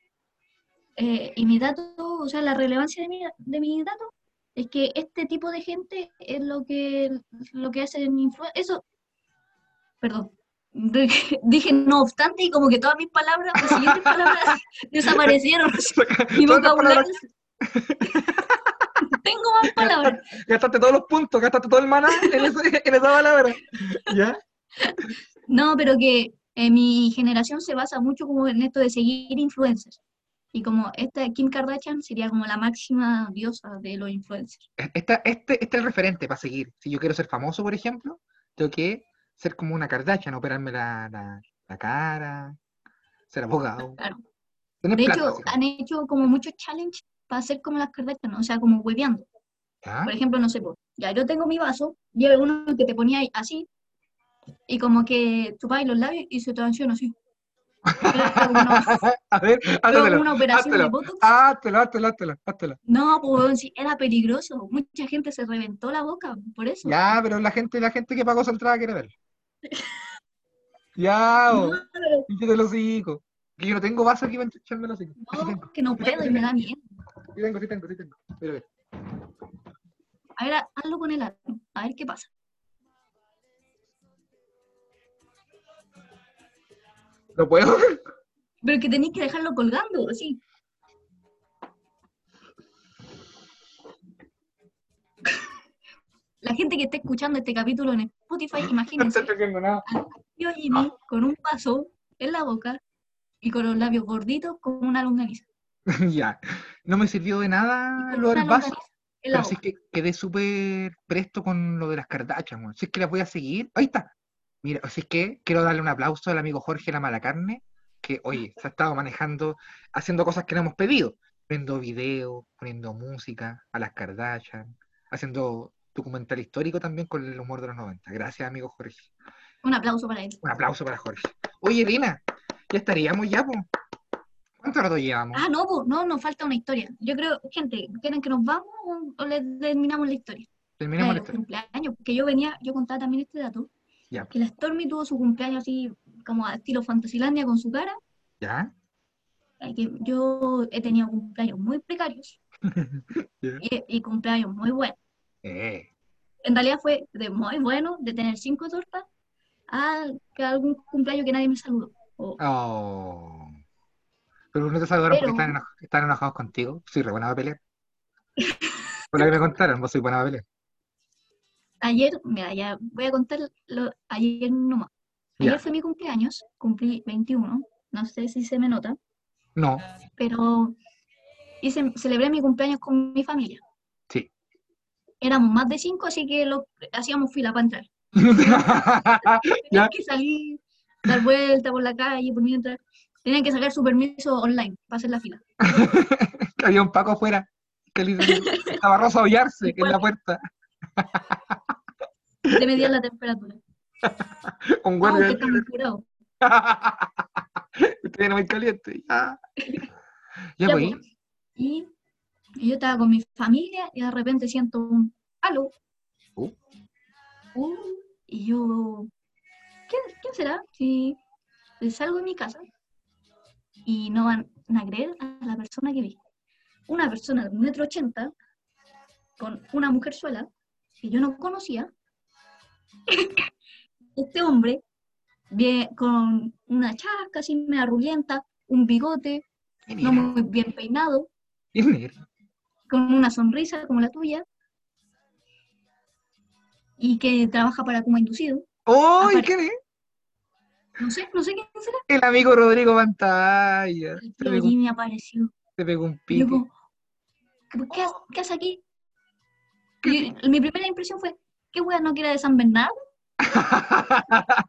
Eh, y mi dato, o sea, la relevancia de mi, de mi dato es que este tipo de gente es lo que, lo que hacen influencia. Eso, perdón, de- dije no obstante y como que todas mis palabras, las siguientes palabras desaparecieron. Mi vocabulario, Tengo más palabras. Gastaste todos los puntos, gastaste todo el maná en, ese- en esa palabra. ¿Ya? No, pero que eh, mi generación se basa mucho como en esto de seguir influencers. Y como esta Kim Kardashian sería como la máxima diosa de los influencers. Esta- este, este es el referente para seguir. Si yo quiero ser famoso, por ejemplo, tengo que ser como una Kardashian, operarme la, la, la cara, ser abogado. Claro. De plata, hecho, han hecho como muchos challenges para ser como las Kardashian, o sea, como hueveando. ¿Ya? Por ejemplo, no sé, po, ya yo tengo mi vaso, y hay uno que te ponía ahí así, y como que chupáis los labios y se te así. A ver, háztelo, una operación de Botox. háztelo, háztelo, háztelo, háztelo. No, pues sí, era peligroso. Mucha gente se reventó la boca por eso. Ya, pero la gente, la gente que pagó su entrada quiere verlo. Ya, No, o, pero píllate los hocico. Que yo no tengo vaso aquí para echarme los hocico. Sí no, que no puedo y me da miedo. sí tengo, sí tengo, sí tengo. Mira, mira. A ver, hazlo con el arco, a ver qué pasa. No puedo. Pero que tenéis que dejarlo colgando, así. La gente que esté escuchando este capítulo en Spotify, No imagínense estoy haciendo nada. yo Jimmy con un vaso en la boca y con los labios gorditos como una longaniza. Ya. No me sirvió de nada lo del vaso. Pero si es que quedé súper presto con lo de las Kardashian. Si es que las voy a seguir. Ahí está. Mira, es que quiero darle un aplauso al amigo Jorge La Malacarne, que, oye, se ha estado manejando, haciendo cosas que no hemos pedido. Poniendo videos, poniendo música a las Kardashian, haciendo documental histórico también con el humor de los 90. Gracias, amigo Jorge. Un aplauso para él. Un aplauso para Jorge. Oye, Elena, ya estaríamos ya, po. ¿Cuánto rato llevamos? Ah, no, po, no, nos falta una historia. Yo creo, gente, ¿quieren que nos vamos o, o le terminamos la historia? De la historia. cumpleaños, porque yo venía, yo contaba también este dato, Ya. que la Stormy tuvo su cumpleaños así como a estilo Fantasilandia con su cara, ¿Ya? que yo he tenido cumpleaños muy precarios Ya. y, y cumpleaños muy buenos. Eh. En realidad fue de muy bueno, de tener cinco tortas, a que algún cumpleaños que nadie me saludó. Oh. Pero no te saludaron porque Pero- están, eno- están enojados contigo. Soy re buena para pelear. Por lo que me contaron, vos soy buena para pelear. Ayer, mira, ya voy a contar lo, ayer nomás. Ayer fue mi cumpleaños, cumplí 21, no sé si se me nota, No, pero hice, celebré mi cumpleaños con mi familia. sí. Éramos más de cinco, así que lo, hacíamos fila para entrar. Tenían que salir, dar vuelta por la calle, por mientras. Tenían que sacar su permiso online para hacer la fila. Había un Paco afuera. Que le estaba Rosa a en la puerta. Te medían la temperatura. Un No, guardia. muy curado. Usted viene muy caliente. Ya. Ya, Ya, pues. pues. Y, y yo estaba con mi familia y de repente siento un aló. Uh. Uh, y yo, ¿quién, quién será? Si salgo de mi casa y no van a creer a la persona que vi. Una persona de un metro ochenta con una mujerzuela que yo no conocía. Este hombre bien, con una chasca así media rulienta, un bigote, ¿Quién no muy bien peinado, con una sonrisa como la tuya, y que trabaja para Kuma Inducido. ¡Oh! ¿y quién es? No sé, no sé quién será. El amigo Rodrigo Pantalla. Tío pegó, Jimmy apareció. te pegó un Y como, ¿qué, qué hace- qué hace aquí? Y mi primera impresión fue, ¿qué wea no quiere de San Bernardo?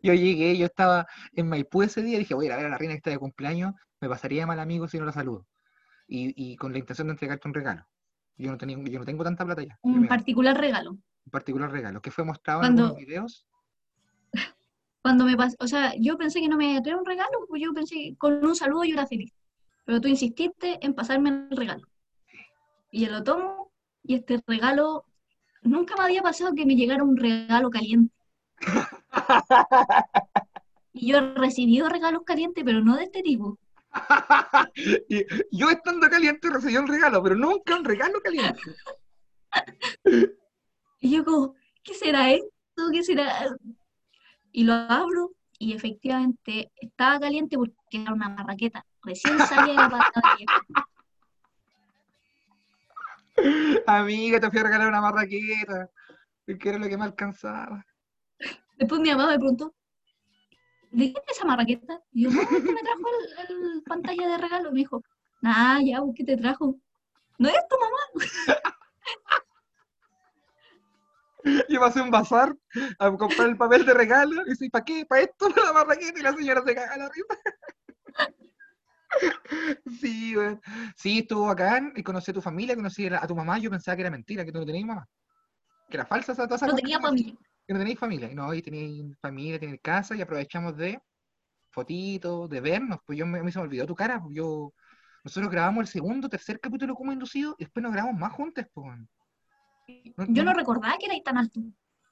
Yo llegué, yo estaba en Maipú ese día, dije, voy a ir a ver a la reina que está de cumpleaños, me pasaría mal amigo si no la saludo. Y, y con la intención de entregarte un regalo. Yo no, tenía, yo no tengo tanta plata ya. Un particular regalo. un particular regalo, que fue mostrado Cuando- en algunos videos. Cuando me pasó, o sea, yo pensé que no me iba un regalo, pues yo pensé que con un saludo yo era feliz. Pero tú insististe en pasarme el regalo. Y yo lo tomo, y este regalo, nunca me había pasado que me llegara un regalo caliente. Y yo he recibido regalos calientes, pero no de este tipo. Y yo estando caliente recibí un regalo, pero nunca un regalo caliente. Y yo como, ¿qué será esto? ¿Qué será? Y lo abro y efectivamente estaba caliente porque era una marraqueta. Recién salía de la panadería. Amiga, te fui a regalar una marraqueta. Que era lo que me alcanzaba. Después mi mamá me preguntó, ¿de qué es esa marraqueta? Y yo, no, que me trajo el, el pantalla de regalo. Me dijo, ah, ya, ¿qué te trajo? ¿No es tu mamá? Yo pasé a un bazar a comprar el papel de regalo y dice, ¿para qué? ¿Para esto? ¿Para la marraqueta? Y la señora se caga la risa. Sí, weón. Sí, estuvo bacán y conocí a tu familia, conocí a tu mamá. Yo pensaba que era mentira, que tú no tenías mamá. Que era falsa esa tasa. No tenía familia. Que no tenéis familia. No, y tenéis familia, tenéis casa y aprovechamos de fotitos, de vernos. Pues yo me, me se me olvidó tu cara. Pues yo, nosotros grabamos el segundo, tercer capítulo como inducido y después nos grabamos más juntos. Pues. No- Yo no- no recordaba que erais tan alto.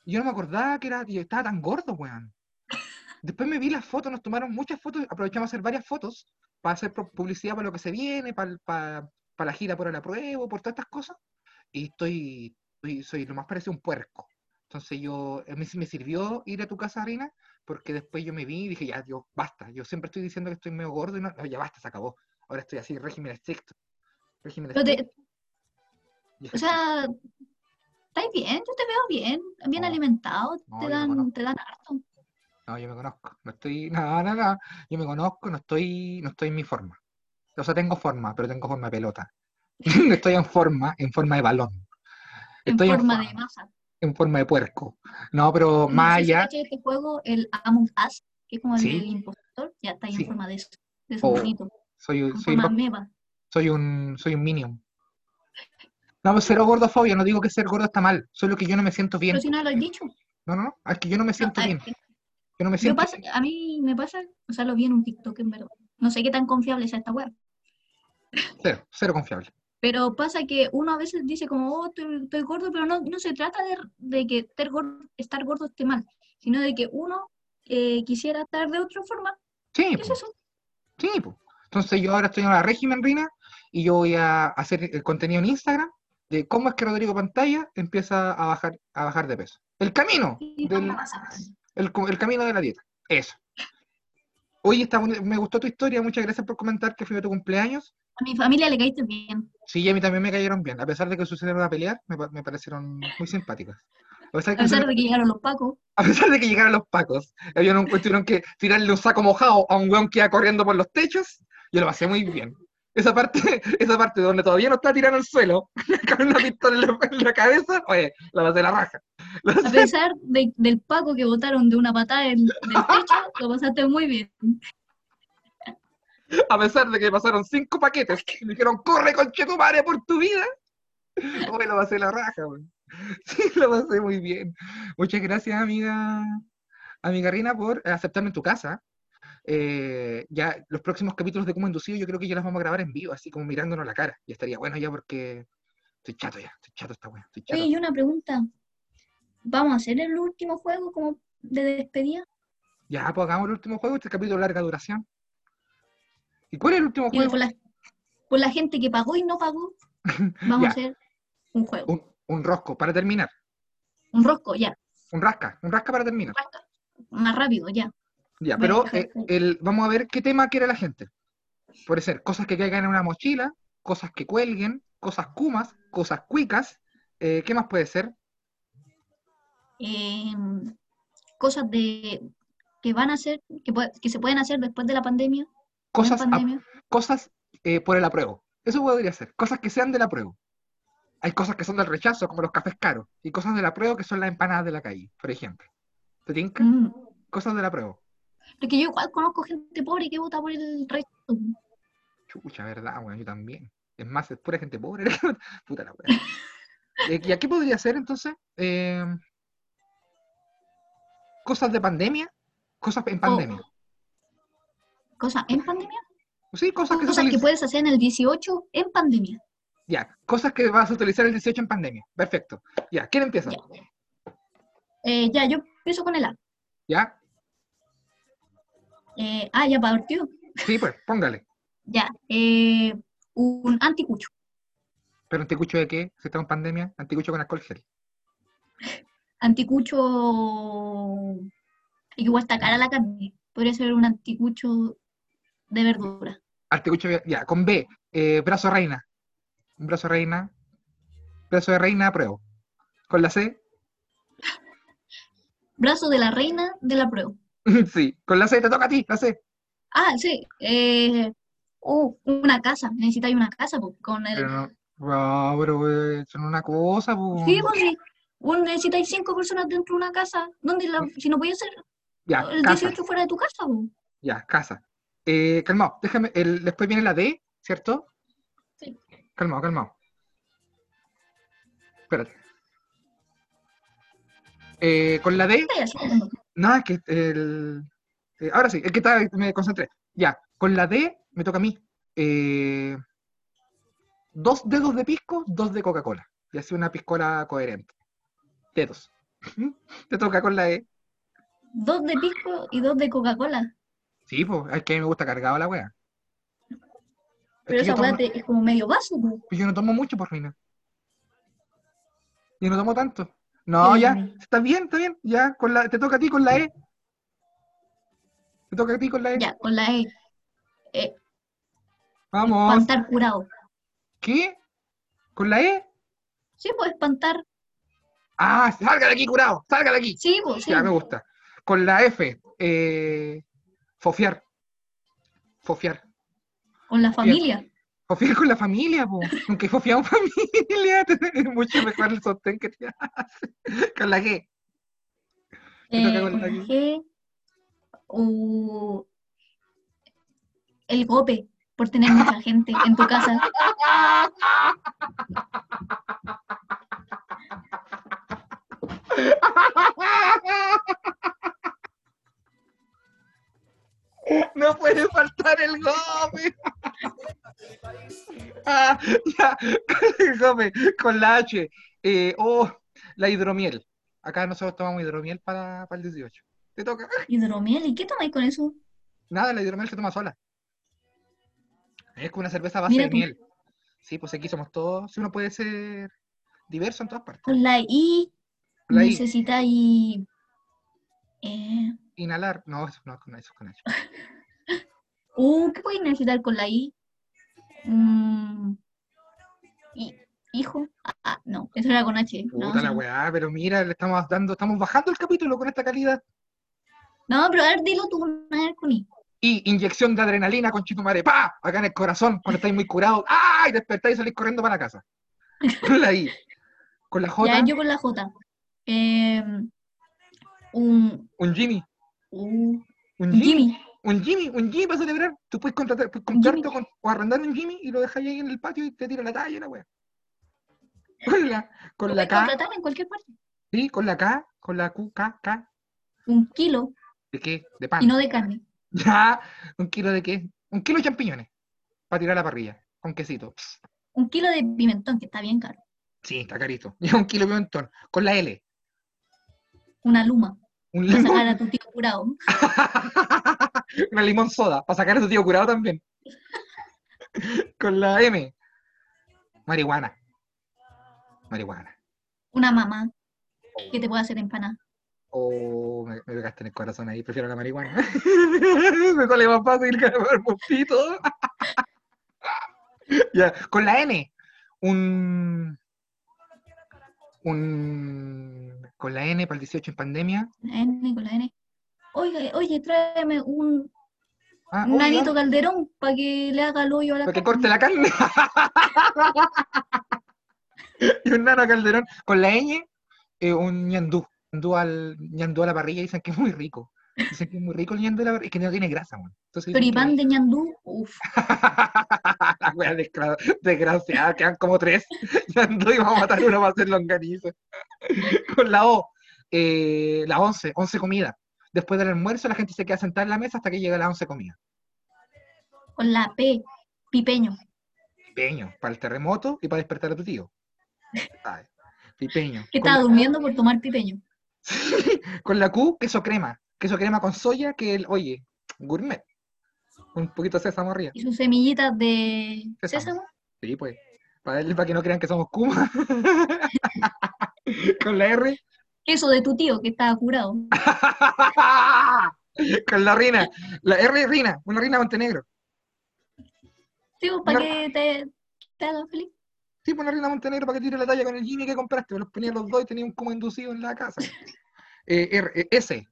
yo no me acordaba que era, yo estaba tan gordo, weón. Después me vi las fotos, nos tomaron muchas fotos, aprovechamos a hacer varias fotos para hacer publicidad para lo que se viene, para, para, para la gira por el apruebo, por todas estas cosas. Y estoy, estoy- soy lo más parecido a un puerco. Entonces yo, a mí sí me sirvió ir a tu casa, Rina, porque después yo me vi y dije, ya, Dios, basta. Yo siempre estoy diciendo que estoy medio gordo y no, no, ya basta, se acabó. Ahora estoy así, régimen estricto. Régimen te- estricto. o sea, estáis bien, yo te veo bien, bien No. alimentado, No, te yo me dan, te dan harto. No, yo me conozco. No estoy. No, no, no. Yo me conozco, no estoy, no estoy en mi forma. O sea, tengo forma, pero tengo forma de pelota. Estoy en forma, en forma de balón. En Estoy en forma de forma, masa. en forma de puerco. No, pero No más si allá. caché este juego, el Among Us, que es como el Sí. del impostor, ya está ahí Sí. en forma de eso, de esos Oh, Soy, soy, forma soy un, soy un minion. No, pues cero gordofobia, no digo que ser gordo está mal, solo que yo no me siento bien. Pero si no lo he dicho. No, no, no, es que yo no me No, siento a, bien. Yo no me yo siento pasa- a mí me pasa, o sea, lo vi en un TikTok en verdad. No sé qué tan confiable sea esta web. cero, cero confiable. Pero pasa que uno a veces dice como, oh, estoy, estoy gordo, pero no, no se trata de, de que estar gordo, estar gordo esté mal, sino de que uno eh, quisiera estar de otra forma. Sí, ¿Qué es eso? sí, pues. Entonces yo ahora estoy en la régimen, Rina, y yo voy a hacer el contenido en Instagram de cómo es que Rodrigo Pantalla empieza a bajar, a bajar de peso. El camino Y del. El, el camino de la dieta. Eso. Oye, está me gustó tu historia, muchas gracias por comentar que fue tu cumpleaños. A mi familia le caíste bien. Sí, y a mí también me cayeron bien, a pesar de que sucedieron a pelear, me, me parecieron muy simpáticas. A pesar, A de que llegaron los pacos. a pesar de que llegaron los pacos, habían un, tuvieron que tirarle un saco mojado a un weón que iba corriendo por los techos, yo lo pasé muy bien. Esa parte, esa parte donde todavía no está tirando al suelo, con una pistola en la, en la cabeza, oye, la pasé la raja. La A pesar de- del paco que botaron de una patada del, del techo, lo pasaste muy bien. a pesar de que pasaron cinco paquetes que me dijeron, corre conchetumare por tu vida. Oye, lo pasé la raja, weón. Sí, lo pasé muy bien. Muchas gracias, amiga, amiga Rina, por aceptarme en tu casa. Eh, ya los próximos capítulos de Como Inducido yo creo que ya los vamos a grabar en vivo, así como mirándonos la cara. Y estaría bueno ya porque estoy chato ya, estoy chato esta weá, estoy chato. Oye, y una pregunta. ¿Vamos a hacer el último juego como de despedida? Ya, pues hagamos el último juego, este capítulo de larga duración. ¿Y cuál es el último juego? por la, por la gente que pagó y no pagó, vamos Ya. a hacer un juego. Un, un rosco, para terminar. Un rosco, ya. Un rasca, un rasca para terminar. Más rápido, ya. Ya, pero eh, el, vamos a ver qué tema quiere la gente. Puede ser cosas que caigan en una mochila, cosas que cuelguen, cosas kumas, cosas cuicas. eh, ¿qué más puede ser? Eh, cosas de que van a hacer, que, que se pueden hacer después de la pandemia. Cosas, pandemia. cosas eh, por el apruebo. Eso podría ser. Cosas que sean del apruebo. Hay cosas que son del rechazo, como los cafés caros, y cosas del apruebo que son las empanadas de la calle, por ejemplo. ¿Te tinca? Mm. Cosas del apruebo. Porque yo igual conozco gente pobre que vota por el resto. Chucha, verdad, bueno, yo también. Es más, es pura gente pobre. Puta la wea. Eh, ¿Y a qué podría ser entonces? Eh, cosas de pandemia, cosas en pandemia. Cosas en pandemia. Sí, cosas que se Cosas que puedes hacer en el 18 en pandemia. Ya, cosas que vas a utilizar el 18 en pandemia. Perfecto. Ya, ¿quién empieza? Ya. Eh, ya, yo empiezo con el A. ¿Ya? Eh, ah, ya partió. Sí, pues, póngale. Ya. eh, un anticucho. ¿Pero anticucho de qué? Si estamos en pandemia, anticucho con alcohol gel. Anticucho. y que igual está cara la carne. Podría ser un anticucho de verdura. Anticucho, ya, con B, eh, brazo reina. Un brazo reina. Brazo de reina, apruebo. Con la C, Brazo de la reina de la prueba. sí. Con la C, te toca a ti, la C. Ah, sí. Eh, uh, una casa. Necesitáis una casa po, con el. Pero no. No, pero eh, son una cosa, po. Sí, pues sí. Un, necesitáis cinco personas dentro de una casa. ¿Dónde la, si no podía ser Ya, el casa. 18 fuera de tu casa, po. Ya, casa. Eh, calmado, déjame. el- después viene la D, ¿cierto? Sí. Calmado, calmado. Espérate. Eh, con la D. nada, que el. eh, ahora sí, es que me concentré. Ya, con la D me toca a mí. Eh, dos dedos de pisco, dos de Coca-Cola. Y así una piscola coherente. Dedos. Te toca con la E. Dos de pisco y dos de Coca-Cola. Sí, pues, es que a mí me gusta cargado la wea. Pero esa tomo- te- es como medio vaso. Pues yo no tomo mucho por reina. Yo no tomo tanto. No, ya, está bien, está bien. Ya, con la, te toca a ti con la E. Te toca a ti con la E. Ya, con la E. Eh, Vamos. espantar curado. ¿Qué? ¿Con la E? Sí, pues espantar. Ah, salga de aquí, curado. Salga de aquí. Sí, pues sí. Ya, me gusta. Con la F. Eh, fofiar. Fofiar. Con la familia. Fofiar con la familia, po. Aunque fofiamos familia, es mucho mejor el sostén que te hace. Con la G. Eh, con con la la G. O el gope por tener mucha gente en tu casa. No puede faltar el Gómez. Ah, ya, con la H. Eh, oh, la hidromiel. Acá nosotros tomamos hidromiel para, para el 18. Te toca. Hidromiel, ¿y qué tomáis con eso? Nada, la hidromiel se toma sola. Es como una cerveza a base Mira de tú. miel. Sí, pues aquí somos todos. Si uno puede ser diverso en todas partes. Con la I La I. necesitáis. Eh, Inhalar. No, eso no es con eso, es con H. uh, ¿qué podéis necesitar con la I? Mm, y- hijo. Ah, ah, no, eso era con H. No, Puta sí, la no. weá, pero mira, le estamos dando, estamos bajando el capítulo con esta calidad. No, pero a ver, dilo tú a ver con I. Y inyección de adrenalina con chitumare, ¡pa! Acá en el corazón, cuando estáis muy curados, ¡ay! Despertáis y salís corriendo para la casa. Con la I. Con la J, Ya, yo con la J. Eh, un, un Jimmy. un Un Jimmy. Jimmy. Un Jimmy, un Jimmy para celebrar. Tú puedes contratar, puedes comprarte con- o arrendar un Jimmy y lo dejáis ahí en el patio y te tira la talla, la wea. Con la, con la K, contratar en cualquier parte. sí, con la K, con la Q, K, K. Un kilo ¿De qué? De pan. y no de carne. Ya, un kilo de qué? Un kilo de champiñones. Para tirar a la parrilla. Con quesito. Pss, Un kilo de pimentón, que está bien caro. Sí, está carito. Y un kilo de pimentón. Con la L. Una luma. Un Para limón. sacar a tu tío curado. Una limón soda. Para sacar a tu tío curado también. Con la M. Marihuana. Marihuana. Una mamá que te pueda hacer empanada. Oh, me, me pegaste en el corazón ahí. Prefiero la marihuana. me sale más fácil que el ya, con la N. Un. Un. Con la N para el 18 en pandemia. La N con la N. Oiga, oye, tráeme un, Ah, oiga, nanito calderón para que le haga el hoyo a la para que corte la carne. y un nano calderón. Con la ñ, eh, un ñandú. Ñandú, al, ñandú a la parrilla dicen que es muy rico. Dicen que es muy rico el ñandú y que no tiene grasa, man. Entonces que- Choripán de ñandú, uff. desgraciada, quedan como tres. ñandú y vamos a matar uno para hacer longaniza. Con la O, eh, la 11, 11 comida. Después del almuerzo la gente se queda sentada en la mesa hasta que llega la 11 comida. Con la P, pipeño. Pipeño, para el terremoto y para despertar a tu tío. Ay, pipeño. Que estaba la- durmiendo por tomar pipeño. Con la Q, queso crema. Queso crema con soya, que el, oye, gourmet. Un poquito de sésamo arriba. Y sus semillitas de Sésamo. sésamo. Sí, pues. Para, para que no crean que somos Kuma. Con la R. Queso de tu tío que estaba curado. Con la Rina. La R Rina. Una Rina Montenegro. Sí, para No. que te, te haga feliz. Sí, pues la reina Montenegro para que tire la talla con el Jimmy que compraste. Los ponía los dos y tenía un como inducido en la casa. Eh, R, eh, S.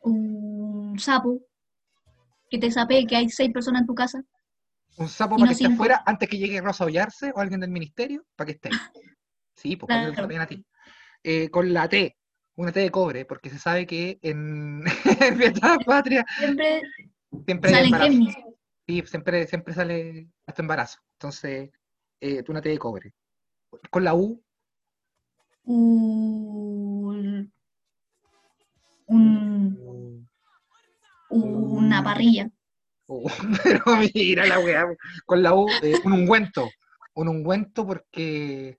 Un sapo. Que te sape que hay seis personas en tu casa. Un sapo para no que esté afuera antes que llegue Rosa Ollarse o alguien del ministerio, para que esté ahí. Sí, pues para que te Claro. sapeen a ti. Eh, con la T, una T de cobre, porque se sabe que en, en Fiesta Patria Siempre siempre hay salen embarazo. Sí, siempre, siempre sale hasta embarazo. Entonces, eh, una T de cobre. Con la U, Un, un- una parrilla. Uh, pero mira la weá. Con la U, eh, un ungüento. Un ungüento porque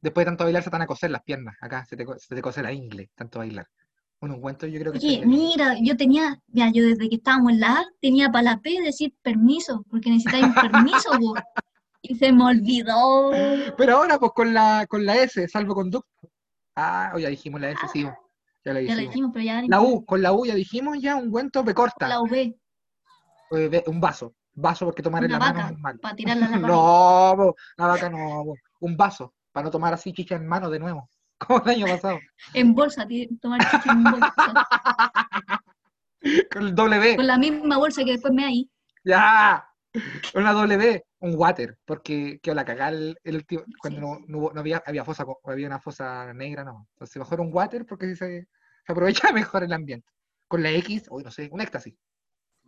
después de tanto bailar se te van a coser las piernas. Acá se te, se te cose la ingle, tanto bailar. Un ungüento yo creo que Oye, mira, yo tenía, ya yo desde que estábamos en la A, tenía para la P decir permiso, porque necesitáis un permiso. Y se me olvidó. Pero ahora, pues con la, con la S, salvoconducto. Ah, o ya dijimos la S, sí. Ya la Ya dijimos. dijimos, pero ya La U, con la U ya dijimos ya, ungüento B corta. la V, Eh, un vaso. Vaso porque tomar en la mano vaca, es mal. para tirarla a la. No, la vaca no. Un vaso, para no tomar así chicha en mano de nuevo. Como el año pasado. En bolsa, tomar chicha en bolsa. Con el W. Con la misma bolsa que después me ahí. ¡Ya! Una W, un water, porque que la cagar el, el último- cuando Sí. no, no había, había fosa, había una fosa negra, no. Entonces mejor un water porque se, se aprovecha mejor el ambiente. Con la X, uy, no sé, un éxtasis.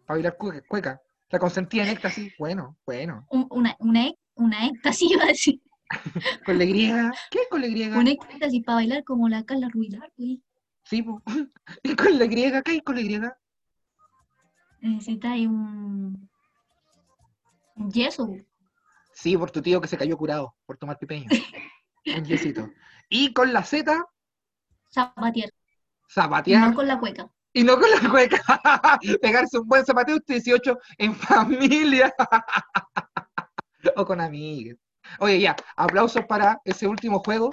Para bailar cueca, cueca. La consentía en éxtasis, bueno, bueno. Un- una, una, ec- una éxtasis, iba a decir. Con la Y, ¿qué es con la Y? Un éxtasis para bailar como la Carla Ruilar, güey. Sí, po. ¿Y con la Y? ¿Qué hay con la Y? Necesitáis un, yeso, güey. Sí, por tu tío que se cayó curado por tomar pipeño. Un yesito. Y con la Z, zapatear, zapatear. no con la cueca. Y no con la cueca. Pegarse un buen zapateo usted 18 en familia. o con amigos. Oye, ya, aplausos para ese último juego.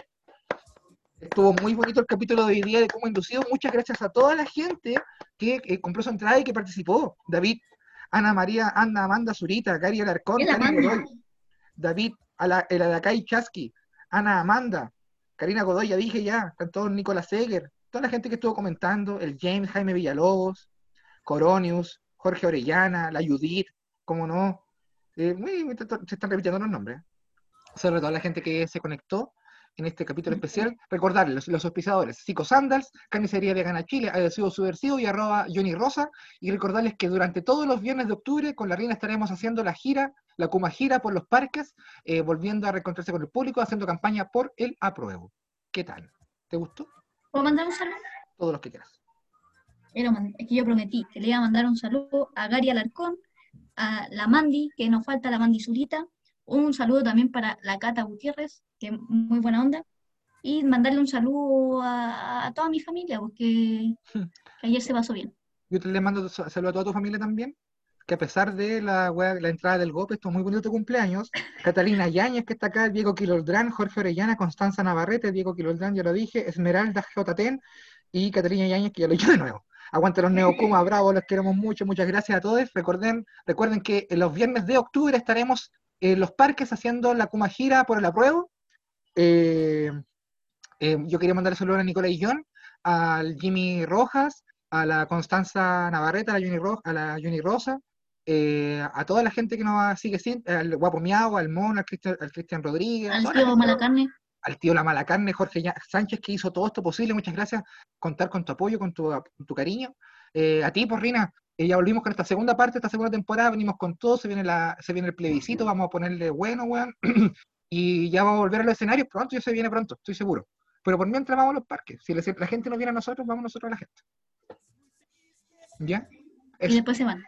Estuvo muy bonito el capítulo de hoy día de cómo inducido. Muchas gracias a toda la gente que eh, compró su entrada y que participó. David, Ana María, Ana Amanda Zurita, Gary Alarcón, ¿Qué la Karina? Godoy, David, Ala- el Alacay Chasqui, Ana Amanda, Karina Godoy, ya dije ya, están todos Nicolás Seger, toda la gente que estuvo comentando, el James, Jaime Villalobos, Coronius, Jorge Orellana, la Judith, cómo no, Eh, se están repitiendo los nombres. Sobre toda la gente que se conectó en este capítulo especial, recordarles los, auspiciadores, Psico Sandals, Carnicería Vegana Chile, Adhesivo Subversivo y arroba Johnny Rosa, y recordarles que durante todos los viernes de octubre con la Reina estaremos haciendo la gira, la Kuma Gira por los parques, eh, volviendo a reencontrarse con el público, haciendo campaña por el apruebo. ¿Qué tal? ¿Te gustó? ¿Puedo mandar un saludo? Todos los que quieras. Mand- es que yo prometí que le iba a mandar un saludo a Gary Alarcón, a la Mandy, que nos falta la Mandy Zurita, un saludo también para la Cata Gutiérrez, que es muy buena onda, y mandarle un saludo a, a toda mi familia, porque que ayer se pasó bien. Yo te le mando sa- saludo a toda tu familia también, que a pesar de la, la entrada del golpe, esto es muy bonito tu cumpleaños. Catalina Yáñez, que está acá, Diego Quiloldrán, Jorge Orellana, Constanza Navarrete, Diego Quiloldrán, ya lo dije, Esmeralda J. y Catalina Yáñez, que ya lo he dicho de nuevo. Aguante los Neocuma, bravo, los queremos mucho, muchas gracias a todos. Recuerden, recuerden que en los viernes de octubre estaremos en los parques haciendo la Kuma Gira por el apruebo. Eh, eh, yo quería mandar saludos a Nicolás John, al Jimmy Rojas, a la Constanza Navarrete, a la Juni, Ro- a la Juni Rosa, eh, a toda la gente que nos sigue, al Guapo Miau, al Mon, al Cristian, al Cristian Rodríguez, Al tío Malacarne, al tío La Mala Carne, Jorge Sánchez, que hizo todo esto posible. Muchas gracias. Contar con tu apoyo, con tu, con tu cariño. Eh, a ti, Porrina, eh, ya volvimos con esta segunda parte, esta segunda temporada. Venimos con todo. Se viene, la, se viene el plebiscito. Vamos a ponerle bueno, weón. y ya vamos a volver a los escenarios pronto. Ya se viene pronto, estoy seguro. Pero por mientras vamos a los parques. Si la, gente no viene a nosotros, vamos nosotros a la gente. ¿Ya? y después se van.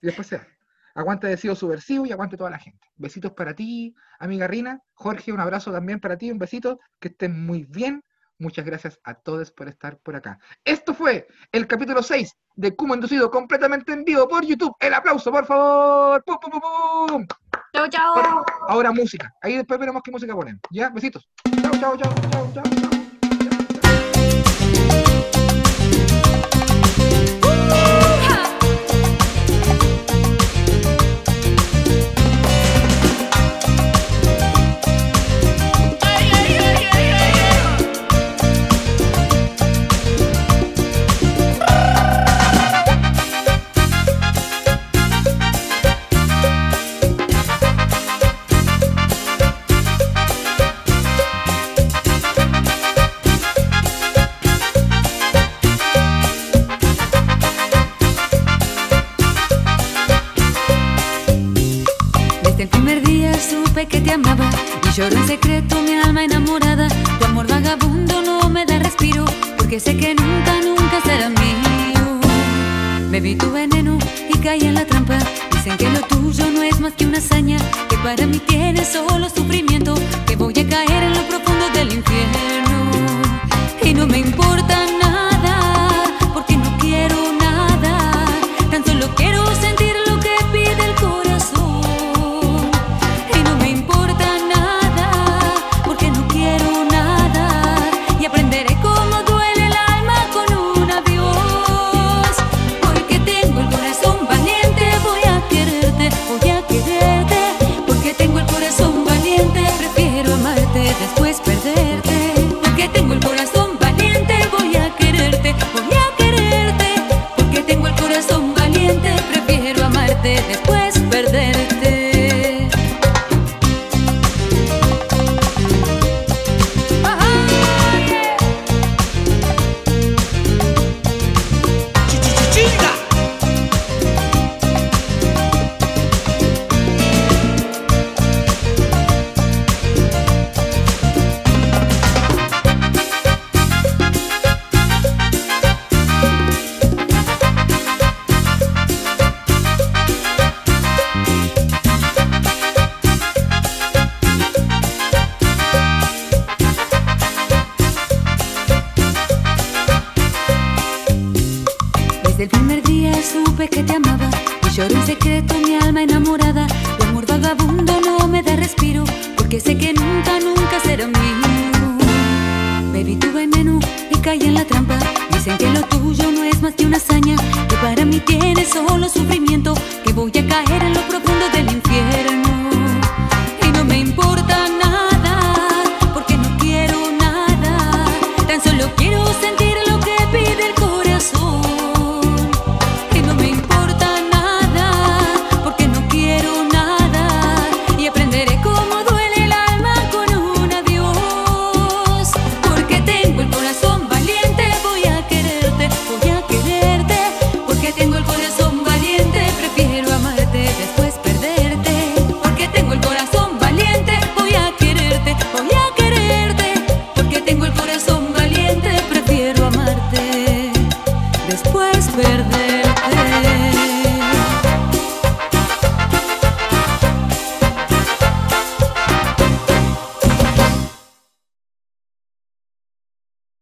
Y después se va. Aguante Decido Subversivo y aguante toda la gente. Besitos para ti, amiga Rina. Jorge, un abrazo también para ti, un besito. Que estén muy bien. Muchas gracias a todos por estar por acá. Esto fue el capítulo 6 de Cumo Inducido completamente en vivo por YouTube. El aplauso, por favor. ¡Pum, pum, pum, pum! Chao, chao. Ahora, ahora música. Ahí después veremos qué música ponen. ¿Ya? Besitos. Chao, chao, chao, chao. chao.